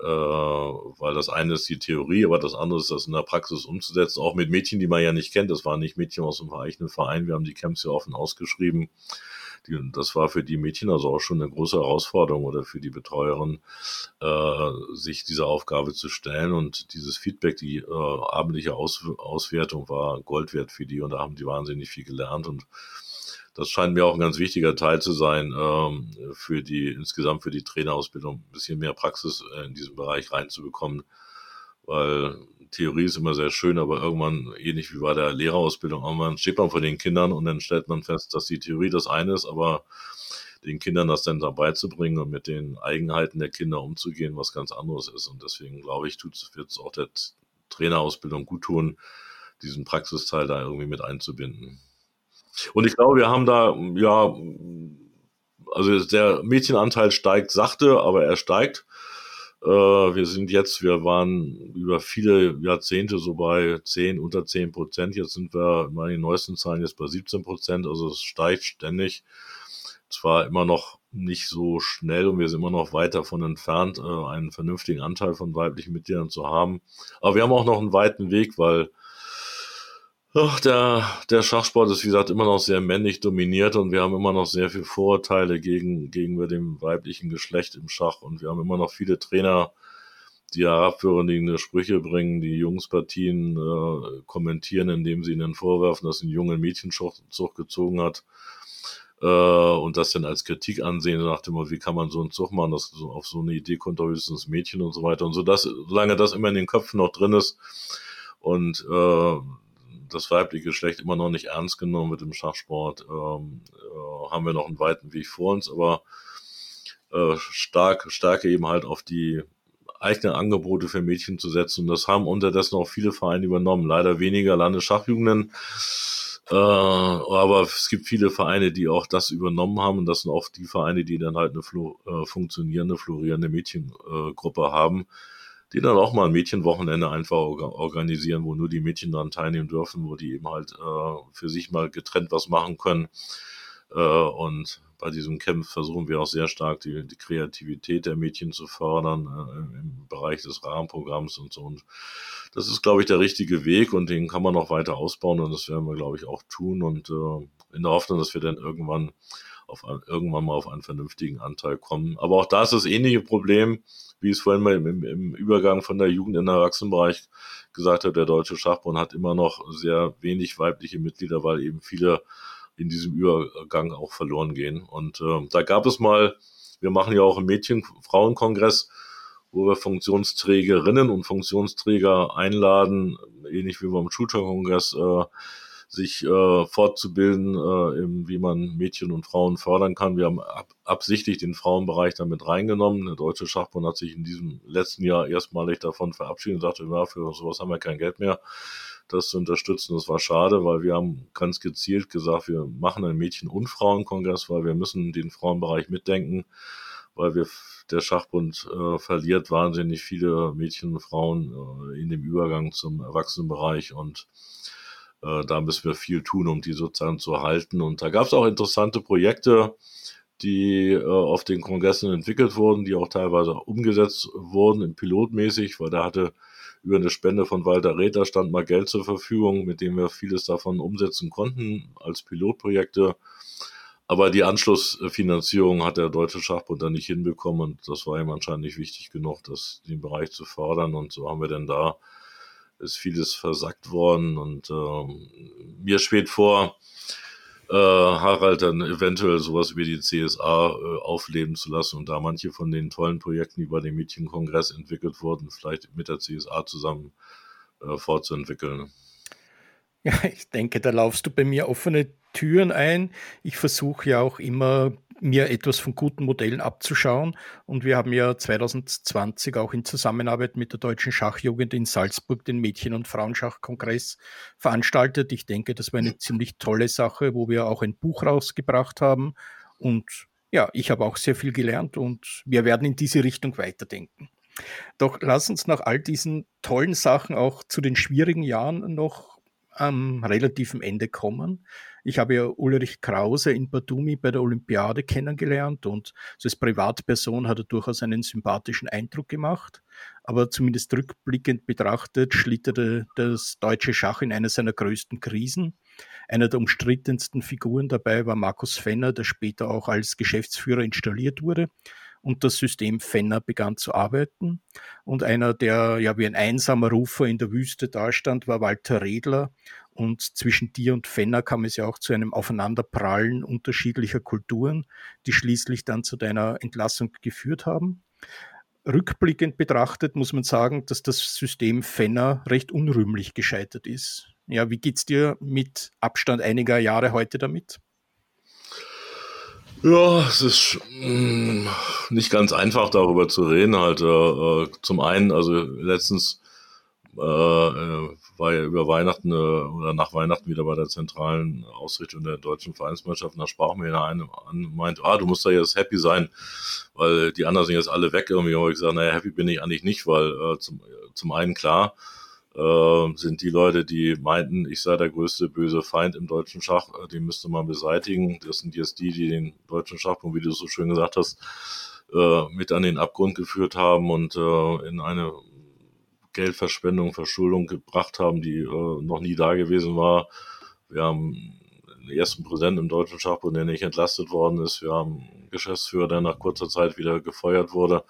äh, weil das eine ist die Theorie, aber das andere ist das in der Praxis umzusetzen, auch mit Mädchen, die man ja nicht kennt. Das waren nicht Mädchen aus dem eigenen Verein, wir haben die Camps ja offen ausgeschrieben. Die, das war für die Mädchen also auch schon eine große Herausforderung oder für die Betreuerin, äh, sich dieser Aufgabe zu stellen. Und dieses Feedback, die äh, abendliche Aus Auswertung war Gold wert für die und da haben die wahnsinnig viel gelernt und das scheint mir auch ein ganz wichtiger Teil zu sein, ähm, für die, insgesamt für die Trainerausbildung, ein bisschen mehr Praxis äh, in diesem Bereich reinzubekommen, weil Theorie ist immer sehr schön, aber irgendwann, ähnlich wie bei der Lehrerausbildung, irgendwann steht man vor den Kindern und dann stellt man fest, dass die Theorie das eine ist, aber den Kindern das dann dabei zu bringen und mit den Eigenheiten der Kinder umzugehen, was ganz anderes ist. Und deswegen glaube ich, wird es auch der Trainerausbildung gut tun, diesen Praxisteil da irgendwie mit einzubinden. Und ich glaube, wir haben da, ja, also der Mädchenanteil steigt sachte, aber er steigt. Äh, wir sind jetzt, wir waren über viele Jahrzehnte so bei 10, unter 10 Prozent. Jetzt sind wir in den neuesten Zahlen jetzt bei 17 Prozent. Also es steigt ständig. Zwar immer noch nicht so schnell und wir sind immer noch weit davon entfernt, äh, einen vernünftigen Anteil von weiblichen Mitgliedern zu haben. Aber wir haben auch noch einen weiten Weg, weil Ach, der, der Schachsport ist, wie gesagt, immer noch sehr männlich dominiert und wir haben immer noch sehr viele Vorurteile gegen, gegenüber dem weiblichen Geschlecht im Schach und wir haben immer noch viele Trainer, die herabwürdigende Sprüche bringen, die Jungspartien äh, kommentieren, indem sie ihnen vorwerfen, dass ein junge Mädchenzucht gezogen hat äh, und das dann als Kritik ansehen, nach dem wie kann man so einen Zug machen, dass so, auf so eine Idee kommt doch höchstens Mädchen und so weiter. Und so, dass, solange das immer in den Köpfen noch drin ist und äh, das weibliche Geschlecht immer noch nicht ernst genommen wird im Schachsport, ähm, äh, haben wir noch einen weiten Weg vor uns, aber äh, stark, starke eben halt auf die eigenen Angebote für Mädchen zu setzen. Und das haben unterdessen auch viele Vereine übernommen. Leider weniger Landesschachjugenden. Äh, aber es gibt viele Vereine, die auch das übernommen haben. Und das sind auch die Vereine, die dann halt eine äh, funktionierende, florierende Mädchengruppe haben die dann auch mal ein Mädchenwochenende einfach organisieren, wo nur die Mädchen daran teilnehmen dürfen, wo die eben halt äh, für sich mal getrennt was machen können. Äh, und bei diesem Camp versuchen wir auch sehr stark die, die Kreativität der Mädchen zu fördern äh, im Bereich des Rahmenprogramms und so. Und das ist, glaube ich, der richtige Weg und den kann man noch weiter ausbauen und das werden wir, glaube ich, auch tun und äh, in der Hoffnung, dass wir dann irgendwann auf irgendwann mal auf einen vernünftigen Anteil kommen. Aber auch da ist das ähnliche Problem wie es vorhin mal im, im Übergang von der Jugend in den Erwachsenenbereich gesagt hat, der Deutsche Schachbund hat immer noch sehr wenig weibliche Mitglieder, weil eben viele in diesem Übergang auch verloren gehen. Und äh, da gab es mal, wir machen ja auch einen Mädchen-Frauenkongress, wo wir Funktionsträgerinnen und Funktionsträger einladen, ähnlich wie beim Schulterkongress, äh, sich äh, fortzubilden, äh, im, wie man Mädchen und Frauen fördern kann. Wir haben ab, absichtlich den Frauenbereich damit reingenommen. Der Deutsche Schachbund hat sich in diesem letzten Jahr erstmalig davon verabschiedet und sagte, ja, für sowas haben wir kein Geld mehr, das zu unterstützen. Das war schade, weil wir haben ganz gezielt gesagt, wir machen einen Mädchen- und Frauenkongress, weil wir müssen den Frauenbereich mitdenken, weil wir der Schachbund äh, verliert wahnsinnig viele Mädchen und Frauen äh, in dem Übergang zum Erwachsenenbereich und äh, da müssen wir viel tun, um die sozusagen zu halten. Und da gab es auch interessante Projekte, die äh, auf den Kongressen entwickelt wurden, die auch teilweise umgesetzt wurden, pilotmäßig, weil da hatte über eine Spende von Walter Räther stand mal Geld zur Verfügung, mit dem wir vieles davon umsetzen konnten als Pilotprojekte. Aber die Anschlussfinanzierung hat der Deutsche Schachbund dann nicht hinbekommen und das war ihm anscheinend nicht wichtig genug, das den Bereich zu fördern. Und so haben wir dann da ist vieles versackt worden und äh, mir schwebt vor, äh, Harald dann eventuell sowas wie die CSA äh, aufleben zu lassen und da manche von den tollen Projekten, die bei dem Mädchenkongress entwickelt wurden, vielleicht mit der CSA zusammen äh, fortzuentwickeln. Ja, ich denke, da laufst du bei mir offene Türen ein. Ich versuche ja auch immer mir etwas von guten Modellen abzuschauen. Und wir haben ja 2020 auch in Zusammenarbeit mit der Deutschen Schachjugend in Salzburg den Mädchen- und Frauenschachkongress veranstaltet. Ich denke, das war eine ziemlich tolle Sache, wo wir auch ein Buch rausgebracht haben. Und ja, ich habe auch sehr viel gelernt und wir werden in diese Richtung weiterdenken. Doch lass uns nach all diesen tollen Sachen auch zu den schwierigen Jahren noch am relativen Ende kommen. Ich habe ja Ulrich Krause in Batumi bei der Olympiade kennengelernt und als Privatperson hat er durchaus einen sympathischen Eindruck gemacht. Aber zumindest rückblickend betrachtet schlitterte das deutsche Schach in einer seiner größten Krisen. Einer der umstrittensten Figuren dabei war Markus Fenner, der später auch als Geschäftsführer installiert wurde und das System Fenner begann zu arbeiten. Und einer, der ja wie ein einsamer Rufer in der Wüste dastand, war Walter Redler. Und zwischen dir und Fenner kam es ja auch zu einem Aufeinanderprallen unterschiedlicher Kulturen, die schließlich dann zu deiner Entlassung geführt haben. Rückblickend betrachtet muss man sagen, dass das System Fenner recht unrühmlich gescheitert ist. Ja, wie geht's dir mit Abstand einiger Jahre heute damit? Ja, es ist mh, mm, nicht ganz einfach darüber zu reden. Halt, äh, äh zum einen, also letztens äh, äh, war ja über Weihnachten äh, oder nach Weihnachten wieder bei der zentralen Ausrichtung der deutschen Vereinsmannschaft. Und da sprach mir einer an und meinte, ah, du musst da jetzt happy sein, weil die anderen sind jetzt alle weg. Irgendwie habe ich gesagt, naja, happy bin ich eigentlich nicht, weil äh, zum, zum einen klar, äh, sind die Leute, die meinten, ich sei der größte böse Feind im deutschen Schach, äh, die müsste man beseitigen. Das sind jetzt die, die den deutschen Schachpunkt, wie du so schön gesagt hast, äh, mit an den Abgrund geführt haben und äh, in eine Geldverschwendung, Verschuldung gebracht haben, die äh, noch nie da gewesen war. Wir haben den ersten Präsidenten im Deutschen Schachbund, der nicht entlastet worden ist. Wir haben einen Geschäftsführer, der nach kurzer Zeit wieder gefeuert wurde.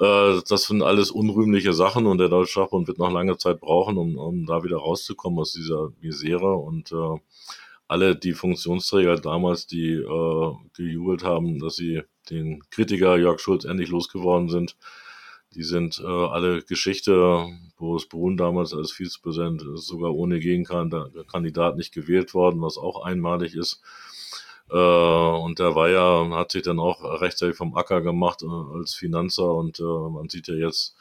Äh, das sind alles unrühmliche Sachen und der Deutsche Schachbund wird noch lange Zeit brauchen, um, um da wieder rauszukommen aus dieser Misere. Und äh, alle die Funktionsträger damals, die äh, gejubelt haben, dass sie den Kritiker Jörg Schulz endlich losgeworden sind, die sind äh, alle Geschichte. Boris Brun damals als Vizepräsident ist sogar ohne Gegenkandidat nicht gewählt worden, was auch einmalig ist. Äh, und der Weiher hat sich dann auch rechtzeitig vom Acker gemacht äh, als Finanzer und äh, man sieht ja jetzt,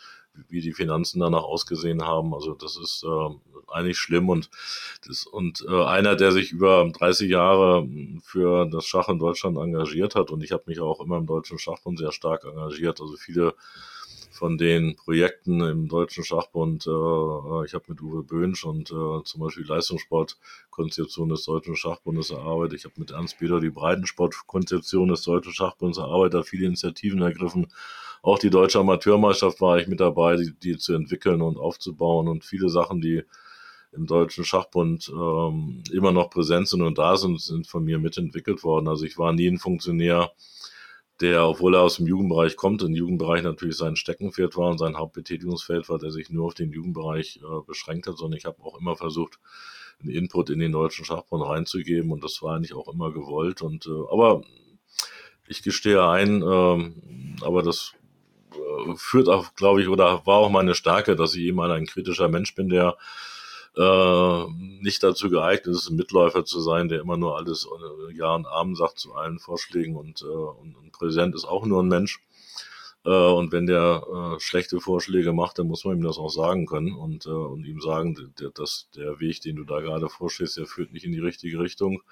wie die Finanzen danach ausgesehen haben. Also das ist äh, eigentlich schlimm und das, und äh, einer, der sich über 30 Jahre für das Schach in Deutschland engagiert hat und ich habe mich auch immer im deutschen Schachbund sehr stark engagiert. Also viele von den Projekten im Deutschen Schachbund. Äh, ich habe mit Uwe Böhnsch und äh, zum Beispiel Leistungssportkonzeption des Deutschen Schachbundes erarbeitet. Ich habe mit Ernst Peter die Breitensportkonzeption des Deutschen Schachbundes erarbeitet, viele Initiativen ergriffen. Auch die Deutsche Amateurmeisterschaft war ich mit dabei, die, die zu entwickeln und aufzubauen und viele Sachen, die im Deutschen Schachbund ähm, immer noch präsent sind und da sind, sind von mir mitentwickelt worden. Also ich war nie ein Funktionär, der, obwohl er aus dem Jugendbereich kommt, im Jugendbereich natürlich sein Steckenpferd war und sein Hauptbetätigungsfeld war, der sich nur auf den Jugendbereich äh, beschränkt hat, sondern ich habe auch immer versucht, einen Input in den deutschen Schachbund reinzugeben und das war eigentlich auch immer gewollt. Und äh, aber ich gestehe ein, äh, aber das äh, führt auch, glaube ich, oder war auch meine Stärke, dass ich eben ein kritischer Mensch bin, der äh, nicht dazu geeignet ist, ein Mitläufer zu sein, der immer nur alles äh, Ja und Abend sagt zu allen Vorschlägen und, äh, und, und Präsident ist auch nur ein Mensch. Äh, und wenn der äh, schlechte Vorschläge macht, dann muss man ihm das auch sagen können und, äh, und ihm sagen, der, dass der Weg, den du da gerade vorschlägst, der führt nicht in die richtige Richtung.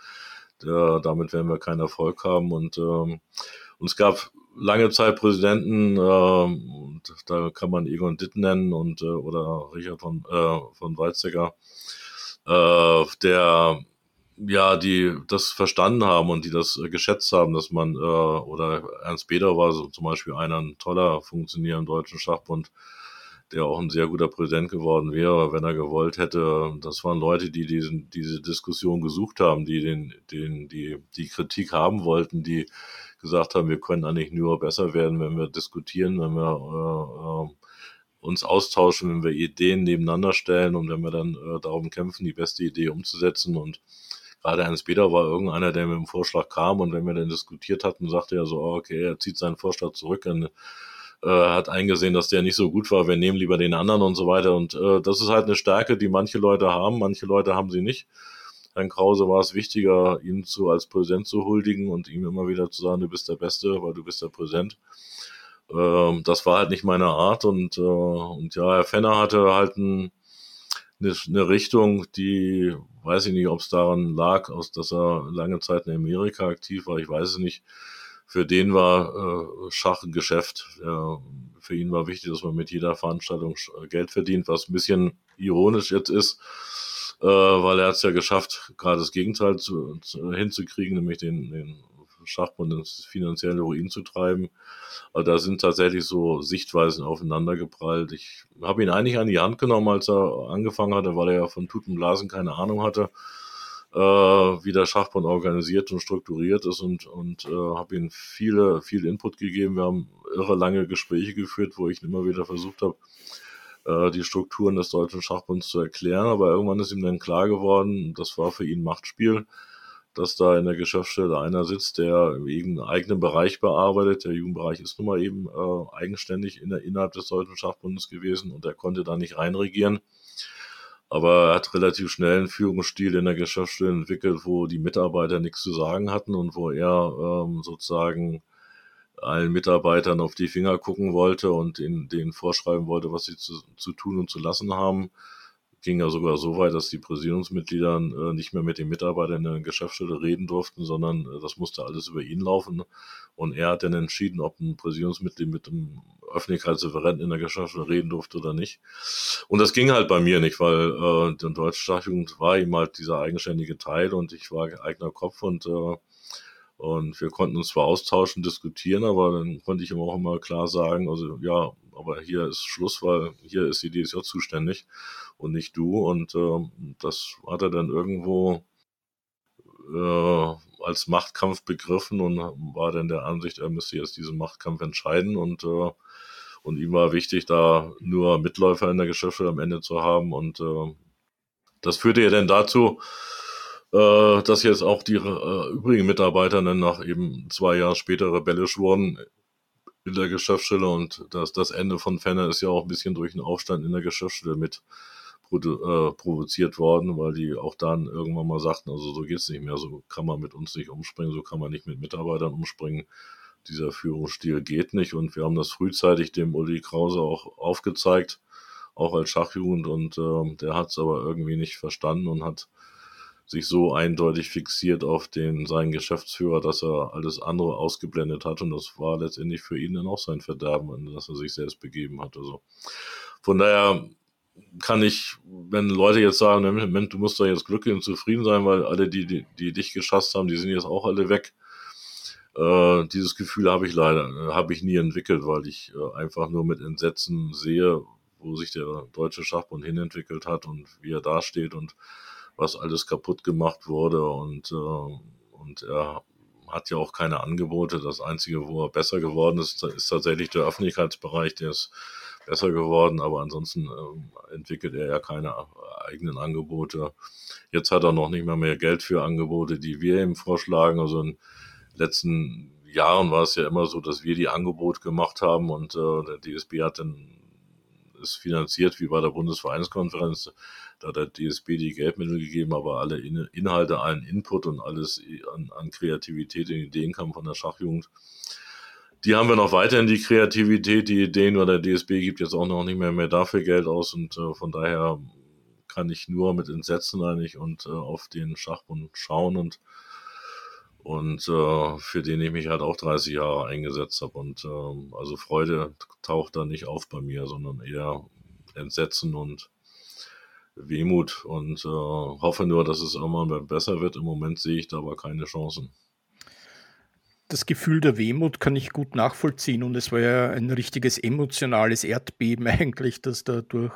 Der, damit werden wir keinen Erfolg haben. Und, ähm, und es gab lange Zeit Präsidenten, äh, und da kann man Egon Ditt nennen und äh, oder Richard von, äh, von Weizsäcker, äh, der ja, die das verstanden haben und die das äh, geschätzt haben, dass man, äh, oder Ernst Beder war so zum Beispiel einer ein toller Funktionär im Deutschen Schachbund, der auch ein sehr guter Präsident geworden wäre, wenn er gewollt hätte. Das waren Leute, die diesen, diese Diskussion gesucht haben, die den, den, die, die Kritik haben wollten, die gesagt haben, wir können eigentlich nur besser werden, wenn wir diskutieren, wenn wir äh, äh, uns austauschen, wenn wir Ideen nebeneinander stellen und wenn wir dann äh, darum kämpfen, die beste Idee umzusetzen. Und gerade Hans Peter war irgendeiner, der mit dem Vorschlag kam und wenn wir dann diskutiert hatten, sagte er so, oh, okay, er zieht seinen Vorschlag zurück und äh, hat eingesehen, dass der nicht so gut war, wir nehmen lieber den anderen und so weiter. Und äh, das ist halt eine Stärke, die manche Leute haben, manche Leute haben sie nicht. Herrn Krause war es wichtiger, ihn zu, als Präsident zu huldigen und ihm immer wieder zu sagen, du bist der Beste, weil du bist der Präsident. Ähm, das war halt nicht meine Art und, äh, und ja, Herr Fenner hatte halt ein, eine, eine Richtung, die, weiß ich nicht, ob es daran lag, aus, dass er lange Zeit in Amerika aktiv war, ich weiß es nicht. Für den war äh, Schach ein Geschäft. Ja, für ihn war wichtig, dass man mit jeder Veranstaltung Geld verdient, was ein bisschen ironisch jetzt ist äh, weil er hat es ja geschafft, gerade das Gegenteil zu, zu, hinzukriegen, nämlich den, den Schachbund ins finanzielle Ruin zu treiben. Aber da sind tatsächlich so Sichtweisen aufeinander geprallt. Ich habe ihn eigentlich an die Hand genommen, als er angefangen hatte, weil er ja von Tutenblasen keine Ahnung hatte, äh, wie der Schachbund organisiert und strukturiert ist und, und äh, habe ihm viele, viel Input gegeben. Wir haben irre lange Gespräche geführt, wo ich immer wieder versucht habe, äh, die Strukturen des Deutschen Schachbunds zu erklären. Aber irgendwann ist ihm dann klar geworden, das war für ihn Machtspiel dass da in der Geschäftsstelle einer sitzt, der eben einen eigenen Bereich bearbeitet. Der Jugendbereich ist nun mal eben äh, eigenständig in der, innerhalb des Deutschen Schachbundes gewesen und er konnte da nicht reinregieren. Aber er hat relativ schnell einen Führungsstil in der Geschäftsstelle entwickelt, wo die Mitarbeiter nichts zu sagen hatten und wo er ähm, sozusagen allen Mitarbeitern auf die Finger gucken wollte und denen vorschreiben wollte, was sie zu, zu tun und zu lassen haben ging ja sogar so weit, dass die Präsidiumsmitglieder äh, nicht mehr mit den Mitarbeitern in der Geschäftsstelle reden durften, sondern äh, das musste alles über ihn laufen. Und er hat dann entschieden, ob ein Präsidiumsmitglied mit dem Öffentlichkeitsreferenten in der Geschäftsstelle reden durfte oder nicht. Und das ging halt bei mir nicht, weil äh, die deutsche Staatsjugend war ihm halt dieser eigenständige Teil und ich war eigener Kopf und äh, und wir konnten uns zwar austauschen, diskutieren, aber dann konnte ich ihm auch immer klar sagen, also ja, aber hier ist Schluss, weil hier ist die DSJ zuständig und nicht du. Und äh, das hat er dann irgendwo äh, als Machtkampf begriffen und war dann der Ansicht, er müsste jetzt diesen Machtkampf entscheiden und äh, und ihm war wichtig, da nur Mitläufer in der Geschäftsstelle am Ende zu haben. Und äh, das führte ja dann dazu, äh, dass jetzt auch die äh, übrigen Mitarbeiter dann nach eben zwei Jahren später rebellisch wurden in der Geschäftsstelle und das, das Ende von Fenner ist ja auch ein bisschen durch einen Aufstand in der Geschäftsstelle mit äh, provoziert worden, weil die auch dann irgendwann mal sagten, also so geht's nicht mehr, so kann man mit uns nicht umspringen, so kann man nicht mit Mitarbeitern umspringen. Dieser Führungsstil geht nicht und wir haben das frühzeitig dem Uli Krause auch aufgezeigt, auch als Schachjugend und äh, der hat es aber irgendwie nicht verstanden und hat sich so eindeutig fixiert auf den seinen Geschäftsführer, dass er alles andere ausgeblendet hat und das war letztendlich für ihn dann auch sein Verderben, dass er sich selbst begeben hat. Also von daher kann ich, wenn Leute jetzt sagen, Moment, du musst doch jetzt glücklich und zufrieden sein, weil alle, die, die, die dich geschasst haben, die sind jetzt auch alle weg. Äh, dieses Gefühl habe ich leider, habe ich nie entwickelt, weil ich äh, einfach nur mit Entsetzen sehe, wo sich der deutsche Schachbund hinentwickelt hat und wie er dasteht und was alles kaputt gemacht wurde und, äh, und er hat ja auch keine Angebote. Das Einzige, wo er besser geworden ist, ist tatsächlich der Öffentlichkeitsbereich, der ist besser geworden, aber ansonsten äh, entwickelt er ja keine eigenen Angebote. Jetzt hat er noch nicht mal mehr Geld für Angebote, die wir ihm vorschlagen. Also in den letzten Jahren war es ja immer so, dass wir die Angebote gemacht haben und äh, der DSB hat dann es finanziert wie bei der Bundesvereinskonferenz. Da hat der DSB die Geldmittel gegeben, aber alle Inhalte, allen Input und alles an, an Kreativität und Ideen kam von der Schachjugend. Die haben wir noch weiterhin die Kreativität, die Ideen, weil der DSB gibt jetzt auch noch nicht mehr, mehr dafür Geld aus und äh, von daher kann ich nur mit Entsetzen eigentlich und äh, auf den Schachbund schauen und und äh, für den ich mich halt auch 30 Jahre eingesetzt habe und äh, also Freude taucht da nicht auf bei mir, sondern eher Entsetzen und Wehmut und äh, hoffe nur, dass es irgendwann besser wird. Im Moment sehe ich da aber keine Chancen. Das Gefühl der Wehmut kann ich gut nachvollziehen und es war ja ein richtiges emotionales Erdbeben eigentlich, das da durch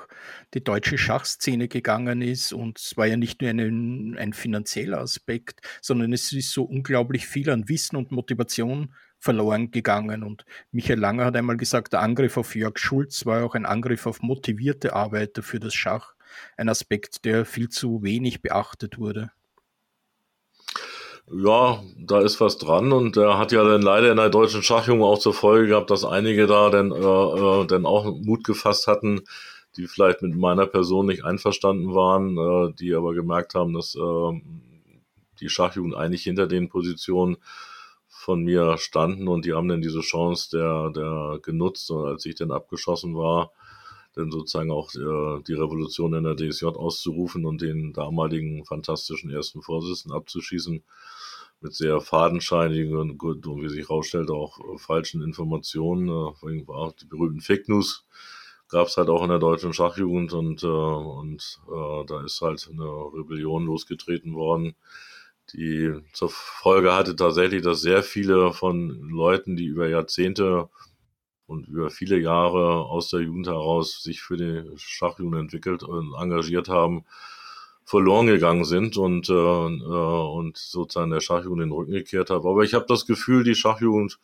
die deutsche Schachszene gegangen ist. Und es war ja nicht nur ein, ein finanzieller Aspekt, sondern es ist so unglaublich viel an Wissen und Motivation verloren gegangen. Und Michael Langer hat einmal gesagt, der Angriff auf Jörg Schulz war auch ein Angriff auf motivierte Arbeiter für das Schach, ein Aspekt, der viel zu wenig beachtet wurde? Ja, da ist was dran und er hat ja dann leider in der deutschen Schachjunge auch zur Folge gehabt, dass einige da dann, äh, äh, dann auch Mut gefasst hatten, die vielleicht mit meiner Person nicht einverstanden waren, äh, die aber gemerkt haben, dass äh, die Schachjugend eigentlich hinter den Positionen von mir standen und die haben dann diese Chance der, der genutzt als ich dann abgeschossen war, dann sozusagen auch äh, die Revolution in der DSJ auszurufen und den damaligen fantastischen ersten Vorsitzenden abzuschießen mit sehr fadenscheinigen und, und wie sich herausstellt, auch äh, falschen Informationen, äh, die berühmten Fake News gab es halt auch in der deutschen Schachjugend und, äh, und äh, da ist halt eine Rebellion losgetreten worden, die zur Folge hatte tatsächlich, dass sehr viele von Leuten, die über Jahrzehnte und über viele Jahre aus der Jugend heraus sich für die Schachjugend entwickelt und engagiert haben, verloren gegangen sind und, äh, äh, und sozusagen der Schachjugend den Rücken gekehrt haben. Aber ich habe das Gefühl, die Schachjugend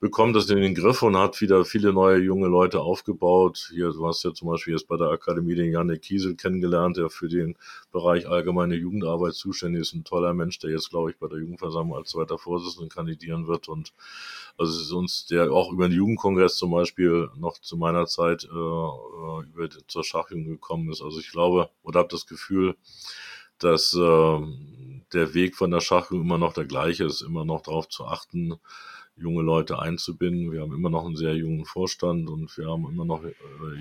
bekommt das in den Griff und hat wieder viele neue junge Leute aufgebaut. Hier, du hast ja zum Beispiel jetzt bei der Akademie den Janik Kiesel kennengelernt, der für den Bereich allgemeine Jugendarbeit zuständig ist. Ein toller Mensch, der jetzt, glaube ich, bei der Jugendversammlung als zweiter Vorsitzender kandidieren wird. Und also es ist uns, der auch über den Jugendkongress zum Beispiel noch zu meiner Zeit äh, äh über zur Schachjugend gekommen ist. Also ich glaube oder habe das Gefühl, dass äh, der Weg von der Schachjugend immer noch der gleiche ist, immer noch darauf zu achten, junge Leute einzubinden. Wir haben immer noch einen sehr jungen Vorstand und wir haben immer noch äh,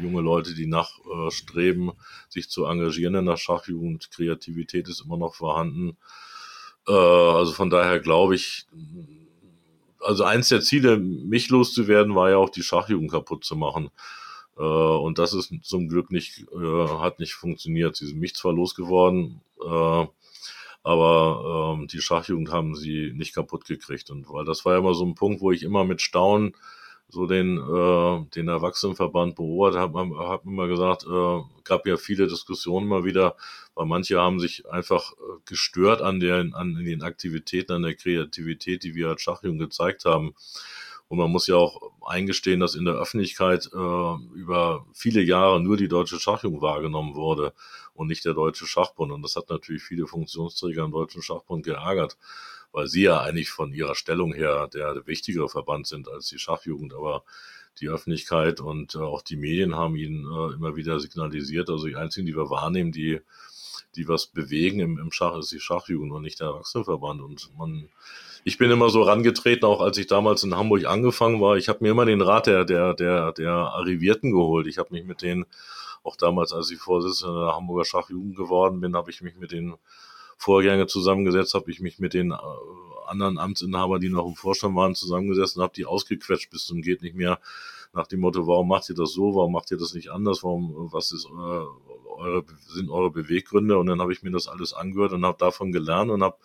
junge Leute, die nachstreben, sich zu engagieren in der Schachjugend. Kreativität ist immer noch vorhanden. Äh, also von daher glaube ich, also eins der Ziele, mich loszuwerden, war ja auch die Schachjugend kaputt zu machen. Äh, und das ist zum Glück nicht, äh, hat nicht funktioniert. Sie sind mich zwar losgeworden, äh, aber ähm, die Schachjugend haben sie nicht kaputt gekriegt. Und weil das war ja immer so ein Punkt, wo ich immer mit Staunen so den, äh, den Erwachsenenverband beobachtet habe, hab immer gesagt, äh, gab ja viele Diskussionen mal wieder, weil manche haben sich einfach äh, gestört an, der, an den Aktivitäten, an der Kreativität, die wir als Schachjugend gezeigt haben. Und man muss ja auch eingestehen, dass in der Öffentlichkeit äh, über viele Jahre nur die deutsche Schachjugend wahrgenommen wurde und nicht der Deutsche Schachbund. Und das hat natürlich viele Funktionsträger im Deutschen Schachbund geärgert, weil sie ja eigentlich von ihrer Stellung her der wichtigere Verband sind als die Schachjugend. Aber die Öffentlichkeit und äh, auch die Medien haben ihnen äh, immer wieder signalisiert. Also die einzigen, die wir wahrnehmen, die die was bewegen im, im Schach, ist die Schachjugend und nicht der Erwachsenenverband. Und man, ich bin immer so rangetreten, auch als ich damals in Hamburg angefangen war. Ich habe mir immer den Rat der, der, der, der Arrivierten geholt. Ich habe mich mit denen auch damals, als ich Vorsitzender der Hamburger Schachjugend geworden bin, habe ich mich mit den Vorgängern zusammengesetzt, habe ich mich mit den äh, anderen Amtsinhabern, die noch im Vorstand waren, zusammengesessen, habe die ausgequetscht bis zum geht nicht mehr nach dem Motto, warum macht ihr das so, warum macht ihr das nicht anders, warum, was ist äh, eure, sind eure Beweggründe? Und dann habe ich mir das alles angehört und habe davon gelernt und habe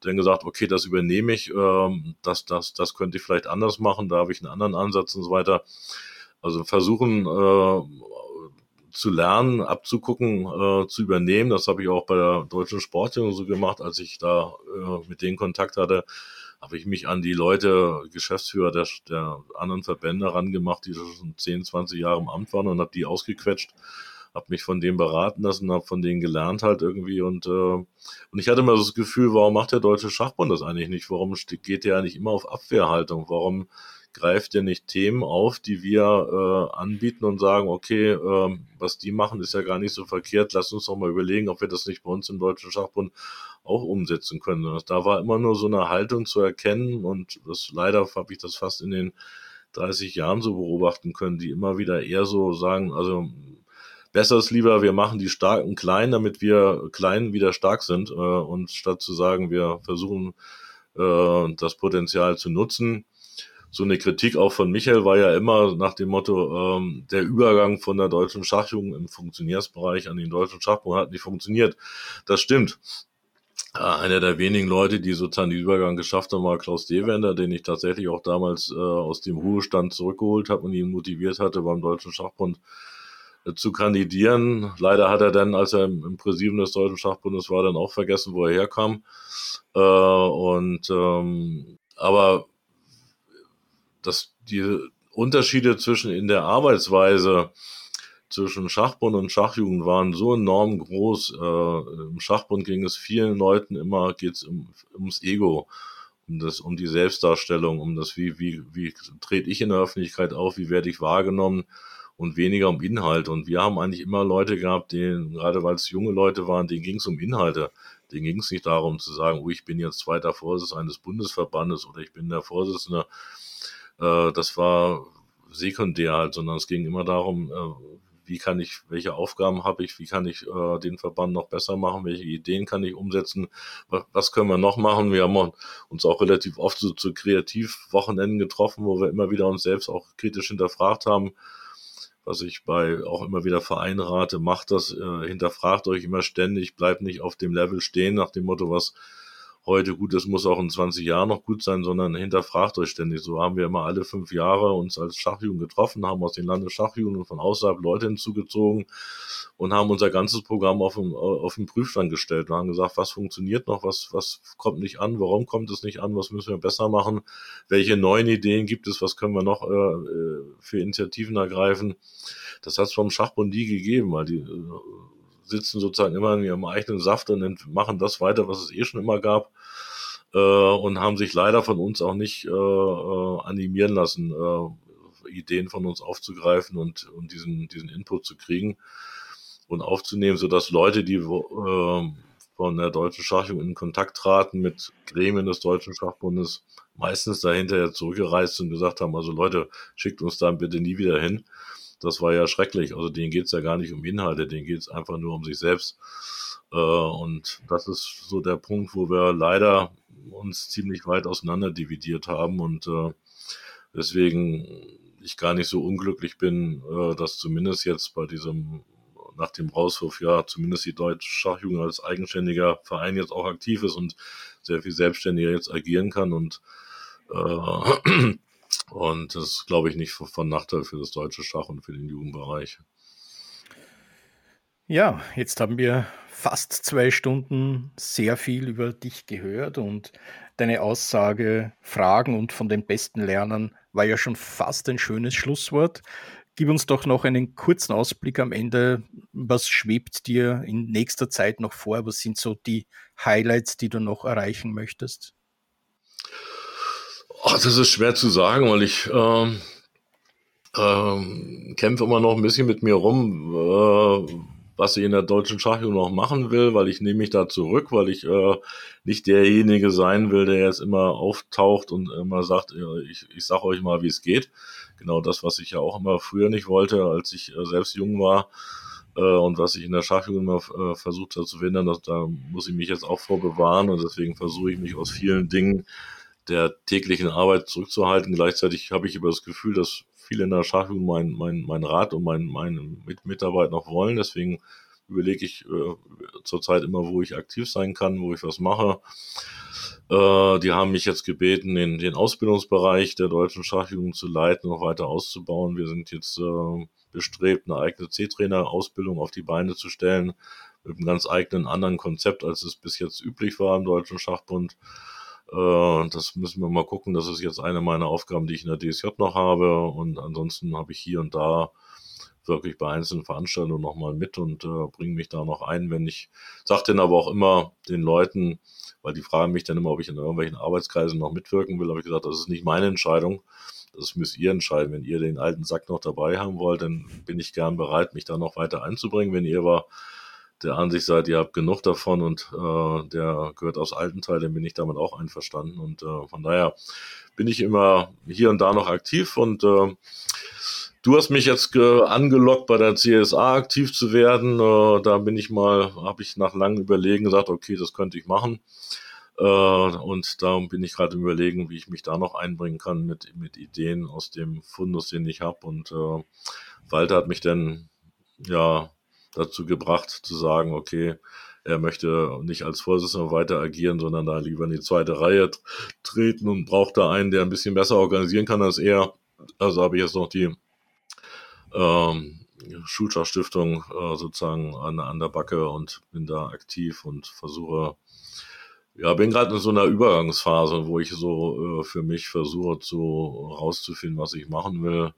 dann gesagt, okay, das übernehme ich, ähm, das, das, das könnte ich vielleicht anders machen, da habe ich einen anderen Ansatz und so weiter. Also versuchen, äh, zu lernen, abzugucken, äh, zu übernehmen. Das habe ich auch bei der Deutschen Sportjugend so gemacht, als ich da äh, mit denen Kontakt hatte, habe ich mich an die Leute, Geschäftsführer der, der anderen Verbände herangemacht, die schon 10, 20 Jahre im Amt waren und habe die ausgequetscht, habe mich von denen beraten lassen, habe von denen gelernt halt irgendwie und äh, und ich hatte immer so das Gefühl, warum macht der Deutsche Schachbund das eigentlich nicht? Warum geht der eigentlich immer auf Abwehrhaltung? Warum greift ja nicht Themen auf, die wir äh, anbieten und sagen, okay, äh, was die machen, ist ja gar nicht so verkehrt. Lass uns doch mal überlegen, ob wir das nicht bei uns im Deutschen Schachbund auch umsetzen können. Da war immer nur so eine Haltung zu erkennen und das leider habe ich das fast in den 30 Jahren so beobachten können, die immer wieder eher so sagen, also besser ist lieber, wir machen die Starken klein, damit wir klein wieder stark sind, äh, und statt zu sagen, wir versuchen äh, das Potenzial zu nutzen, so eine Kritik auch von Michael war ja immer nach dem Motto, ähm, der Übergang von der deutschen Schachjugend im Funktionärsbereich an den deutschen Schachbund hat nicht funktioniert. Das stimmt. Äh, einer der wenigen Leute, die sozusagen den Übergang geschafft haben, war Klaus Dewender, den ich tatsächlich auch damals äh, aus dem Ruhestand zurückgeholt habe und ihn motiviert hatte, beim Deutschen Schachbund zu kandidieren. Leider hat er dann, als er im Präsidium des Deutschen Schachbundes war, dann auch vergessen, wo er herkam. Äh, und ähm, aber dass die Unterschiede zwischen in der Arbeitsweise zwischen Schachbund und Schachjugend waren so enorm groß. Äh, Im Schachbund ging es vielen Leuten immer geht's um, ums Ego, um das, um die Selbstdarstellung, um das, wie, wie, wie trete ich in der Öffentlichkeit auf, wie werde ich wahrgenommen und weniger um Inhalt. Und wir haben eigentlich immer Leute gehabt, denen, gerade weil es junge Leute waren, denen ging es um Inhalte. Denen ging es nicht darum zu sagen, oh, ich bin jetzt zweiter Vorsitzender eines Bundesverbandes oder ich bin der Vorsitzende äh, das war sekundär halt, sondern es ging immer darum, äh, wie kann ich, welche Aufgaben habe ich, wie kann ich äh, den Verband noch besser machen, welche Ideen kann ich umsetzen, was, was können wir noch machen. Wir haben uns auch relativ oft so zu Kreativwochenenden getroffen, wo wir immer wieder uns selbst auch kritisch hinterfragt haben, was ich bei auch immer wieder Vereinen rate, macht das, äh, hinterfragt euch immer ständig, bleibt nicht auf dem Level stehen nach dem Motto, was heute gut ist, muss auch in 20 Jahren noch gut sein, sondern hinterfragt euch ständig. So haben wir immer alle fünf Jahre uns als Schachjugend getroffen, haben aus den Landesschachjugenden von außerhalb Leute hinzugezogen und haben unser ganzes Programm auf den, auf den Prüfstand gestellt und haben gesagt, was funktioniert noch, was, was kommt nicht an, warum kommt es nicht an, was müssen wir besser machen, welche neuen Ideen gibt es, was können wir noch äh, äh für Initiativen ergreifen. Das hat es vom Schachbund nie gegeben, weil die äh, sitzen sozusagen immer in ihrem eigenen Saft und machen das weiter, was es eh schon immer gab. Äh, und haben sich leider von uns auch nicht äh, äh, animieren lassen, äh, Ideen von uns aufzugreifen und, und diesen, diesen Input zu kriegen und aufzunehmen, sodass Leute, die äh, von der deutschen Schachjugend in Kontakt traten mit Gremien des Deutschen Schachbundes, meistens dahinter zurückgereist und gesagt haben, also Leute, schickt uns da bitte nie wieder hin das war ja schrecklich. Also denen geht's ja gar nicht um Inhalte, denen geht's einfach nur um sich selbst. Äh, und das ist so der Punkt, wo wir leider uns ziemlich weit auseinander dividiert haben und äh, deswegen ich gar nicht so unglücklich bin, äh, dass zumindest jetzt bei diesem nach dem Rauswurf ja zumindest die Deutsche Schachjugend als eigenständiger Verein jetzt auch aktiv ist und sehr viel selbstständiger jetzt agieren kann und äh, und das glaube ich, nicht von Nachteil für das deutsche Schach und für den Jugendbereich. Ja, jetzt haben wir fast zwei Stunden sehr viel über dich gehört und deine Aussage, Fragen und von den besten Lernern war ja schon fast ein schönes Schlusswort. Gib uns doch noch einen kurzen Ausblick am Ende. Was schwebt dir in nächster Zeit noch vor? Was sind so die Highlights, die du noch erreichen möchtest? Ach, das ist schwer zu sagen, weil ich ähm, ähm, kämpfe immer noch ein bisschen mit mir rum, äh, was ich in der deutschen Schachjugend noch machen will, weil ich nehme mich da zurück, weil ich äh, nicht derjenige sein will, der jetzt immer auftaucht und immer sagt, ich, ich sag euch mal, wie es geht. Genau das, was ich ja auch immer früher nicht wollte, als ich äh, selbst jung war äh, und was ich in der Schachjugend immer äh, versucht habe zu verhindern, da muss ich mich jetzt auch vorbewahren und deswegen versuche ich mich aus vielen Dingen der täglichen Arbeit zurückzuhalten. Gleichzeitig habe ich aber das Gefühl, dass viele in der Schachjugend mein, mein, mein Rat und mein, meine Mitarbeit noch wollen. Deswegen überlege ich äh, zurzeit immer, wo ich aktiv sein kann, wo ich was mache. Äh, die haben mich jetzt gebeten, den, den Ausbildungsbereich der deutschen Schachjugend zu leiten, noch weiter auszubauen. Wir sind jetzt äh, bestrebt, eine eigene C-Trainer-Ausbildung auf die Beine zu stellen, mit einem ganz eigenen anderen Konzept, als es bis jetzt üblich war im Deutschen Schachbund. Äh, das müssen wir mal gucken. Das ist jetzt eine meiner Aufgaben, die ich in der DSJ noch habe. Und ansonsten habe ich hier und da wirklich bei einzelnen Veranstaltungen nochmal mit und äh, bringe mich da noch ein, wenn ich, sage dann aber auch immer den Leuten, weil die fragen mich dann immer, ob ich in irgendwelchen Arbeitskreisen noch mitwirken will, habe ich gesagt, das ist nicht meine Entscheidung. Das müsst ihr entscheiden. Wenn ihr den alten Sack noch dabei haben wollt, dann bin ich gern bereit, mich da noch weiter einzubringen. Wenn ihr aber der Ansicht seid, ihr habt genug davon und äh, der gehört aus alten Teil, dann bin ich damit auch einverstanden. Und äh, von daher bin ich immer hier und da noch aktiv und äh, Du hast mich jetzt angelockt, bei der CSA aktiv zu werden. Äh, da bin ich mal, habe ich nach langem Überlegen gesagt, okay, das könnte ich machen. Äh, und da bin ich gerade im Überlegen, wie ich mich da noch einbringen kann mit, mit Ideen aus dem Fundus, den ich habe. Und äh, Walter hat mich dann ja dazu gebracht, zu sagen, okay, er möchte nicht als Vorsitzender weiter agieren, sondern da lieber in die zweite Reihe treten und braucht da einen, der ein bisschen besser organisieren kann als er. Also habe ich jetzt noch die ähm, Schulschachstiftung äh, sozusagen an, an der Backe und bin da aktiv und versuche, ja, bin gerade in so einer Übergangsphase, wo ich so äh, für mich versuche zu rauszufinden, was ich machen will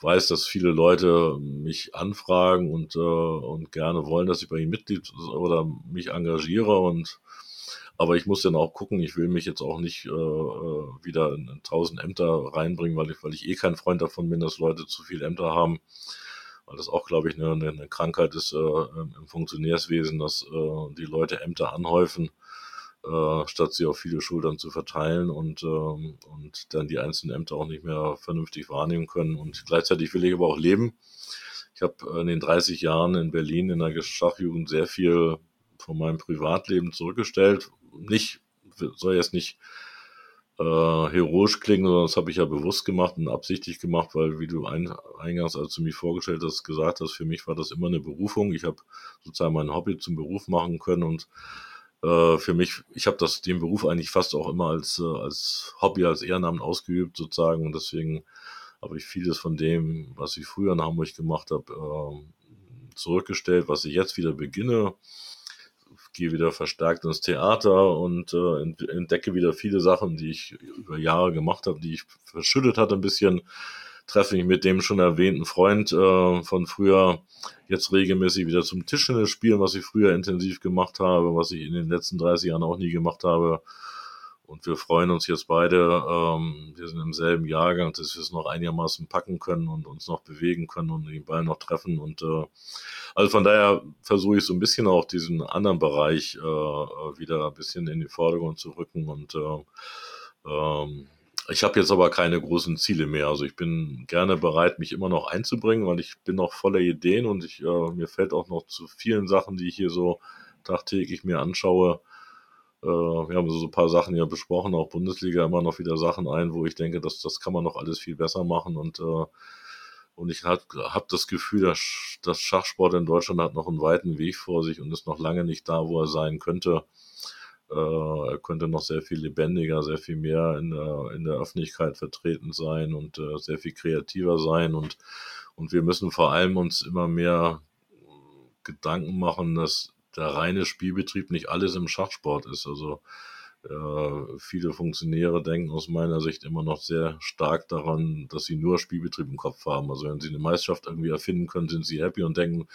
weiß, dass viele Leute mich anfragen und, äh, und gerne wollen, dass ich bei ihnen Mitglied oder mich engagiere und aber ich muss dann auch gucken, ich will mich jetzt auch nicht äh, äh wieder in tausend Ämter reinbringen, weil ich, weil ich eh kein Freund davon bin, dass Leute zu viele Ämter haben. Weil das auch, glaube ich, eine, eine Krankheit ist äh, im Funktionärswesen, dass äh, die Leute Ämter anhäufen äh, statt sie auf viele Schultern zu verteilen und, ähm, und dann die einzelnen Ämter auch nicht mehr vernünftig wahrnehmen können. Und gleichzeitig will ich aber auch leben. Ich habe in den 30 Jahren in Berlin in der Schachjugend sehr viel von meinem Privatleben zurückgestellt. Nicht, soll jetzt nicht äh, heroisch klingen, sondern das habe ich ja bewusst gemacht und absichtlich gemacht, weil, wie du ein, eingangs, als du mich vorgestellt hast, gesagt hast, für mich war das immer eine Berufung. Ich habe sozusagen mein Hobby zum Beruf machen können und äh, für mich, ich habe das den Beruf eigentlich fast auch immer als, äh, als Hobby, als Ehrenamt ausgeübt sozusagen und deswegen habe ich vieles von dem, was ich früher in Hamburg gemacht habe, äh, zurückgestellt, was ich jetzt wieder beginne gehe wieder verstärkt ins Theater und äh, entdecke wieder viele Sachen, die ich über Jahre gemacht habe, die ich verschüttet hatte ein bisschen. Treffe mich mit dem schon erwähnten Freund äh, von früher jetzt regelmäßig wieder zum Tischtennis spielen, was ich früher intensiv gemacht habe, was ich in den letzten 30 Jahren auch nie gemacht habe. Und wir freuen uns jetzt beide, ähm, wir sind im selben Jahrgang, dass wir es noch einigermaßen packen können und uns noch bewegen können und den Ball noch treffen. Und äh, also von daher versuche ich so ein bisschen auch diesen anderen Bereich äh, wieder ein bisschen in die Vordergrund zu rücken. Und äh, ähm, ich habe jetzt aber keine großen Ziele mehr. Also ich bin gerne bereit, mich immer noch einzubringen, weil ich bin noch voller Ideen und ich, äh, mir fällt auch noch zu vielen Sachen, die ich hier so tagtäglich mir anschaue, äh, wir haben so ein paar Sachen ja besprochen, auch Bundesliga immer noch wieder Sachen ein, wo ich denke, dass das kann man noch alles viel besser machen und äh, und ich habe hab das Gefühl, dass das Schachsport in Deutschland hat noch einen weiten Weg vor sich und ist noch lange nicht da, wo er sein könnte. Äh, er könnte noch sehr viel lebendiger, sehr viel mehr in der, in der Öffentlichkeit vertreten sein und äh, sehr viel kreativer sein. Und, und wir müssen vor allem uns immer mehr Gedanken machen, dass der reine Spielbetrieb nicht alles im Schachsport ist. Also äh, viele Funktionäre denken aus meiner Sicht immer noch sehr stark daran, dass sie nur Spielbetrieb im Kopf haben. Also wenn sie eine Meisterschaft irgendwie erfinden können, sind sie happy und denken,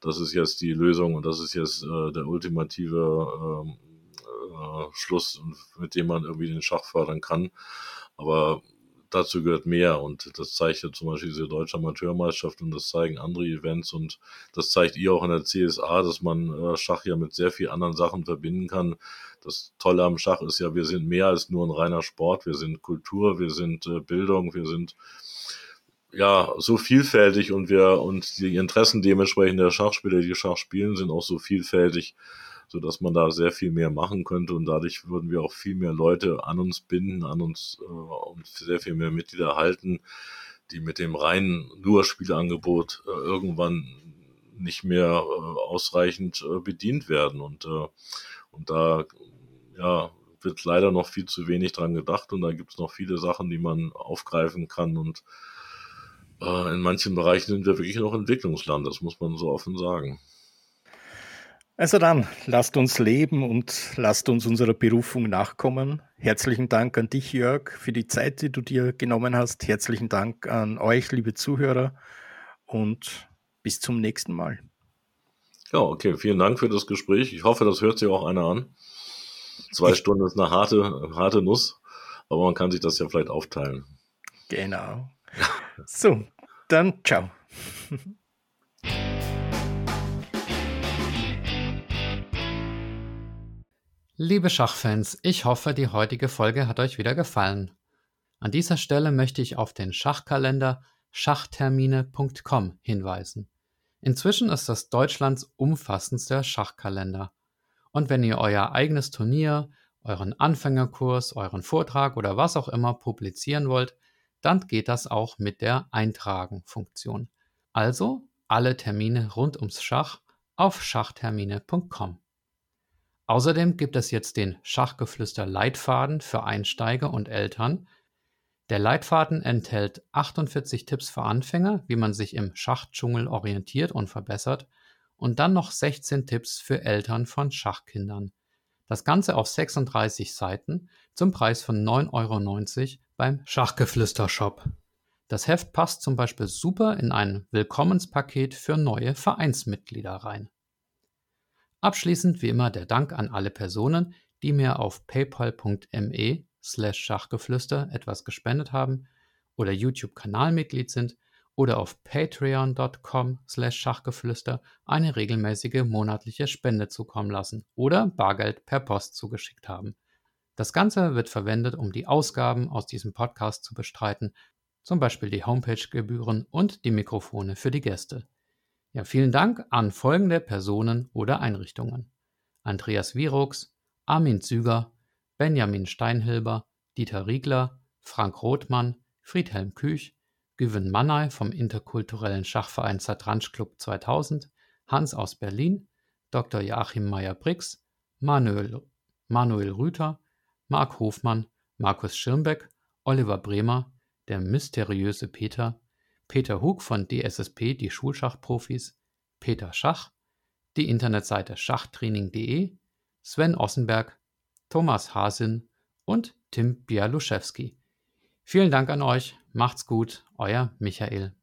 das ist jetzt die Lösung und das ist jetzt äh, der ultimative ähm, äh, Schluss, mit dem man irgendwie den Schach fördern kann. Aber dazu gehört mehr und das zeigt ja zum Beispiel diese deutsche Amateurmeisterschaft und das zeigen andere Events und das zeigt ihr auch in der CSA, dass man äh, Schach ja mit sehr vielen anderen Sachen verbinden kann. Das Tolle am Schach ist ja, wir sind mehr als nur ein reiner Sport, wir sind Kultur, wir sind äh, Bildung, wir sind ja so vielfältig und wir und die Interessen dementsprechend der Schachspieler, die Schach spielen, sind auch so vielfältig so dass man da sehr viel mehr machen könnte und dadurch würden wir auch viel mehr Leute an uns binden, an uns äh, und sehr viel mehr Mitglieder halten, die mit dem reinen nur Spielangebot äh, irgendwann nicht mehr äh, ausreichend äh, bedient werden und äh, und da ja wird leider noch viel zu wenig dran gedacht und da gibt es noch viele Sachen, die man aufgreifen kann und äh, in manchen Bereichen sind wir wirklich noch Entwicklungsland, das muss man so offen sagen. Also dann, lasst uns leben und lasst uns unserer Berufung nachkommen. Herzlichen Dank an dich, Jörg, für die Zeit, die du dir genommen hast. Herzlichen Dank an euch, liebe Zuhörer. Und bis zum nächsten Mal. Ja, okay. Vielen Dank für das Gespräch. Ich hoffe, das hört sich auch einer an. Zwei Stunden ist eine harte, harte Nuss, aber man kann sich das ja vielleicht aufteilen. Genau. so, dann ciao. Liebe Schachfans, ich hoffe, die heutige Folge hat euch wieder gefallen. An dieser Stelle möchte ich auf den Schachkalender schachtermine.com hinweisen. Inzwischen ist das Deutschlands umfassendster Schachkalender. Und wenn ihr euer eigenes Turnier, euren Anfängerkurs, euren Vortrag oder was auch immer publizieren wollt, dann geht das auch mit der Eintragen-Funktion. Also alle Termine rund ums Schach auf schachtermine.com. Außerdem gibt es jetzt den Schachgeflüster-Leitfaden für Einsteiger und Eltern. Der Leitfaden enthält 48 Tipps für Anfänger, wie man sich im Schachdschungel orientiert und verbessert, und dann noch 16 Tipps für Eltern von Schachkindern. Das Ganze auf 36 Seiten zum Preis von 9,90 Euro beim Schachgeflüster-Shop. Das Heft passt zum Beispiel super in ein Willkommenspaket für neue Vereinsmitglieder rein. Abschließend wie immer der Dank an alle Personen, die mir auf paypal.me slash Schachgeflüster etwas gespendet haben oder YouTube-Kanalmitglied sind oder auf patreon.com slash Schachgeflüster eine regelmäßige monatliche Spende zukommen lassen oder Bargeld per Post zugeschickt haben. Das Ganze wird verwendet, um die Ausgaben aus diesem Podcast zu bestreiten, zum Beispiel die Homepage-Gebühren und die Mikrofone für die Gäste. Ja, vielen Dank an folgende Personen oder Einrichtungen. Andreas Virux, Armin Züger, Benjamin Steinhilber, Dieter Riegler, Frank Rothmann, Friedhelm Küch, Güven Mannay vom interkulturellen Schachverein Zatransch Club 2000, Hans aus Berlin, Dr. Joachim Meyer-Brix, Manuel, Manuel Rüther, Marc Hofmann, Markus Schirmbeck, Oliver Bremer, der mysteriöse Peter, Peter Hug von DSSP, die Schulschachprofis, Peter Schach, die Internetseite schachtraining.de, Sven Ossenberg, Thomas Hasin und Tim Bialuszewski. Vielen Dank an euch, macht's gut, euer Michael.